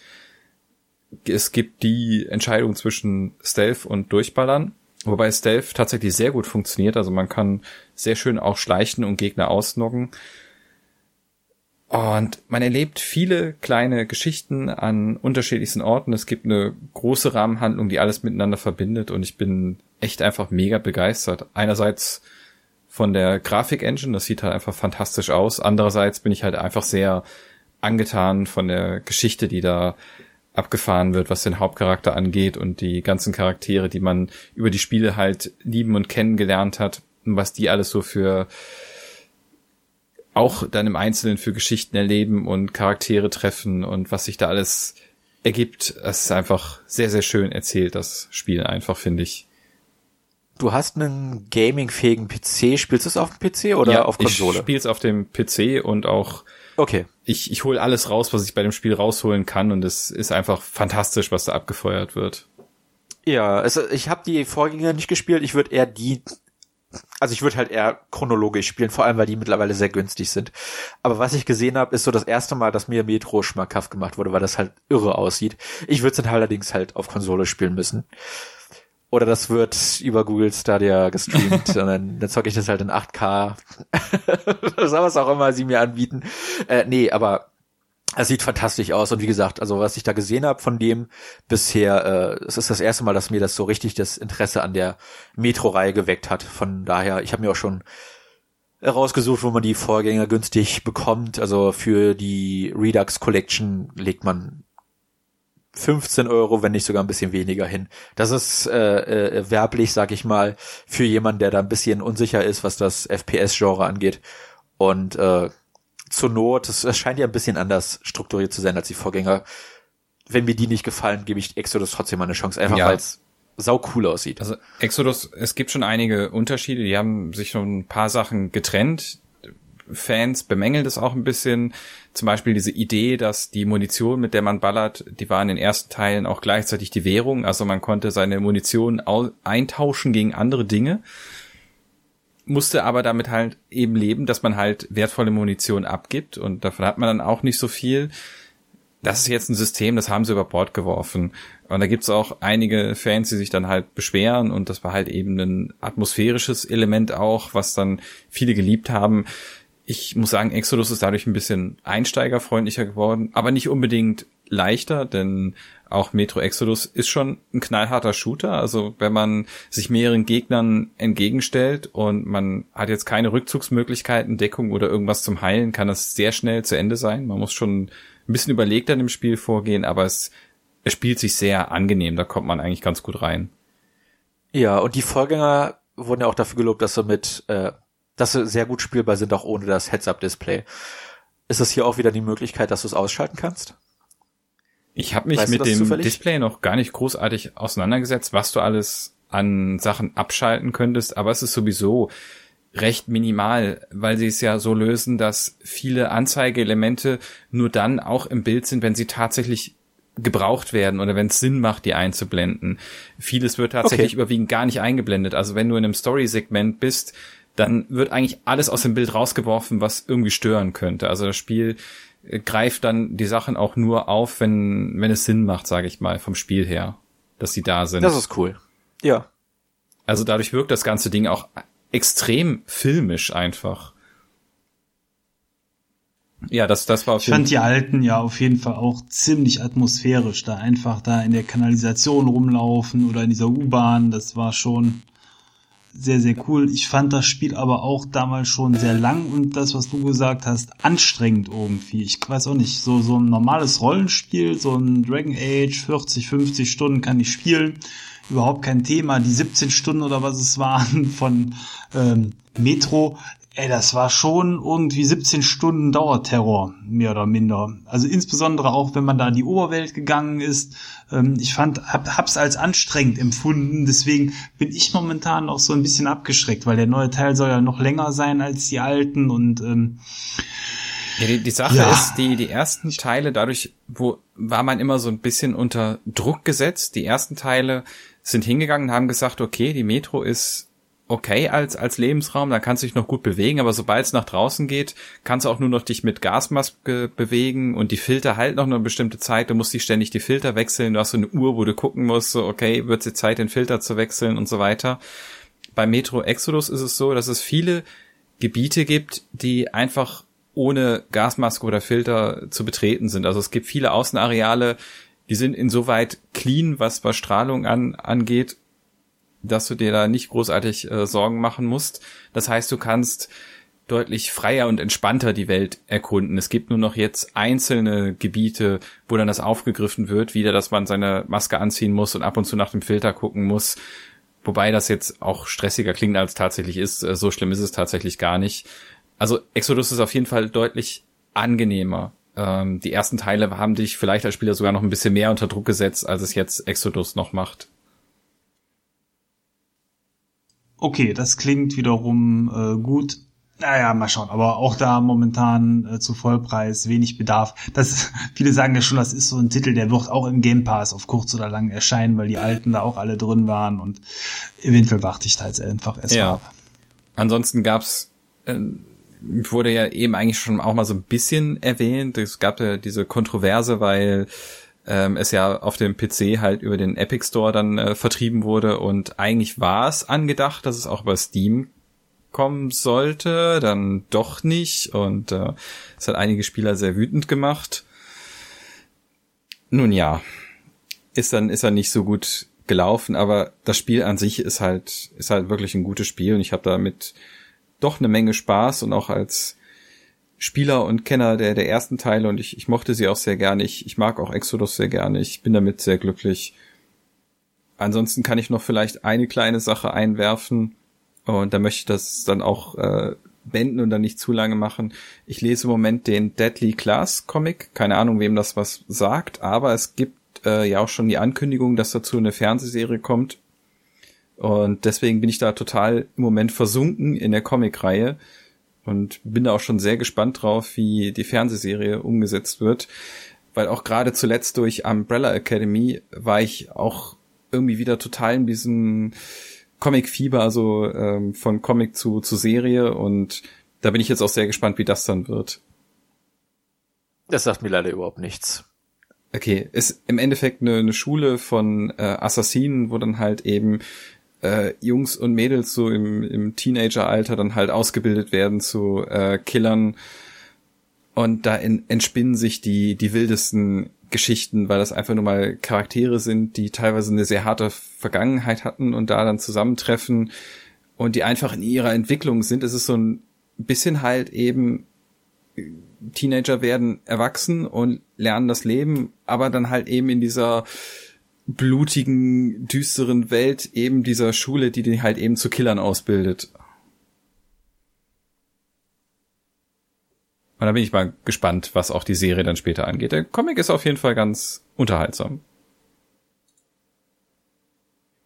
Es gibt die Entscheidung zwischen Stealth und Durchballern, wobei Stealth tatsächlich sehr gut funktioniert. Also man kann sehr schön auch schleichen und Gegner ausnocken. Und man erlebt viele kleine Geschichten an unterschiedlichsten Orten. Es gibt eine große Rahmenhandlung, die alles miteinander verbindet und ich bin echt einfach mega begeistert. Einerseits von der Grafik-Engine, das sieht halt einfach fantastisch aus. Andererseits bin ich halt einfach sehr angetan von der Geschichte, die da abgefahren wird, was den Hauptcharakter angeht und die ganzen Charaktere, die man über die Spiele halt lieben und kennengelernt hat und was die alles so für auch dann im Einzelnen für Geschichten erleben und Charaktere treffen und was sich da alles ergibt. Es ist einfach sehr, sehr schön erzählt, das Spiel einfach, finde ich. Du hast einen gamingfähigen PC. Spielst du es auf dem PC oder ja, auf Konsole? Ich spiele es auf dem PC und auch Okay. Ich, ich hole alles raus, was ich bei dem Spiel rausholen kann und es ist einfach fantastisch, was da abgefeuert wird. Ja, also ich habe die Vorgänger nicht gespielt. Ich würde eher die also ich würde halt eher chronologisch spielen, vor allem weil die mittlerweile sehr günstig sind. Aber was ich gesehen habe, ist so das erste Mal, dass mir Metro schmackhaft gemacht wurde, weil das halt irre aussieht. Ich würde es dann allerdings halt auf Konsole spielen müssen. Oder das wird über Google Stadia gestreamt und dann, dann zocke ich das halt in 8K. was auch immer sie mir anbieten. Äh, nee, aber es sieht fantastisch aus und wie gesagt, also was ich da gesehen habe von dem bisher, äh, es ist das erste Mal, dass mir das so richtig das Interesse an der Metro-Reihe geweckt hat. Von daher, ich habe mir auch schon herausgesucht, wo man die Vorgänger günstig bekommt. Also für die Redux Collection legt man 15 Euro, wenn nicht sogar ein bisschen weniger hin. Das ist äh, äh, werblich, sag ich mal, für jemanden, der da ein bisschen unsicher ist, was das FPS-Genre angeht. Und äh, zur Not, es scheint ja ein bisschen anders strukturiert zu sein als die Vorgänger. Wenn mir die nicht gefallen, gebe ich Exodus trotzdem mal eine Chance, einfach ja. weil es sau cool aussieht. Also Exodus, es gibt schon einige Unterschiede, die haben sich schon ein paar Sachen getrennt. Fans bemängeln das auch ein bisschen. Zum Beispiel diese Idee, dass die Munition, mit der man ballert, die war in den ersten Teilen auch gleichzeitig die Währung. Also man konnte seine Munition eintauschen gegen andere Dinge musste aber damit halt eben leben, dass man halt wertvolle Munition abgibt und davon hat man dann auch nicht so viel. Das ist jetzt ein System, das haben sie über Bord geworfen. Und da gibt's auch einige Fans, die sich dann halt beschweren und das war halt eben ein atmosphärisches Element auch, was dann viele geliebt haben. Ich muss sagen, Exodus ist dadurch ein bisschen einsteigerfreundlicher geworden, aber nicht unbedingt leichter, denn auch Metro Exodus ist schon ein knallharter Shooter. Also wenn man sich mehreren Gegnern entgegenstellt und man hat jetzt keine Rückzugsmöglichkeiten, Deckung oder irgendwas zum Heilen, kann das sehr schnell zu Ende sein. Man muss schon ein bisschen überlegt an dem Spiel vorgehen, aber es, es spielt sich sehr angenehm. Da kommt man eigentlich ganz gut rein. Ja, und die Vorgänger wurden ja auch dafür gelobt, dass sie mit, äh, dass sie sehr gut spielbar sind, auch ohne das Heads-Up-Display. Ist das hier auch wieder die Möglichkeit, dass du es ausschalten kannst? Ich habe mich weißt mit dem zufällig? Display noch gar nicht großartig auseinandergesetzt, was du alles an Sachen abschalten könntest, aber es ist sowieso recht minimal, weil sie es ja so lösen, dass viele Anzeigeelemente nur dann auch im Bild sind, wenn sie tatsächlich gebraucht werden oder wenn es Sinn macht, die einzublenden. Vieles wird tatsächlich okay. überwiegend gar nicht eingeblendet. Also wenn du in einem Story-Segment bist, dann wird eigentlich alles aus dem Bild rausgeworfen, was irgendwie stören könnte. Also das Spiel greift dann die Sachen auch nur auf, wenn, wenn es Sinn macht, sage ich mal, vom Spiel her, dass sie da sind. Das ist cool. Ja. Also dadurch wirkt das ganze Ding auch extrem filmisch einfach. Ja, das, das war auf jeden Ich fand die alten ja auf jeden Fall auch ziemlich atmosphärisch, da einfach da in der Kanalisation rumlaufen oder in dieser U-Bahn, das war schon sehr, sehr cool. Ich fand das Spiel aber auch damals schon sehr lang und das, was du gesagt hast, anstrengend irgendwie. Ich weiß auch nicht, so, so ein normales Rollenspiel, so ein Dragon Age, 40, 50 Stunden kann ich spielen. überhaupt kein Thema. Die 17 Stunden oder was es waren von ähm, Metro, ey, das war schon irgendwie 17 Stunden Dauerterror, mehr oder minder. Also insbesondere auch, wenn man da in die Oberwelt gegangen ist. Ähm, ich fand, hab, hab's als anstrengend empfunden. Deswegen bin ich momentan auch so ein bisschen abgeschreckt, weil der neue Teil soll ja noch länger sein als die alten und ähm, ja, die, die Sache ja. ist, die, die ersten Teile, dadurch wo war man immer so ein bisschen unter Druck gesetzt. Die ersten Teile sind hingegangen und haben gesagt, okay, die Metro ist okay als, als Lebensraum, da kannst du dich noch gut bewegen, aber sobald es nach draußen geht, kannst du auch nur noch dich mit Gasmaske bewegen und die Filter halt noch eine bestimmte Zeit, du musst dich ständig die Filter wechseln, du hast so eine Uhr, wo du gucken musst, so okay, wird es Zeit, den Filter zu wechseln und so weiter. Bei Metro Exodus ist es so, dass es viele Gebiete gibt, die einfach ohne Gasmaske oder Filter zu betreten sind. Also es gibt viele Außenareale, die sind insoweit clean, was, was Strahlung an, angeht dass du dir da nicht großartig äh, Sorgen machen musst. Das heißt, du kannst deutlich freier und entspannter die Welt erkunden. Es gibt nur noch jetzt einzelne Gebiete, wo dann das aufgegriffen wird, wieder, dass man seine Maske anziehen muss und ab und zu nach dem Filter gucken muss. Wobei das jetzt auch stressiger klingt, als tatsächlich ist. Äh, so schlimm ist es tatsächlich gar nicht. Also Exodus ist auf jeden Fall deutlich angenehmer. Ähm, die ersten Teile haben dich vielleicht als Spieler sogar noch ein bisschen mehr unter Druck gesetzt, als es jetzt Exodus noch macht. Okay, das klingt wiederum äh, gut. Naja, mal schauen. Aber auch da momentan äh, zu Vollpreis wenig Bedarf. Das, viele sagen ja schon, das ist so ein Titel, der wird auch im Game Pass auf kurz oder lang erscheinen, weil die alten da auch alle drin waren und eventuell warte ich da jetzt einfach erst ja. ab. Ansonsten gab's, äh, wurde ja eben eigentlich schon auch mal so ein bisschen erwähnt. Es gab ja diese Kontroverse, weil ähm, es ja auf dem PC halt über den Epic Store dann äh, vertrieben wurde. Und eigentlich war es angedacht, dass es auch über Steam kommen sollte, dann doch nicht. Und äh, es hat einige Spieler sehr wütend gemacht. Nun ja, ist dann ist dann nicht so gut gelaufen, aber das Spiel an sich ist halt ist halt wirklich ein gutes Spiel. Und ich habe damit doch eine Menge Spaß und auch als Spieler und Kenner der, der ersten Teile und ich, ich mochte sie auch sehr gerne. Ich, ich mag auch Exodus sehr gerne. Ich bin damit sehr glücklich. Ansonsten kann ich noch vielleicht eine kleine Sache einwerfen und da möchte ich das dann auch äh, wenden und dann nicht zu lange machen. Ich lese im Moment den Deadly Class Comic. Keine Ahnung, wem das was sagt, aber es gibt äh, ja auch schon die Ankündigung, dass dazu eine Fernsehserie kommt. Und deswegen bin ich da total im Moment versunken in der Comicreihe und bin da auch schon sehr gespannt drauf, wie die Fernsehserie umgesetzt wird, weil auch gerade zuletzt durch Umbrella Academy war ich auch irgendwie wieder total in diesem Comic-Fieber, also ähm, von Comic zu, zu Serie und da bin ich jetzt auch sehr gespannt, wie das dann wird. Das sagt mir leider überhaupt nichts. Okay, ist im Endeffekt eine, eine Schule von äh, Assassinen, wo dann halt eben äh, Jungs und Mädels so im, im Teenageralter dann halt ausgebildet werden zu äh, Killern. Und da in, entspinnen sich die, die wildesten Geschichten, weil das einfach nur mal Charaktere sind, die teilweise eine sehr harte Vergangenheit hatten und da dann zusammentreffen und die einfach in ihrer Entwicklung sind. Es ist so ein bisschen halt eben Teenager werden erwachsen und lernen das Leben, aber dann halt eben in dieser blutigen, düsteren Welt eben dieser Schule, die die halt eben zu Killern ausbildet. Und da bin ich mal gespannt, was auch die Serie dann später angeht. Der Comic ist auf jeden Fall ganz unterhaltsam.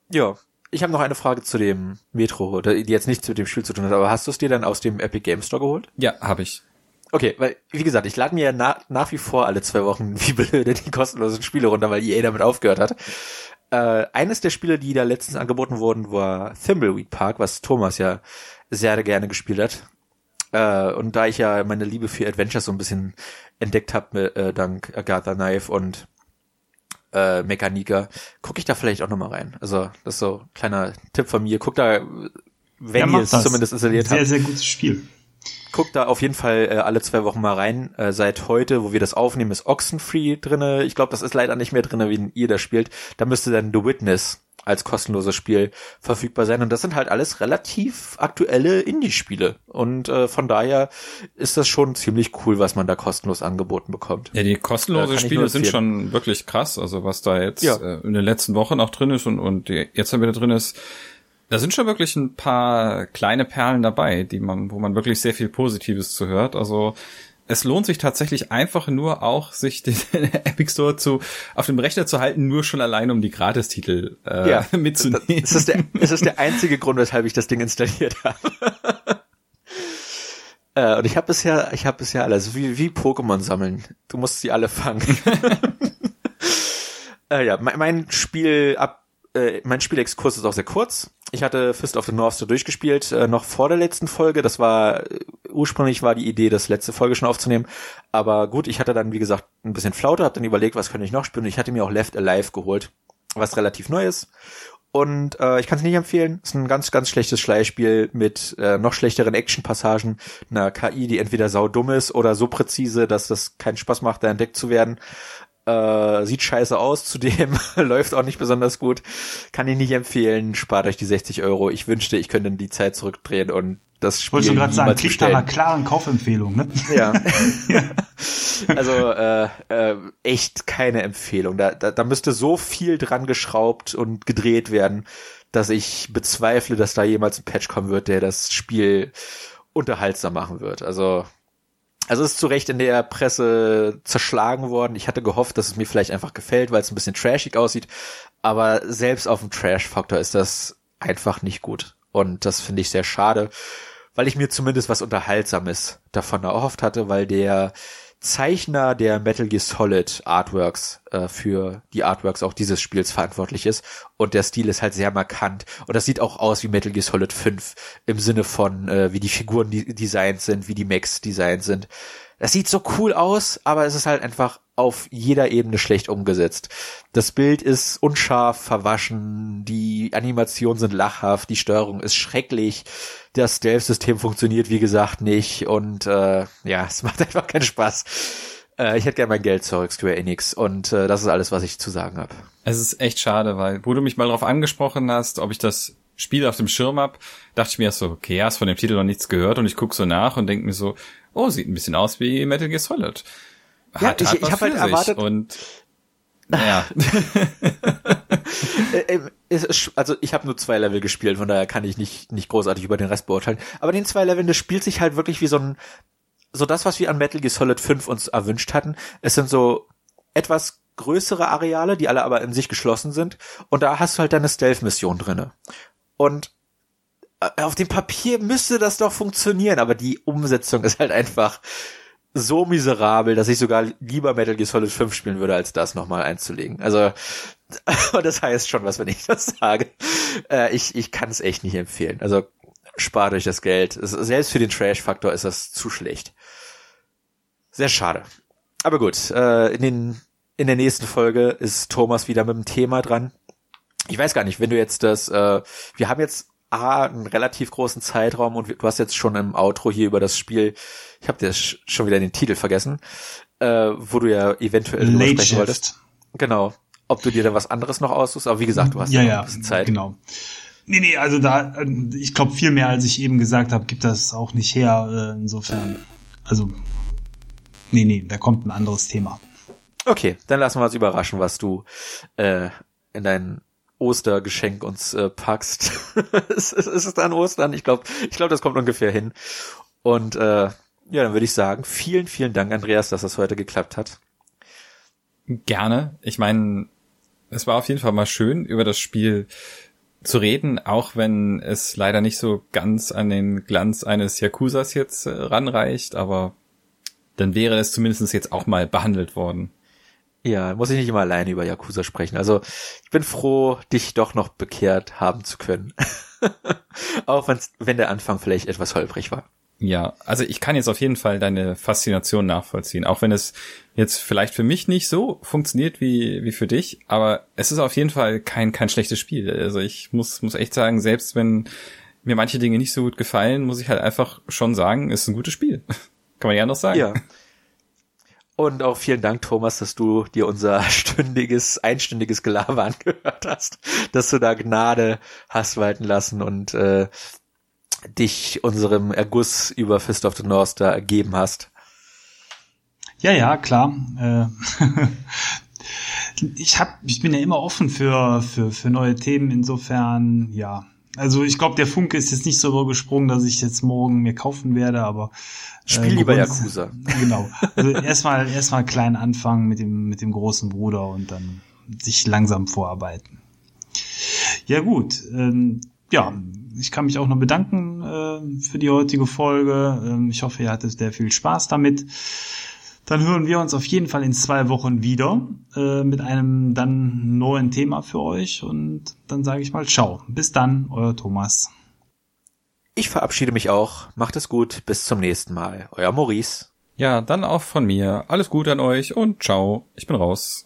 Ja, ich habe noch eine Frage zu dem Metro, die jetzt nichts mit dem Spiel zu tun hat, aber hast du es dir dann aus dem Epic Game Store geholt? Ja, habe ich. Okay, weil, wie gesagt, ich lade mir ja na, nach wie vor alle zwei Wochen wie blöde die kostenlosen Spiele runter, weil EA damit aufgehört hat. Äh, eines der Spiele, die da letztens angeboten wurden, war Thimbleweed Park, was Thomas ja sehr gerne gespielt hat. Äh, und da ich ja meine Liebe für Adventures so ein bisschen entdeckt habe, äh, dank Agatha Knife und äh, Mechanika, gucke ich da vielleicht auch nochmal rein. Also, das ist so ein kleiner Tipp von mir. Guck da, wenn ja, ihr es zumindest installiert sehr, habt. Sehr, sehr gutes Spiel guckt da auf jeden Fall äh, alle zwei Wochen mal rein. Äh, seit heute, wo wir das aufnehmen, ist Oxenfree drinne. Ich glaube, das ist leider nicht mehr drinne, wie ihr das spielt. Da müsste dann The Witness als kostenloses Spiel verfügbar sein. Und das sind halt alles relativ aktuelle Indie-Spiele. Und äh, von daher ist das schon ziemlich cool, was man da kostenlos angeboten bekommt. Ja, die kostenlosen Spiele sind schon wirklich krass. Also was da jetzt ja. äh, in den letzten Wochen auch drin ist und, und jetzt wieder drin ist, da sind schon wirklich ein paar kleine Perlen dabei, die man, wo man wirklich sehr viel Positives zu hört. Also es lohnt sich tatsächlich einfach nur auch, sich den Epic Store zu auf dem Rechner zu halten, nur schon allein um die Gratistitel äh, ja, mitzunehmen. Das ist, der, das ist der einzige Grund, weshalb ich das Ding installiert habe. äh, und ich habe bisher, ich habe bisher alles wie wie Pokémon sammeln. Du musst sie alle fangen. äh, ja, mein, mein Spiel ab, äh, mein Spielexkurs ist auch sehr kurz. Ich hatte Fist of the North so durchgespielt, äh, noch vor der letzten Folge. Das war, äh, ursprünglich war die Idee, das letzte Folge schon aufzunehmen. Aber gut, ich hatte dann, wie gesagt, ein bisschen Flaute, hab dann überlegt, was könnte ich noch spielen. Ich hatte mir auch Left Alive geholt, was relativ neu ist. Und äh, ich kann es nicht empfehlen. Es ist ein ganz, ganz schlechtes Schleichspiel mit äh, noch schlechteren Action-Passagen, einer KI, die entweder sau dumm ist oder so präzise, dass das keinen Spaß macht, da entdeckt zu werden. Äh, sieht scheiße aus, zudem läuft auch nicht besonders gut. Kann ich nicht empfehlen. Spart euch die 60 Euro. Ich wünschte, ich könnte die Zeit zurückdrehen und das Spiel. Wolltest du gerade sagen, klingt nach einer klaren Kaufempfehlung, ne? Ja. also äh, äh, echt keine Empfehlung. Da, da, da müsste so viel dran geschraubt und gedreht werden, dass ich bezweifle, dass da jemals ein Patch kommen wird, der das Spiel unterhaltsam machen wird. Also also ist zu Recht in der Presse zerschlagen worden. Ich hatte gehofft, dass es mir vielleicht einfach gefällt, weil es ein bisschen trashig aussieht. Aber selbst auf dem Trash-Faktor ist das einfach nicht gut. Und das finde ich sehr schade, weil ich mir zumindest was Unterhaltsames davon erhofft hatte, weil der Zeichner der Metal Gear Solid Artworks äh, für die Artworks auch dieses Spiels verantwortlich ist und der Stil ist halt sehr markant und das sieht auch aus wie Metal Gear Solid 5 im Sinne von äh, wie die Figuren designt sind, wie die Mechs designt sind. Das sieht so cool aus, aber es ist halt einfach auf jeder Ebene schlecht umgesetzt. Das Bild ist unscharf, verwaschen, die Animationen sind lachhaft, die Steuerung ist schrecklich, das Stealth-System funktioniert wie gesagt nicht und äh, ja, es macht einfach keinen Spaß. Äh, ich hätte gerne mein Geld zurück, Square Enix und äh, das ist alles, was ich zu sagen habe. Es ist echt schade, weil wo du mich mal darauf angesprochen hast, ob ich das Spiel auf dem Schirm hab, dachte ich mir so, okay, hast von dem Titel noch nichts gehört und ich guck so nach und denke mir so, oh, sieht ein bisschen aus wie Metal Gear Solid ja, hat, ich, hat ich habe halt erwartet und naja. Äh, äh, also ich habe nur zwei Level gespielt, von daher kann ich nicht nicht großartig über den Rest beurteilen. Aber den zwei Leveln, das spielt sich halt wirklich wie so ein so das, was wir an Metal Gear Solid 5 uns erwünscht hatten. Es sind so etwas größere Areale, die alle aber in sich geschlossen sind. Und da hast du halt deine Stealth-Mission drinne. Und auf dem Papier müsste das doch funktionieren, aber die Umsetzung ist halt einfach so miserabel, dass ich sogar lieber Metal Gear Solid 5 spielen würde, als das nochmal einzulegen. Also, das heißt schon was, wenn ich das sage. Äh, ich ich kann es echt nicht empfehlen. Also, spart euch das Geld. Selbst für den Trash-Faktor ist das zu schlecht. Sehr schade. Aber gut, äh, in, den, in der nächsten Folge ist Thomas wieder mit dem Thema dran. Ich weiß gar nicht, wenn du jetzt das, äh, wir haben jetzt A, einen relativ großen Zeitraum und du hast jetzt schon im Outro hier über das Spiel, ich habe dir schon wieder den Titel vergessen, äh, wo du ja eventuell drüber sprechen Shift. wolltest. Genau. Ob du dir da was anderes noch aussuchst, aber wie gesagt, du hast ja, ja ein bisschen Zeit. Genau. Nee, nee, also da, ich glaube, viel mehr, als ich eben gesagt habe, gibt das auch nicht her. Äh, insofern, also, nee, nee, da kommt ein anderes Thema. Okay, dann lassen wir uns überraschen, was du äh, in deinen Ostergeschenk uns äh, packst. es, es ist dann Ostern. Ich glaube, ich glaube, das kommt ungefähr hin. Und äh, ja, dann würde ich sagen, vielen, vielen Dank, Andreas, dass das heute geklappt hat. Gerne. Ich meine, es war auf jeden Fall mal schön, über das Spiel zu reden, auch wenn es leider nicht so ganz an den Glanz eines Yakuzas jetzt äh, ranreicht, aber dann wäre es zumindest jetzt auch mal behandelt worden. Ja, muss ich nicht immer alleine über Yakuza sprechen. Also ich bin froh, dich doch noch bekehrt haben zu können. Auch wenn der Anfang vielleicht etwas holprig war. Ja, also ich kann jetzt auf jeden Fall deine Faszination nachvollziehen, auch wenn es jetzt vielleicht für mich nicht so funktioniert wie, wie für dich, aber es ist auf jeden Fall kein, kein schlechtes Spiel. Also ich muss, muss echt sagen, selbst wenn mir manche Dinge nicht so gut gefallen, muss ich halt einfach schon sagen, es ist ein gutes Spiel. kann man ja noch sagen. Ja. Und auch vielen Dank, Thomas, dass du dir unser stündiges, einstündiges Gelaber angehört hast, dass du da Gnade hast walten lassen und äh, dich unserem Erguss über Fist of the North da ergeben hast. Ja, ja, klar. Äh, ich hab, ich bin ja immer offen für, für, für neue Themen. Insofern, ja. Also ich glaube, der Funke ist jetzt nicht so übergesprungen, dass ich jetzt morgen mir kaufen werde, aber Spiel äh, lieber Yakuza. Genau. Also erstmal erstmal klein anfangen mit dem mit dem großen Bruder und dann sich langsam vorarbeiten. Ja gut, ähm, ja, ich kann mich auch noch bedanken äh, für die heutige Folge. Ähm, ich hoffe, ihr hattet sehr viel Spaß damit. Dann hören wir uns auf jeden Fall in zwei Wochen wieder äh, mit einem dann neuen Thema für euch und dann sage ich mal ciao. Bis dann, euer Thomas. Ich verabschiede mich auch. Macht es gut. Bis zum nächsten Mal. Euer Maurice. Ja, dann auch von mir. Alles Gute an euch und ciao. Ich bin raus.